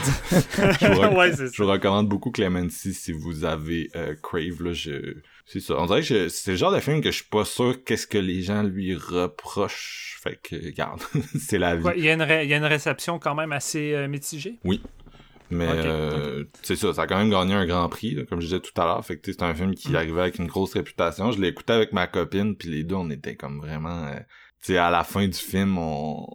je, vous recommande beaucoup Clemency si vous avez euh, Crave là, je c'est ça. On dirait que c'est le genre de film que je suis pas sûr qu'est-ce que les gens lui reprochent. Fait que, regarde, c'est la vie. Il y, a une réception quand même assez euh, mitigée? Oui. Mais euh, c'est ça, ça a quand même gagné un grand prix, comme je disais tout à l'heure. Fait que c'est un film qui mm. arrivait avec une grosse réputation. Je l'ai écouté avec ma copine, puis les deux, on était comme vraiment... Euh, tu sais, à la fin du film, on,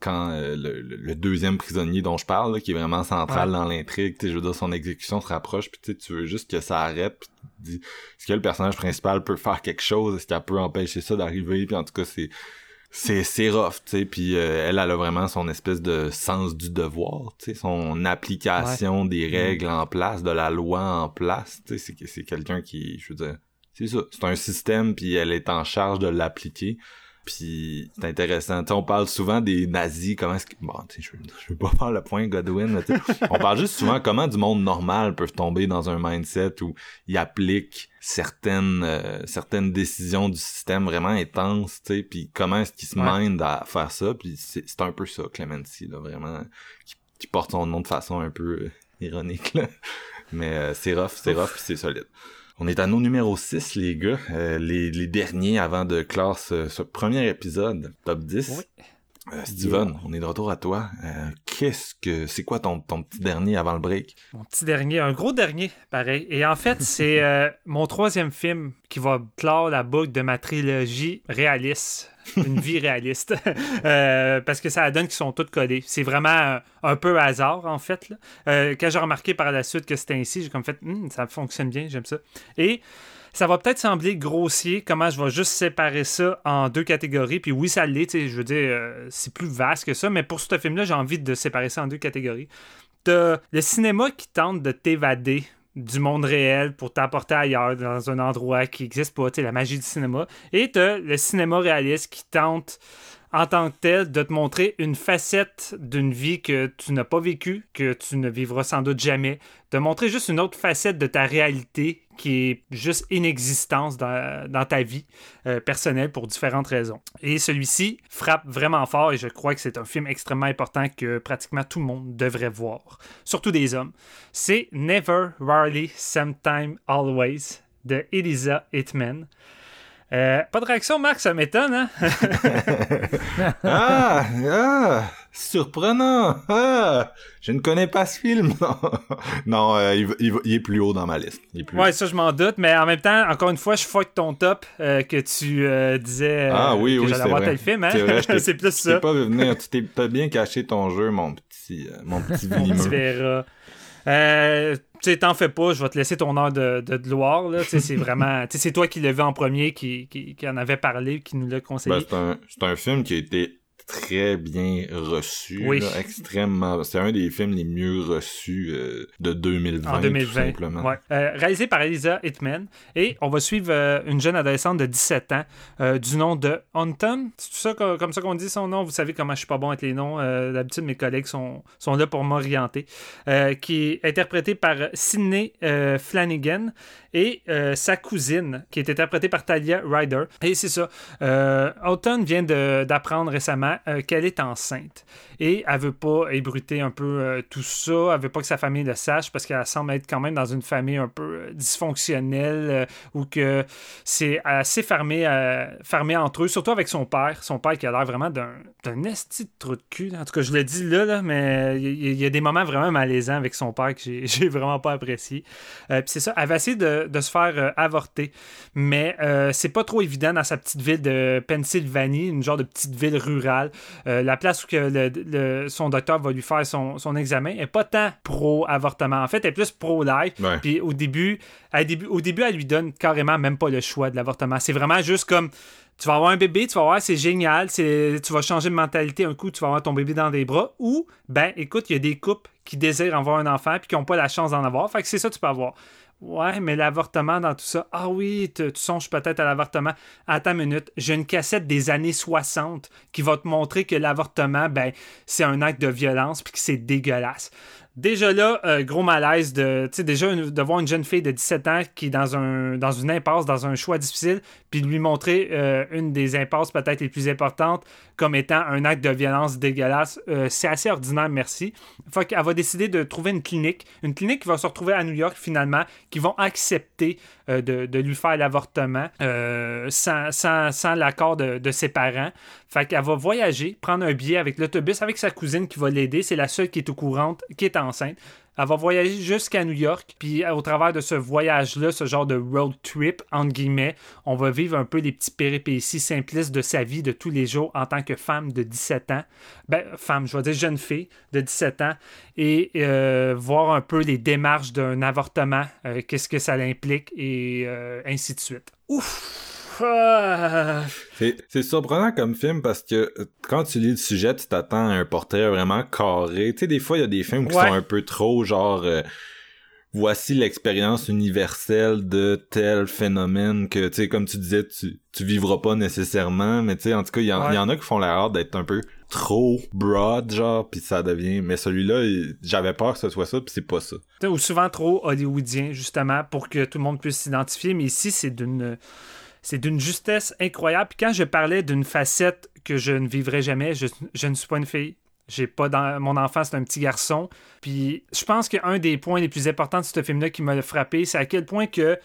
quand euh, le, deuxième prisonnier dont je parle, qui est vraiment central dans l'intrigue, je veux dire, son exécution se rapproche, puis tu veux juste que ça arrête, puis tu dis, est-ce que le personnage principal peut faire quelque chose, est-ce qu'elle peut empêcher ça d'arriver, puis en tout cas, c'est c'est c'est rough, tu sais, puis euh, elle, elle a vraiment son espèce de sens du devoir, tu sais, son application des mm. règles en place, de la loi en place, tu sais, c'est c'est quelqu'un qui, je veux dire, c'est ça, c'est un système, puis elle est en charge de l'appliquer. Puis c'est intéressant. on parle souvent des nazis, comment est-ce que... Bon, je, je veux pas faire le point Godwin, mais on parle juste souvent comment du monde normal peut tomber dans un mindset où il applique certaines euh, certaines décisions du système vraiment intenses, tu sais, puis comment est-ce qu'il se mind à faire ça, puis c'est un peu ça, Clemency, là, vraiment, qui, porte son nom de façon un peu euh, ironique, là. Mais euh, c'est rough, c'est rough, c'est solide. On est à nos numéro 6, les gars. Euh, les, les, derniers avant de clore ce, premier épisode, top 10. Oui. Euh, Steven, on est de retour à toi. Euh, qu'est-ce que c'est quoi ton, ton petit dernier avant le break? Mon petit dernier, un gros dernier, pareil. Et en fait, c'est mon troisième film qui va clore la boucle de ma trilogie réaliste une vie réaliste. Euh, parce que ça donne qu'ils sont tous collés. C'est vraiment un, peu hasard, en fait. Euh, quand j'ai remarqué par la suite que c'était ainsi, j'ai comme fait, hmm, ça fonctionne bien, j'aime ça. Et ça va peut-être sembler grossier comment je vais juste séparer ça en deux catégories. Puis oui, ça l'est, je veux dire, euh, c'est plus vaste que ça, mais pour ce film-là, j'ai envie de séparer ça en deux catégories. T'as le cinéma qui tente de t'évader du monde réel pour t'apporter ailleurs, dans un endroit qui n'existe pas, la magie du cinéma. Et le cinéma réaliste qui tente en tant que tel de te montrer une facette d'une vie que tu n'as pas vécue, que tu ne vivras sans doute jamais, de montrer juste une autre facette de ta réalité qui est juste inexistence dans, dans ta vie euh, personnelle pour différentes raisons. Et celui-ci frappe vraiment fort et je crois que c'est un film extrêmement important que pratiquement tout le monde devrait voir, surtout des hommes. C'est Never, Rarely, Sometime, Always de Elisa Hitman. Euh, pas de réaction, Marc, ça m'étonne, hein? ah, ah, surprenant. Ah, je ne connais pas ce film. non, euh, il, est plus haut dans ma liste. ouais, ça, je m'en doute, mais en même temps, encore une fois, je fuck ton top euh, que tu disais ah, oui, que oui, j'allais voir tel film. Hein? C'est plus ça. pas venir. Tu t'es bien caché ton jeu, mon petit, mon petit Tu verras. Euh, tu t'en fais pas, je vais te laisser ton heure de, de gloire. C'est vraiment. c'est toi qui l'as vu en premier, qui, qui, qui, en avait parlé, qui nous l'a conseillé. Ben, c'est un, un, film qui a été très bien reçu. Oui. extrêmement. C'est un des films les mieux reçus euh, de 2020. En 2020. simplement. Ouais. Euh, réalisé par Elisa Hitman. Et on va suivre euh, une jeune adolescente de 17 ans du nom de Anton. C'est ça comme ça qu'on dit son nom? Vous savez comment je suis pas bon avec les noms. D'habitude, mes collègues sont, sont là pour m'orienter. qui est interprété par Sidney Flanagan et sa cousine, qui est interprétée par Talia Ryder. Et c'est ça. Autumn vient d'apprendre récemment euh, qu'elle est enceinte. Et elle veut pas ébruter un peu euh, tout ça. Elle veut pas que sa famille le sache parce qu'elle semble être quand même dans une famille un peu euh, dysfonctionnelle ou que c'est assez fermé, fermé entre eux, surtout avec son père. Son père qui a l'air vraiment d'un esti de trou de cul. En tout cas, je le dis là, mais il y, a des moments vraiment malaisants avec son père que j'ai vraiment pas apprécié. Puis c'est ça, elle va essayer de, se faire avorter. Mais c'est pas trop évident dans sa petite ville de Pennsylvanie, une genre de petite ville rurale. Euh, la place où que le, son docteur va lui faire son, son examen, elle n'est pas tant pro-avortement. En fait, elle est plus pro-life. Ouais. Puis au début, elle, début, au début, elle lui donne carrément même pas le choix de l'avortement. C'est vraiment juste comme tu vas avoir un bébé, tu vas voir, c'est génial, c'est, tu vas changer de mentalité un coup, tu vas avoir ton bébé dans des bras. Ou, ben, écoute, il y a des couples qui désirent avoir un enfant puis qui n'ont pas la chance d'en avoir. Fait que c'est ça que tu peux avoir. Ouais, mais l'avortement dans tout ça. Ah oui, tu, songes peut-être à l'avortement. Attends une minute, j'ai une cassette des années 60 qui va te montrer que l'avortement, ben, c'est un acte de violence puis que c'est dégueulasse. Déjà là, euh, gros malaise de, déjà de voir une jeune fille de 17 ans qui est dans, un, dans une impasse, dans un choix difficile, puis lui montrer euh, une des impasses peut-être les plus importantes comme étant un acte de violence dégueulasse. Euh, c'est assez ordinaire, merci. Fait qu'elle va décider de trouver une clinique, une clinique qui va se retrouver à New York finalement, qui vont accepter euh, de, lui faire l'avortement euh, sans, sans, sans l'accord de, de ses parents. Fait qu'elle va voyager, prendre un billet avec l'autobus avec sa cousine qui va l'aider. C'est la seule qui est au courant, qui est enceinte. Elle va voyager jusqu'à New York, puis au travers de ce voyage-là, ce genre de road trip, entre guillemets, on va vivre un peu les petits péripéties simplistes de sa vie de tous les jours en tant que femme de 17 ans. Ben, femme, je vais dire jeune fille de 17 ans, et euh, voir un peu les démarches d'un avortement, euh, qu'est-ce que ça implique, et euh, ainsi de suite. Ouf! Ah. C'est c'est surprenant comme film parce que euh, quand tu lis le sujet, tu t'attends à un portrait vraiment carré. Tu sais, des fois, il y a des films qui Ouais. sont un peu trop genre... euh, voici l'expérience universelle de tel phénomène que, tu sais, comme tu disais, tu, tu vivras pas nécessairement, mais tu sais, en tout cas, il y, Ouais. y en a qui font l'erreur d'être un peu trop broad, genre, puis ça devient... Mais celui-là, il- j'avais peur que ce soit ça, puis c'est pas ça. Ou souvent trop hollywoodien, justement, pour que tout le monde puisse s'identifier. Mais ici, c'est d'une. C'est d'une justesse incroyable. Puis quand je parlais d'une facette que je ne vivrai jamais, je, ne suis pas une fille. J'ai pas dans mon enfant, c'est un petit garçon. Puis je pense qu'un des points les plus importants de ce film-là qui m'a frappé, c'est à quel point que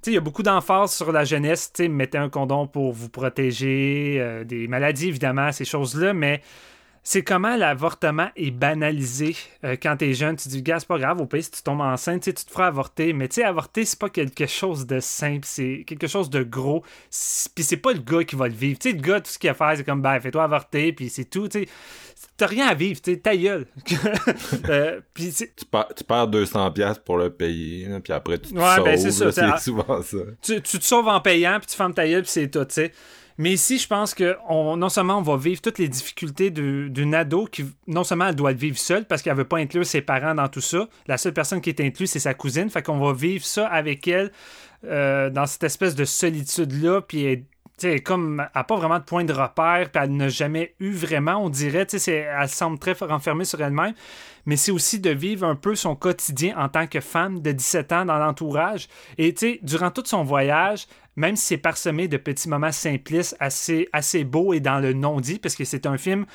tu sais, il y a beaucoup d'emphase sur la jeunesse. Mettez un condom pour vous protéger euh, des maladies, évidemment, ces choses-là, mais c'est comment l'avortement est banalisé euh, quand t'es jeune. Tu te dis, gars, c'est pas grave, au pays, si tu tombes enceinte, tu te feras avorter. Mais tu sais, avorter, c'est pas quelque chose de simple, c'est quelque chose de gros. Puis c'est pas le gars qui va le vivre. Tu sais, le gars, tout ce qu'il a à faire, c'est comme, ben, fais-toi avorter, puis c'est tout. Tu t'as rien à vivre, tu ta gueule. Euh, puis Tu, per- tu perds 200 pièces pour le payer, puis après tu te Ouais, sauves, ben, c'est ça, là, c'est- c'est souvent ça. tu, tu te sauves en payant, puis tu fermes ta gueule, puis c'est tout, tu sais. Mais ici, je pense que on, non seulement on va vivre toutes les difficultés d'une ado qui, non seulement elle doit le vivre seule parce qu'elle veut pas inclure ses parents dans tout ça. La seule personne qui est incluse, c'est sa cousine. Fait qu'on va vivre ça avec elle euh, dans cette espèce de solitude-là. Sais, comme, elle n'a pas vraiment de point de repère, puis elle n'a jamais eu vraiment, on dirait. tu sais, Elle semble très renfermée sur elle-même. Mais c'est aussi de vivre un peu son quotidien en tant que femme de 17 ans dans l'entourage. Et tu sais, durant tout son voyage, même si c'est parsemé de petits moments simplistes, assez, assez beaux et dans le non-dit, parce que c'est un film.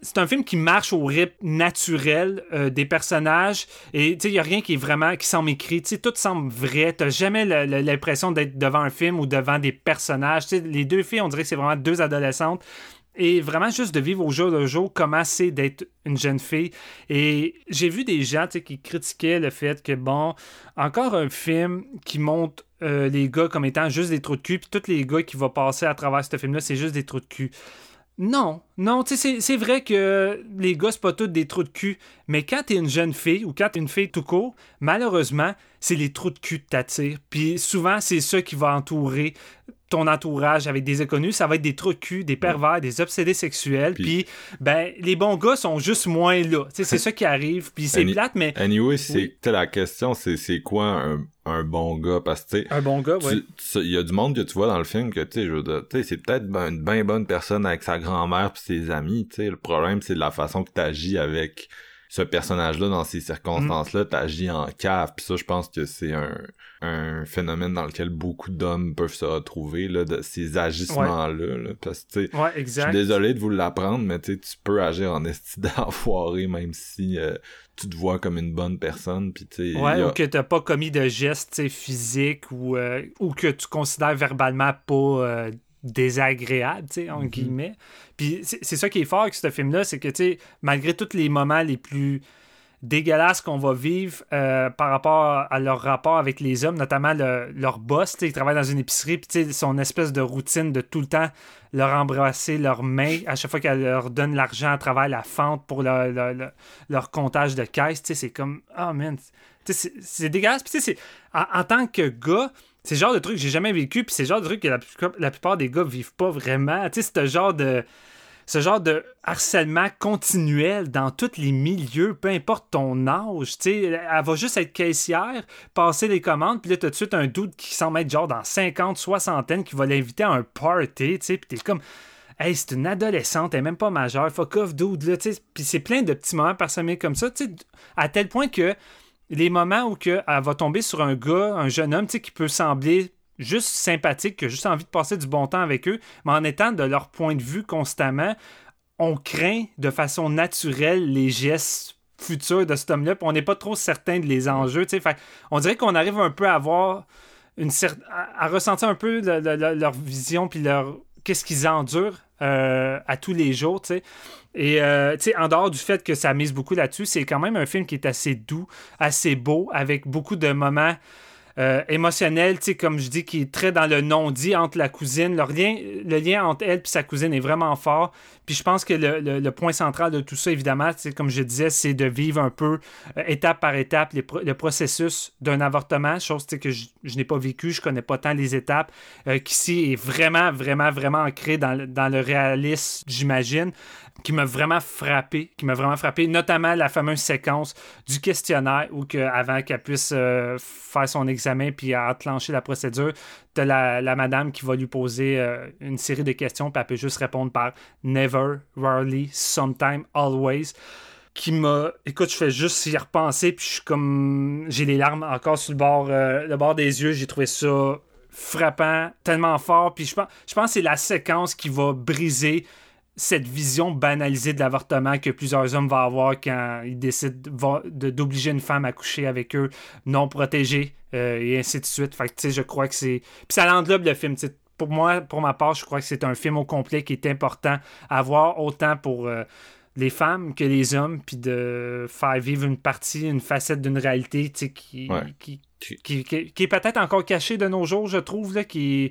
C'est un film qui marche au rythme naturel euh, des personnages. Et il y a rien qui est vraiment qui semble écrit, tout semble vrai, t'as jamais l'impression d'être devant un film ou devant des personnages, les deux filles on dirait que c'est vraiment deux adolescentes. Et vraiment juste de vivre au jour le jour comment c'est d'être une jeune fille. Et j'ai vu des gens qui critiquaient le fait que, bon, encore un film qui montre euh, les gars comme étant juste des trous de cul, puis tous les gars qui vont passer à travers ce film-là, c'est juste des trous de cul. Non, non, tu sais, c'est- vrai que les gars, c'est pas tous des trous de cul, mais quand t'es une jeune fille ou quand t'es une fille tout court, malheureusement, c'est les trous de cul qui t'attirent. Puis souvent, c'est ça qui va entourer ton entourage avec des inconnus, ça va être des trous de cul, des pervers, des obsédés sexuels, Puis- puis ben les bons gars sont juste moins là. C'est ça qui arrive, puis c'est plate, mais Anyway, c'est Oui. la question, c'est c'est quoi un, un bon gars? Parce que, tu sais, un bon gars, ouais. tu- tu- il y a du monde que tu vois dans le film que, tu sais, je tu c'est peut-être ben- une bien bonne personne avec sa grand-mère pis ses amis, tu sais. Le problème, c'est de la façon que t'agis avec ce personnage-là dans ces circonstances-là. T'agis en cave, puis ça, je pense que c'est un, un phénomène dans lequel beaucoup d'hommes peuvent se retrouver, là, de ces agissements-là, là, parce que, tu sais, Ouais, je suis désolé de vous l'apprendre, mais tu sais, tu peux agir en esti d'enfoiré même si euh, tu te vois comme une bonne personne, puis tu Ouais, a- ou que t'as pas commis de gestes tu physiques ou, euh, ou que tu considères verbalement pas euh, désagréable, tu en Mhm. guillemets. Puis c'est ça qui est fort avec ce film-là, c'est que, tu malgré tous les moments les plus dégueulasse qu'on va vivre euh, par rapport à leur rapport avec les hommes, notamment leur boss. Ils travaillent dans une épicerie, puis son espèce de routine de tout le temps leur embrasser leurs mains à chaque fois qu'elle leur donne l'argent à travers la fente pour leur, comptage de caisse. C'est comme, oh man, c'est dégueulasse. Puis en, en tant que gars, c'est le genre de truc que j'ai jamais vécu, puis c'est le genre de truc que la, plupart des gars vivent pas vraiment. Tu sais, c'est genre de ce genre de harcèlement continuel dans tous les milieux, peu importe ton âge. sais, elle va juste être caissière, passer les commandes, puis là, tout de suite un doute qui semble être genre dans 50, soixantaine qui va l'inviter à un party, puis t'es comme. Hey, c'est une adolescente, elle est même pas majeure, fuck off, dude, là, tu sais. Puis c'est plein de petits moments parsemés comme ça, tu sais, à tel point que les moments où que elle va tomber sur un gars, un jeune homme, tu qui peut sembler juste sympathique, qui a juste envie de passer du bon temps avec eux, mais en étant de leur point de vue constamment, on craint de façon naturelle les gestes futurs de cet homme-là, on n'est pas trop certain de les enjeux. On dirait qu'on arrive un peu à avoir une à, ressentir un peu leur vision puis leur qu'est-ce qu'ils endurent euh, à tous les jours, Et euh, en dehors du fait que ça mise beaucoup là-dessus, c'est quand même un film qui est assez doux, assez beau, avec beaucoup de moments euh, émotionnel, comme je dis, qui est très dans le non-dit entre la cousine. Le le lien entre elle et sa cousine est vraiment fort. Puis je pense que le, point central de tout ça, évidemment, comme je disais, c'est de vivre un peu euh, étape par étape le processus d'un avortement, chose que je, n'ai pas vécu, je connais pas tant les étapes, euh, qui ici est vraiment, vraiment, vraiment ancré dans, dans le réalisme, j'imagine qui m'a vraiment frappé, qui m'a vraiment frappé, notamment la fameuse séquence du questionnaire où que, avant qu'elle puisse euh, faire son examen puis enclencher la procédure, la madame qui va lui poser euh, une série de questions puis elle peut juste répondre par never, rarely, sometime, always qui m'a écoute je fais juste y repenser puis je suis comme j'ai les larmes encore sur le bord euh, le bord des yeux j'ai trouvé ça frappant tellement fort puis je pense je pense que c'est la séquence qui va briser cette vision banalisée de l'avortement que plusieurs hommes vont avoir quand ils décident d'obliger une femme à coucher avec eux non protégée euh, et ainsi de suite. Fait que, je crois que c'est... Puis ça englobe le film. Pour moi, pour ma part, je crois que c'est un film au complet qui est important à voir autant pour... Euh, les femmes que les hommes, puis de faire vivre une partie, une facette d'une réalité qui, qui, qui, qui, est peut-être encore cachée de nos jours, je trouve, là, qui,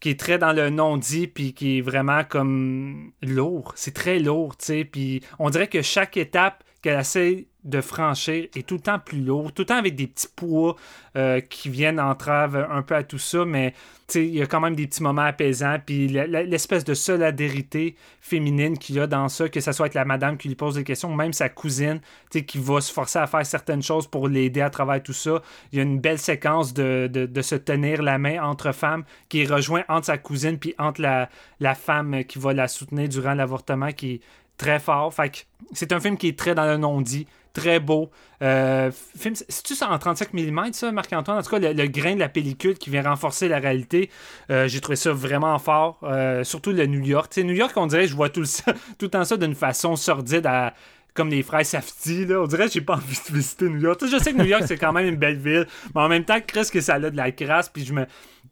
qui est très dans le non-dit, puis qui est vraiment comme lourd. C'est très lourd, tu sais. Puis on dirait que chaque étape qu'elle essaie de franchir est tout le temps plus lourd, tout le temps avec des petits poids euh, qui viennent entrave un peu à tout ça, mais il y a quand même des petits moments apaisants, puis l'espèce de solidarité féminine qu'il y a dans ça, que ce soit avec la madame qui lui pose des questions, même sa cousine qui va se forcer à faire certaines choses pour l'aider à travers tout ça. Il y a une belle séquence de, de, se tenir la main entre femmes qui est rejoint entre sa cousine puis entre la, la femme qui va la soutenir durant l'avortement qui très fort. Fait c'est un film qui est très dans le non-dit, très beau. Euh, film, c'est-tu ça en 35 mm, ça, Marc-Antoine? En tout cas, le, grain de la pellicule qui vient renforcer la réalité, euh, j'ai trouvé ça vraiment fort. Euh, surtout le New York. sais, New York, on dirait, je vois tout, le, tout le temps ça d'une façon sordide à, comme les frères Safety. On dirait que j'ai pas envie de visiter New York. je sais que New York, c'est quand même une belle ville, mais en même temps, presque que ça a de la crasse, puis je me,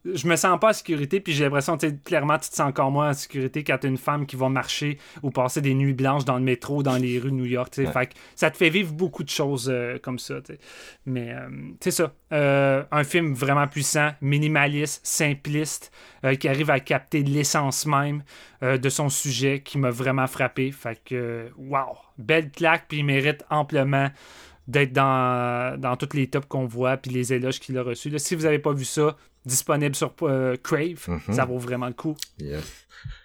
je me sens pas en sécurité, puis j'ai l'impression, que clairement, tu te sens encore moins en sécurité quand t'es une femme qui va marcher ou passer des nuits blanches dans le métro, dans les rues de New York, Fait ça te fait vivre beaucoup de choses euh, comme ça, Mais, euh, c'est ça. Euh, un film vraiment puissant, minimaliste, simpliste, qui arrive à capter l'essence même de son sujet, qui m'a vraiment frappé. Fait que, wow! Belle claque, puis il mérite amplement d'être dans, dans toutes les tops qu'on voit, puis les éloges qu'il a reçus. si vous n'avez pas vu ça, disponible sur euh, Crave, mhm. ça vaut vraiment le coup. Yes.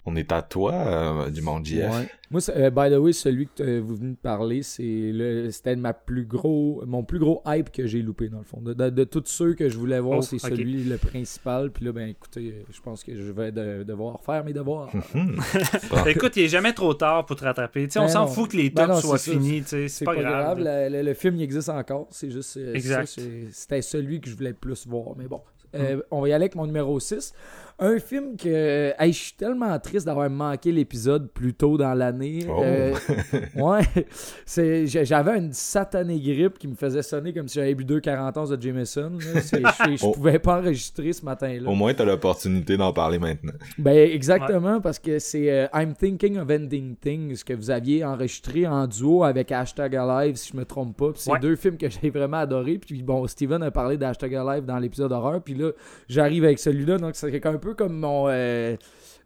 On est à toi, euh, du monde JF. Moi, euh, by the way, celui que vous venez de parler, c'était ma plus gros, mon plus gros hype que j'ai loupé, dans le fond. De, tous ceux que je voulais voir, oh, c'est celui le principal. Puis là, ben écoutez, je pense que je vais devoir faire mes devoirs. Mhm. Écoute, il est jamais trop tard pour te rattraper. on ben s'en fout que les ben tops soient finis. C'est pas, grave. Le, film, il existe encore. C'est juste. C'était celui que je voulais plus voir. Mais bon, euh, on va y aller avec mon numéro 6. Un film que. Hey, je suis tellement triste d'avoir manqué l'épisode plus tôt dans l'année. Oh. Euh, ouais. J'avais une satanée grippe qui me faisait sonner comme si j'avais bu deux 40 ans de Jameson. Je Oh. pouvais pas enregistrer ce matin-là. Au moins, t'as l'opportunité d'en parler maintenant. Ben exactement parce que c'est euh, I'm Thinking of Ending Things que vous aviez enregistré en duo avec Hashtag Alive si je me trompe pas. Puis c'est Ouais. deux films que j'ai vraiment adoré. Puis bon, Steven a parlé d'Hashtag Alive dans l'épisode horreur. Puis là, j'arrive avec celui-là. Donc c'est un peu comme mon euh,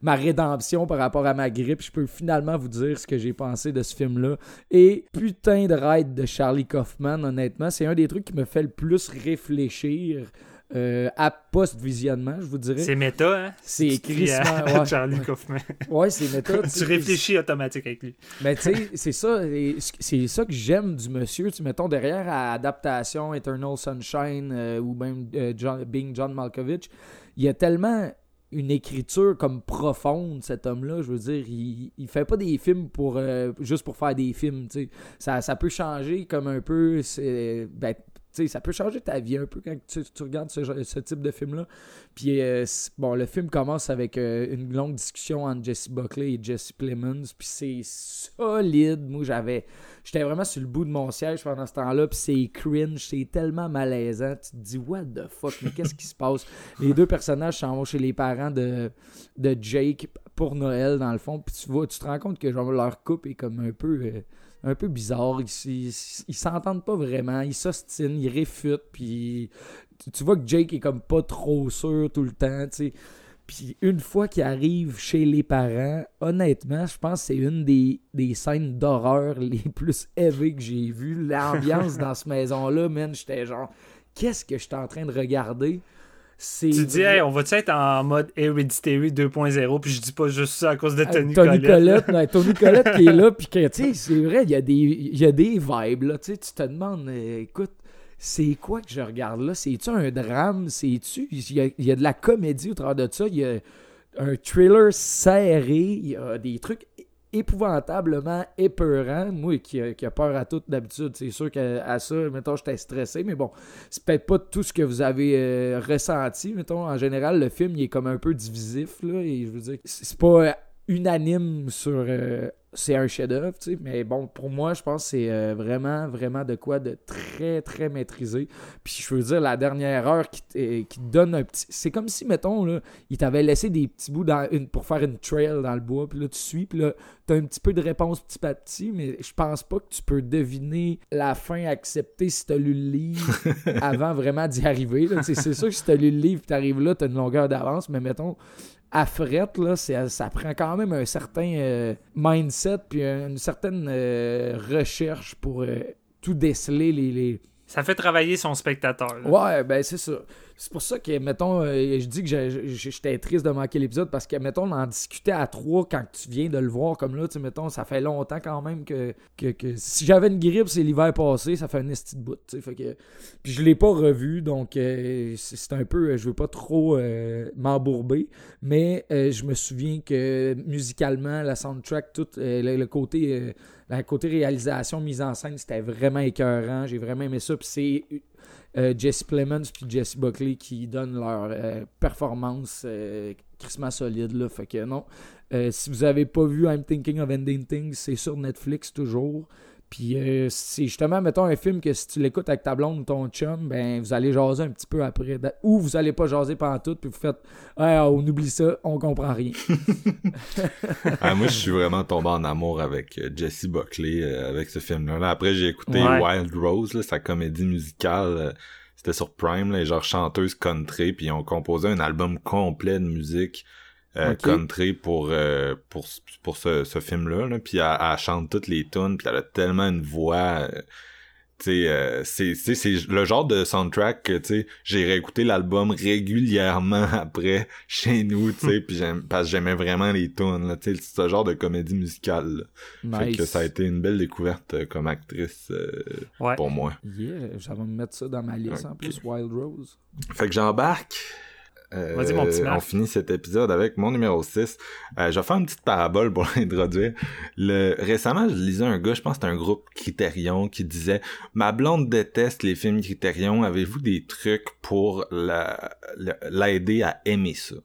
ma rédemption par rapport à ma grippe. Je peux finalement vous dire ce que j'ai pensé de ce film-là. Et putain de ride de Charlie Kaufman, honnêtement, c'est un des trucs qui me fait le plus réfléchir. euh, à post-visionnement, je vous dirais. C'est méta, hein? C'est crissement- ouais. Charlie Kaufman. Ouais, c'est méta. tu réfléchis automatique avec lui. Mais tu sais, c'est ça, c'est ça que j'aime du monsieur. Tu mettons derrière à adaptation, Eternal Sunshine euh, ou même euh, John, Being John Malkovich, il y a tellement une écriture comme profonde cet homme-là. Je veux dire, il, il fait pas des films pour euh, juste pour faire des films. Ça, ça peut changer comme un peu. Ben, sais, ça peut changer ta vie un peu quand tu, tu regardes ce, ce type de film-là. Puis, euh, bon, le film commence avec euh, une longue discussion entre Jesse Buckley et Jesse Plemons. Puis c'est solide. Moi, j'avais. J'étais vraiment sur le bout de mon siège pendant ce temps-là. Puis c'est cringe. C'est tellement malaisant. Tu te dis, what the fuck, mais qu'est-ce qui se passe? Les deux personnages s'en vont chez les parents de, de Jake pour Noël, dans le fond. Puis tu vois, tu te rends compte que genre, leur couple est comme un peu. euh, un peu bizarre, ils s'entendent pas vraiment, ils s'ostinent, ils réfutent, puis tu, tu vois que Jake est comme pas trop sûr tout le temps, tu sais. Puis une fois qu'il arrive chez les parents, honnêtement, je pense que c'est une des, des scènes d'horreur les plus élevées que j'ai vues. L'ambiance dans cette maison-là, man, j'étais genre, qu'est-ce que je suis en train de regarder? Tu dis, hey, on va-tu être en mode Hereditary 2.0? Puis je dis pas juste ça à cause de Tony, Tony Collette. Tony Collette qui est là, puis tu sais, c'est vrai, il y, a des- il y a des vibes, là, tu te demandes, euh, écoute, c'est quoi que je regarde là? C'est-tu un drame? C'est-tu... Il y y a de la comédie au travers de ça, il y a un thriller serré, il y a des trucs épouvantablement épeurants. Moi, qui, qui a peur à tout d'habitude, c'est sûr qu'à ça, mettons, j'étais stressé, mais bon, c'est peut-être pas tout ce que vous avez euh, ressenti. Mettons, en général, le film, il est comme un peu divisif, là, et je veux dire, c'est pas unanime sur... euh, c'est un chef-d'œuvre, tu sais, mais bon, pour moi, je pense que c'est euh, vraiment, vraiment de quoi de très, très maîtrisé. Puis je veux dire, la dernière heure qui, te- euh, qui te donne un petit... C'est comme si, mettons, là, il t'avait laissé des petits bouts dans une, pour faire une trail dans le bois, puis là, tu suis, puis là, t'as un petit peu de réponse petit à petit, mais je pense pas que tu peux deviner la fin acceptée si t'as lu le livre avant vraiment d'y arriver. C'est sûr que si t'as lu le livre et t'arrives là, t'as une longueur d'avance, mais mettons, à fret, là, c'est- ça prend quand même un certain euh, mindset puis une certaine euh, recherche pour euh, tout déceler les- les, Ça fait travailler son spectateur. là. Ouais, ben c'est ça. C'est pour ça que, mettons, euh, je dis que j'étais triste de manquer l'épisode parce que, mettons, on en discutait à trois quand tu viens de le voir comme là, tu sais, mettons, ça fait longtemps quand même que, que, que si j'avais une grippe, c'est l'hiver passé, ça fait un esti de bout, tu sais, fait que... Puis je l'ai pas revu, donc euh, c'est un peu, euh, je veux pas trop m'embourber, mais je me souviens que musicalement, la soundtrack, tout, le, côté... le côté réalisation, mise en scène, c'était vraiment écœurant. J'ai vraiment aimé ça. Puis c'est euh, Jesse Plemons puis Jesse Buckley qui donnent leur euh, performance euh, crissement solide. Là. Non. Euh, si vous avez pas vu I'm Thinking of Ending Things, c'est sur Netflix toujours. Puis euh, c'est justement, mettons, un film que si tu l'écoutes avec ta blonde ou ton chum, ben vous allez jaser un petit peu après. Ou vous allez pas jaser pendant tout, puis vous faites Ah, on oublie ça, on comprend rien. Ah, moi, je suis vraiment tombé en amour avec euh, Jesse Buckley, euh, avec ce film-là. Là, après, j'ai écouté Ouais. Wild Rose, là, sa comédie musicale. euh, C'était sur Prime, là, genre chanteuse country, puis ils ont composé un album complet de musique euh, country pour euh, pour pour ce, ce film-là. Là. Puis elle, elle chante toutes les tunes, puis elle a tellement une voix. euh, tu sais, euh, c'est le genre de soundtrack que tu sais j'ai réécouté l'album régulièrement après chez nous tu sais puis j'aime parce que j'aimais vraiment les tunes là tu sais c'est ce genre de comédie musicale fait que ça a été une belle découverte euh, comme actrice euh, Ouais. pour moi Yeah, j'avais me mettre ça dans ma liste en plus, Wild Rose. fait que j'embarque Euh, Vas-y, mon petit Marc. on finit cet épisode avec mon numéro 6. Euh, je vais faire une petite parabole pour l'introduire. Le... Récemment, je lisais un gars, je pense que c'était un groupe Criterion, qui disait « Ma blonde déteste les films Criterion. Avez-vous des trucs pour la- la- l'aider à aimer ça? »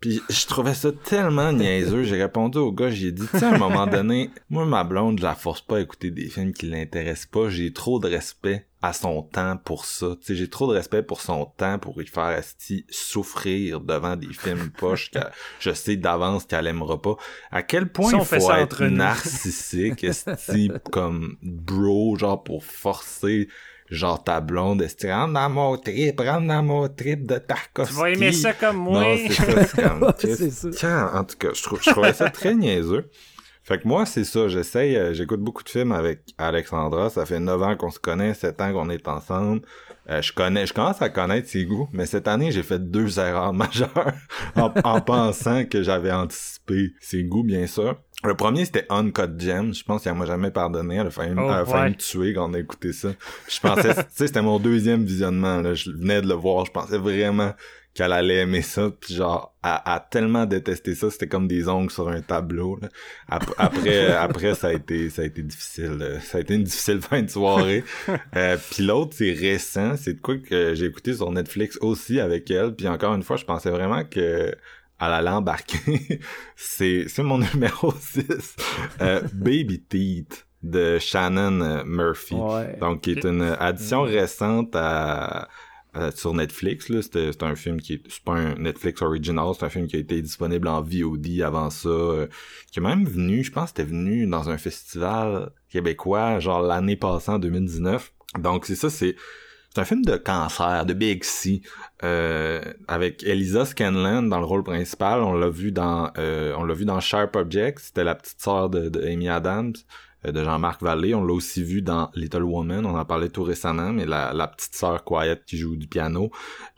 Puis je trouvais ça tellement niaiseux. J'ai répondu au gars, j'ai dit, tu sais, à un moment donné, moi, ma blonde, je la force pas à écouter des films qui l'intéressent pas. J'ai trop de respect à son temps pour ça. Tu sais, j'ai trop de respect pour son temps pour lui faire esti souffrir devant des films poches que je sais d'avance qu'elle aimera pas. À quel point Si il faut être narcissique, esti, comme bro, genre pour forcer genre ta blonde, esti, rentre dans mon trip, rentre dans mon trip de Tarkovsky. Tu vas aimer ça comme moi. Non, c'est ça, c'est comme... Ça. en tout cas, je, trouve, je trouvais ça très niaiseux. Fait que moi, c'est ça, j'essaye, euh, j'écoute beaucoup de films avec Alexandra, ça fait 9 ans qu'on se connaît, 7 ans qu'on est ensemble. Euh, je connais, je commence à connaître ses goûts, mais cette année, j'ai fait deux erreurs majeures en, en pensant que j'avais anticipé ses goûts, bien sûr. Le premier, c'était Uncut Gems. Je pense qu'elle m'a jamais pardonné. Elle a failli, Oh, elle a failli ouais. me tuer quand on a écouté ça. Je pensais, tu sais, c'était mon deuxième visionnement, là. Je venais de le voir. Je pensais vraiment qu'elle allait aimer ça. Puis genre, elle a tellement détesté ça. C'était comme des ongles sur un tableau, là. Ap- Après, après, ça a été, ça a été difficile. là. Ça a été une difficile fin de soirée. Euh, puis l'autre, c'est récent. C'est de quoi que j'ai écouté sur Netflix aussi avec elle. Puis encore une fois, je pensais vraiment que elle allait embarquer. c'est, c'est mon numéro 6. Euh, Baby Teeth de Shannon euh, Murphy. Ouais. Donc, qui est une addition récente à, à- sur Netflix. C'est un film qui est, c'est pas un Netflix original, c'est un film qui a été disponible en VOD avant ça, euh, qui est même venu, je pense c'était venu dans un festival québécois, genre l'année passée en 2019. Donc, c'est ça, c'est, c'est un film de cancer, de Big euh, avec Elisa Scanlan dans le rôle principal. On l'a vu dans, euh, on l'a vu dans Sharp Objects. C'était la petite sœur de, Amy Adams, euh, de Jean-Marc Vallée. On l'a aussi vu dans Little Woman. On en parlait tout récemment, mais la, la petite sœur Quiet qui joue du piano.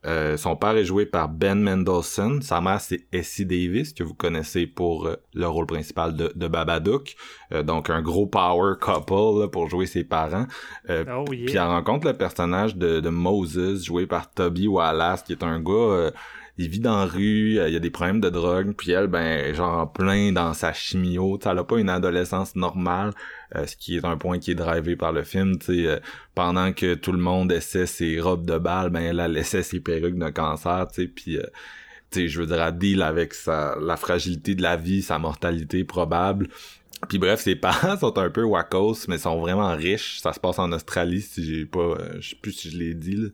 Euh, son père est joué par Ben Mendelsohn. Sa mère, c'est Essie Davis, que vous connaissez pour euh, le rôle principal de, de Babadook. Euh, donc, un gros power couple là, pour jouer ses parents. Euh, Oh yeah. puis elle rencontre le personnage de, de Moses, joué par Toby Wallace, qui est un gars, euh, il vit dans la rue, euh, il y a des problèmes de drogue, puis elle, ben, genre en plein dans sa chimio, tu sais, elle a pas une adolescence normale, euh, ce qui est un point qui est drivé par le film, tu euh, pendant que tout le monde essaie ses robes de bal, ben, elle, elle essaie ses perruques de cancer, tu sais, puis... euh, je veux dire, elle deal avec sa, la fragilité de la vie, sa mortalité probable. Puis bref, ses parents sont un peu wackos, mais sont vraiment riches. Ça se passe en Australie, si j'ai pas... je sais plus si je l'ai dit, là.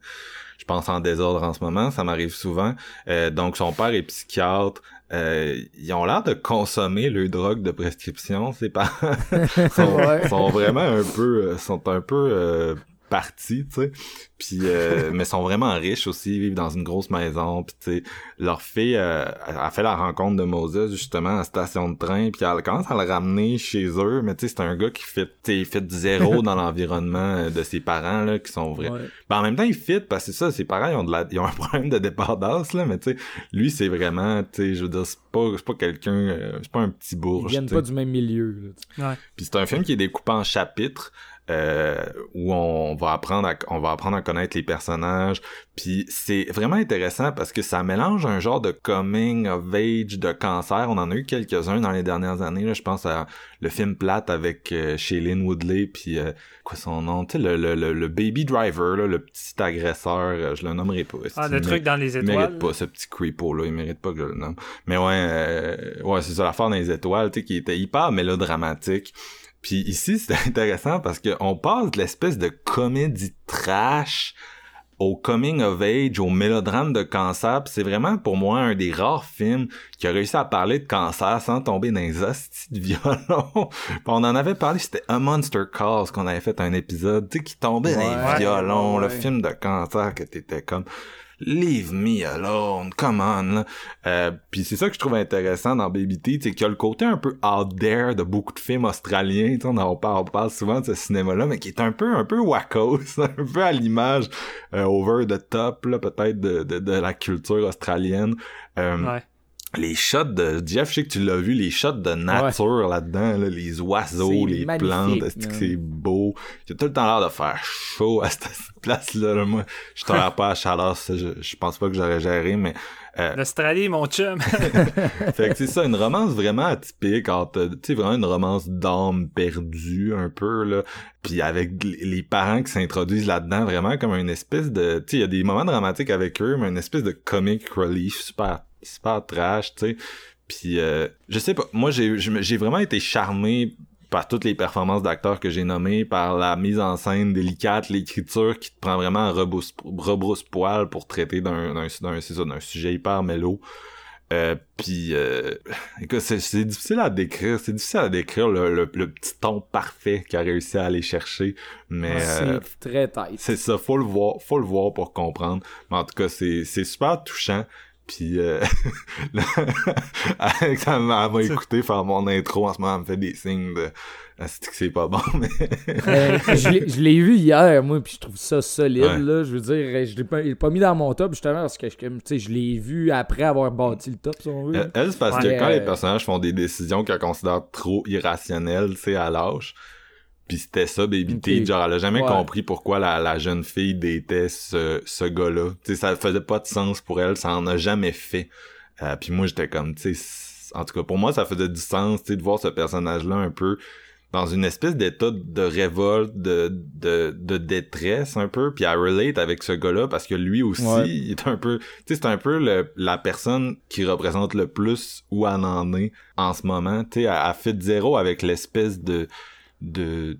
Je pense en désordre en ce moment, ça m'arrive souvent. Euh, donc, son père est psychiatre. Euh, ils ont l'air de consommer le drogue de prescription, ses parents. sont, Ouais. sont vraiment un peu... euh, sont un peu... partis, tu sais. Puis euh, mais sont vraiment riches aussi, ils vivent dans une grosse maison, puis tu sais, leur fille euh, a fait la rencontre de Moses justement à la station de train, puis elle commence à le ramener chez eux, mais tu sais c'est un gars qui fait tu sais, il fait du zéro dans l'environnement euh, de ses parents là qui sont vrais. Ouais. Ben, en même temps, il fit parce que c'est ça, ses parents ils ont de la, ils ont un problème de dépendance là, mais tu sais lui c'est vraiment tu sais je veux dire c'est pas c'est pas quelqu'un euh, c'est pas un petit Ils bourge. viennent tu sais. pas du même milieu. là. Ouais. Puis c'est un film qui est découpé en chapitres euh, où on va apprendre à, on va apprendre à connaître les personnages. Puis c'est vraiment intéressant parce que ça mélange un genre de coming of age de cancer. On en a eu quelques-uns dans les dernières années. Là. Je pense à le film Plate avec euh, Shailene Woodley puis euh, quoi son nom, tu sais le, le, le, le baby driver, là, le petit agresseur, euh, je le nommerai pas. Ah, Il le truc dans les il étoiles? mérite pas ce petit creepo là, il mérite pas que je le nomme. Mais ouais, euh, ouais, c'est ça l'affaire dans les étoiles, tu sais, qui était hyper mélodramatique. Puis ici, c'était intéressant parce que on passe de l'espèce de comédie trash au coming of age, au mélodrame de cancer. C'est vraiment pour moi un des rares films qui a réussi à parler de cancer sans tomber dans les hosties de violon. On en avait parlé, c'était A Monster Calls qu'on avait fait un épisode, tu sais, qui tombait dans les violons, ouais, le film de cancer que t'étais comme Leave me alone, come on. Euh, puis c'est ça que je trouve intéressant dans Baby Teeth, c'est qu'il y a le côté un peu out there de beaucoup de films australiens. On, en parle, on parle souvent de ce cinéma-là, mais qui est un peu un peu wackos, un peu à l'image euh, over the top, peut-être de, de, de la culture australienne. Euh, Ouais. Les shots de Jeff, je sais que tu l'as vu, les shots de nature là-dedans, là, les oiseaux, les plantes, est-ce que c'est beau? J'ai tout le temps l'air de faire chaud à cette place-là. là. Moi, je tolère pas la chaleur, ça, je, je pense pas que j'aurais géré, mais euh, L'Australie, mon chum. fait que c'est ça, une romance vraiment atypique, entre, tu sais, vraiment une romance d'âme perdue, un peu, là. Puis avec les parents qui s'introduisent là-dedans, vraiment comme une espèce de, tu sais, il y a des moments dramatiques avec eux, mais une espèce de comic relief super super trash, tu sais. Puis euh, je sais pas, moi j'ai j'ai vraiment été charmé par toutes les performances d'acteurs que j'ai nommées, par la mise en scène délicate, l'écriture qui te prend vraiment un rebrousse-poil pour traiter d'un d'un sujet hyper mélo. Euh, puis, euh, écoute, c'est difficile à décrire. C'est difficile à décrire le, le, petit ton parfait qu'il a réussi à aller chercher. Mais c'est euh, très tight. C'est ça, faut le voir, faut le voir pour comprendre. Mais en tout cas, c'est super touchant. Puis euh, Alex, elle m'a écouté faire mon intro en ce moment, elle me fait des signes de c'est que c'est pas bon, mais. Euh, je l'ai vu hier, moi, puis je trouve ça solide, là. Je veux dire, je l'ai pas, pas, mis dans mon top, justement, parce que je, je l'ai vu après avoir bâti le top, si on veut. Elle, c'est parce que quand les personnages font des décisions qu'elle considère trop irrationnelles, tu sais, à l'âge. Puis c'était ça, Baby T. Genre, elle a jamais compris pourquoi la, la jeune fille détait ce, ce gars-là. Tu sais, ça faisait pas de sens pour elle, ça en a jamais fait. Euh, puis moi, j'étais comme, tu sais, en tout cas, pour moi, ça faisait du sens, tu sais, de voir ce personnage-là un peu dans une espèce d'état de révolte, de, de, de détresse un peu, puis à relate avec ce gars-là parce que lui aussi, il est un peu, tu sais, c'est un peu le, la personne qui représente le plus où elle en est en ce moment, tu sais, elle, fait zéro avec l'espèce de de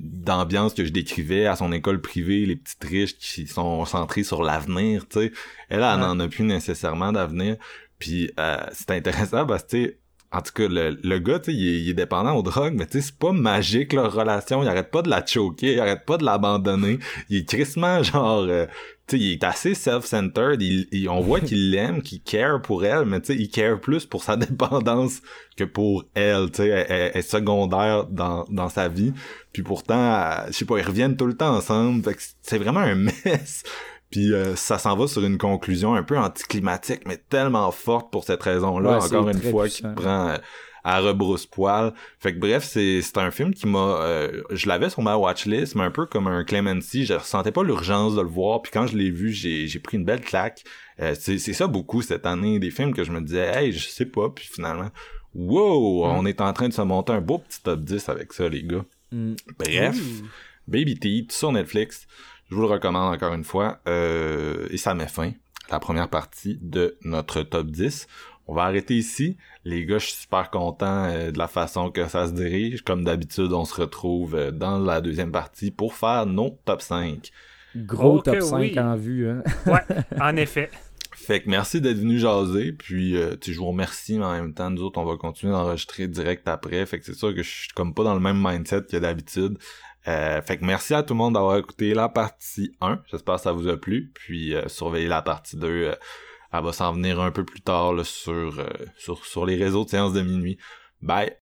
d'ambiance que je décrivais à son école privée, les petites riches qui sont centrées sur l'avenir, tu sais. Elle, elle n'en a plus nécessairement d'avenir. Puis euh, c'est intéressant parce que tu sais en tout cas, le, le gars, tu sais, il, est dépendant aux drogues, mais tu sais, c'est pas magique leur relation. Il arrête pas de la choquer, il arrête pas de l'abandonner. Il est crissement genre, euh, tu sais, il est assez self-centered. Il, on voit qu'il l'aime, qu'il care pour elle, mais tu sais, il care plus pour sa dépendance que pour elle. Tu sais, elle, est secondaire dans, dans sa vie. Puis pourtant, je sais pas, ils reviennent tout le temps ensemble. Fait que c'est vraiment un mess. Puis euh, ça s'en va sur une conclusion un peu anticlimatique, mais tellement forte pour cette raison-là, encore une fois, qui prend euh, à rebrousse-poil. Fait que bref, c'est c'est un film qui m'a... Euh, je l'avais sur ma watchlist, mais un peu comme un Clemency, je ressentais pas l'urgence de le voir, puis quand je l'ai vu, j'ai j'ai pris une belle claque. c'est ça beaucoup cette année, des films que je me disais, hey, je sais pas, puis finalement, wow, mm. on est en train de se monter un beau petit top 10 avec ça, les gars. Mm. Bref, Baby Teeth sur Netflix. Je vous le recommande encore une fois. Euh, et ça met fin à la première partie de notre top 10. On va arrêter ici. Les gars, je suis super content euh, de la façon que ça se dirige. Comme d'habitude, on se retrouve euh, dans la deuxième partie pour faire nos top 5. Gros top 5 en vue. Hein? ouais, en effet. Fait que merci d'être venu jaser, puis euh, je vous remercie, mais en même temps, nous autres, on va continuer d'enregistrer direct après. Fait que c'est sûr que je suis comme pas dans le même mindset que d'habitude. Euh, fait que merci à tout le monde d'avoir écouté la partie 1. J'espère que ça vous a plu. Puis euh, surveillez la partie 2. Euh, elle va s'en venir un peu plus tard sur, sur, sur les réseaux de séances de minuit. Bye!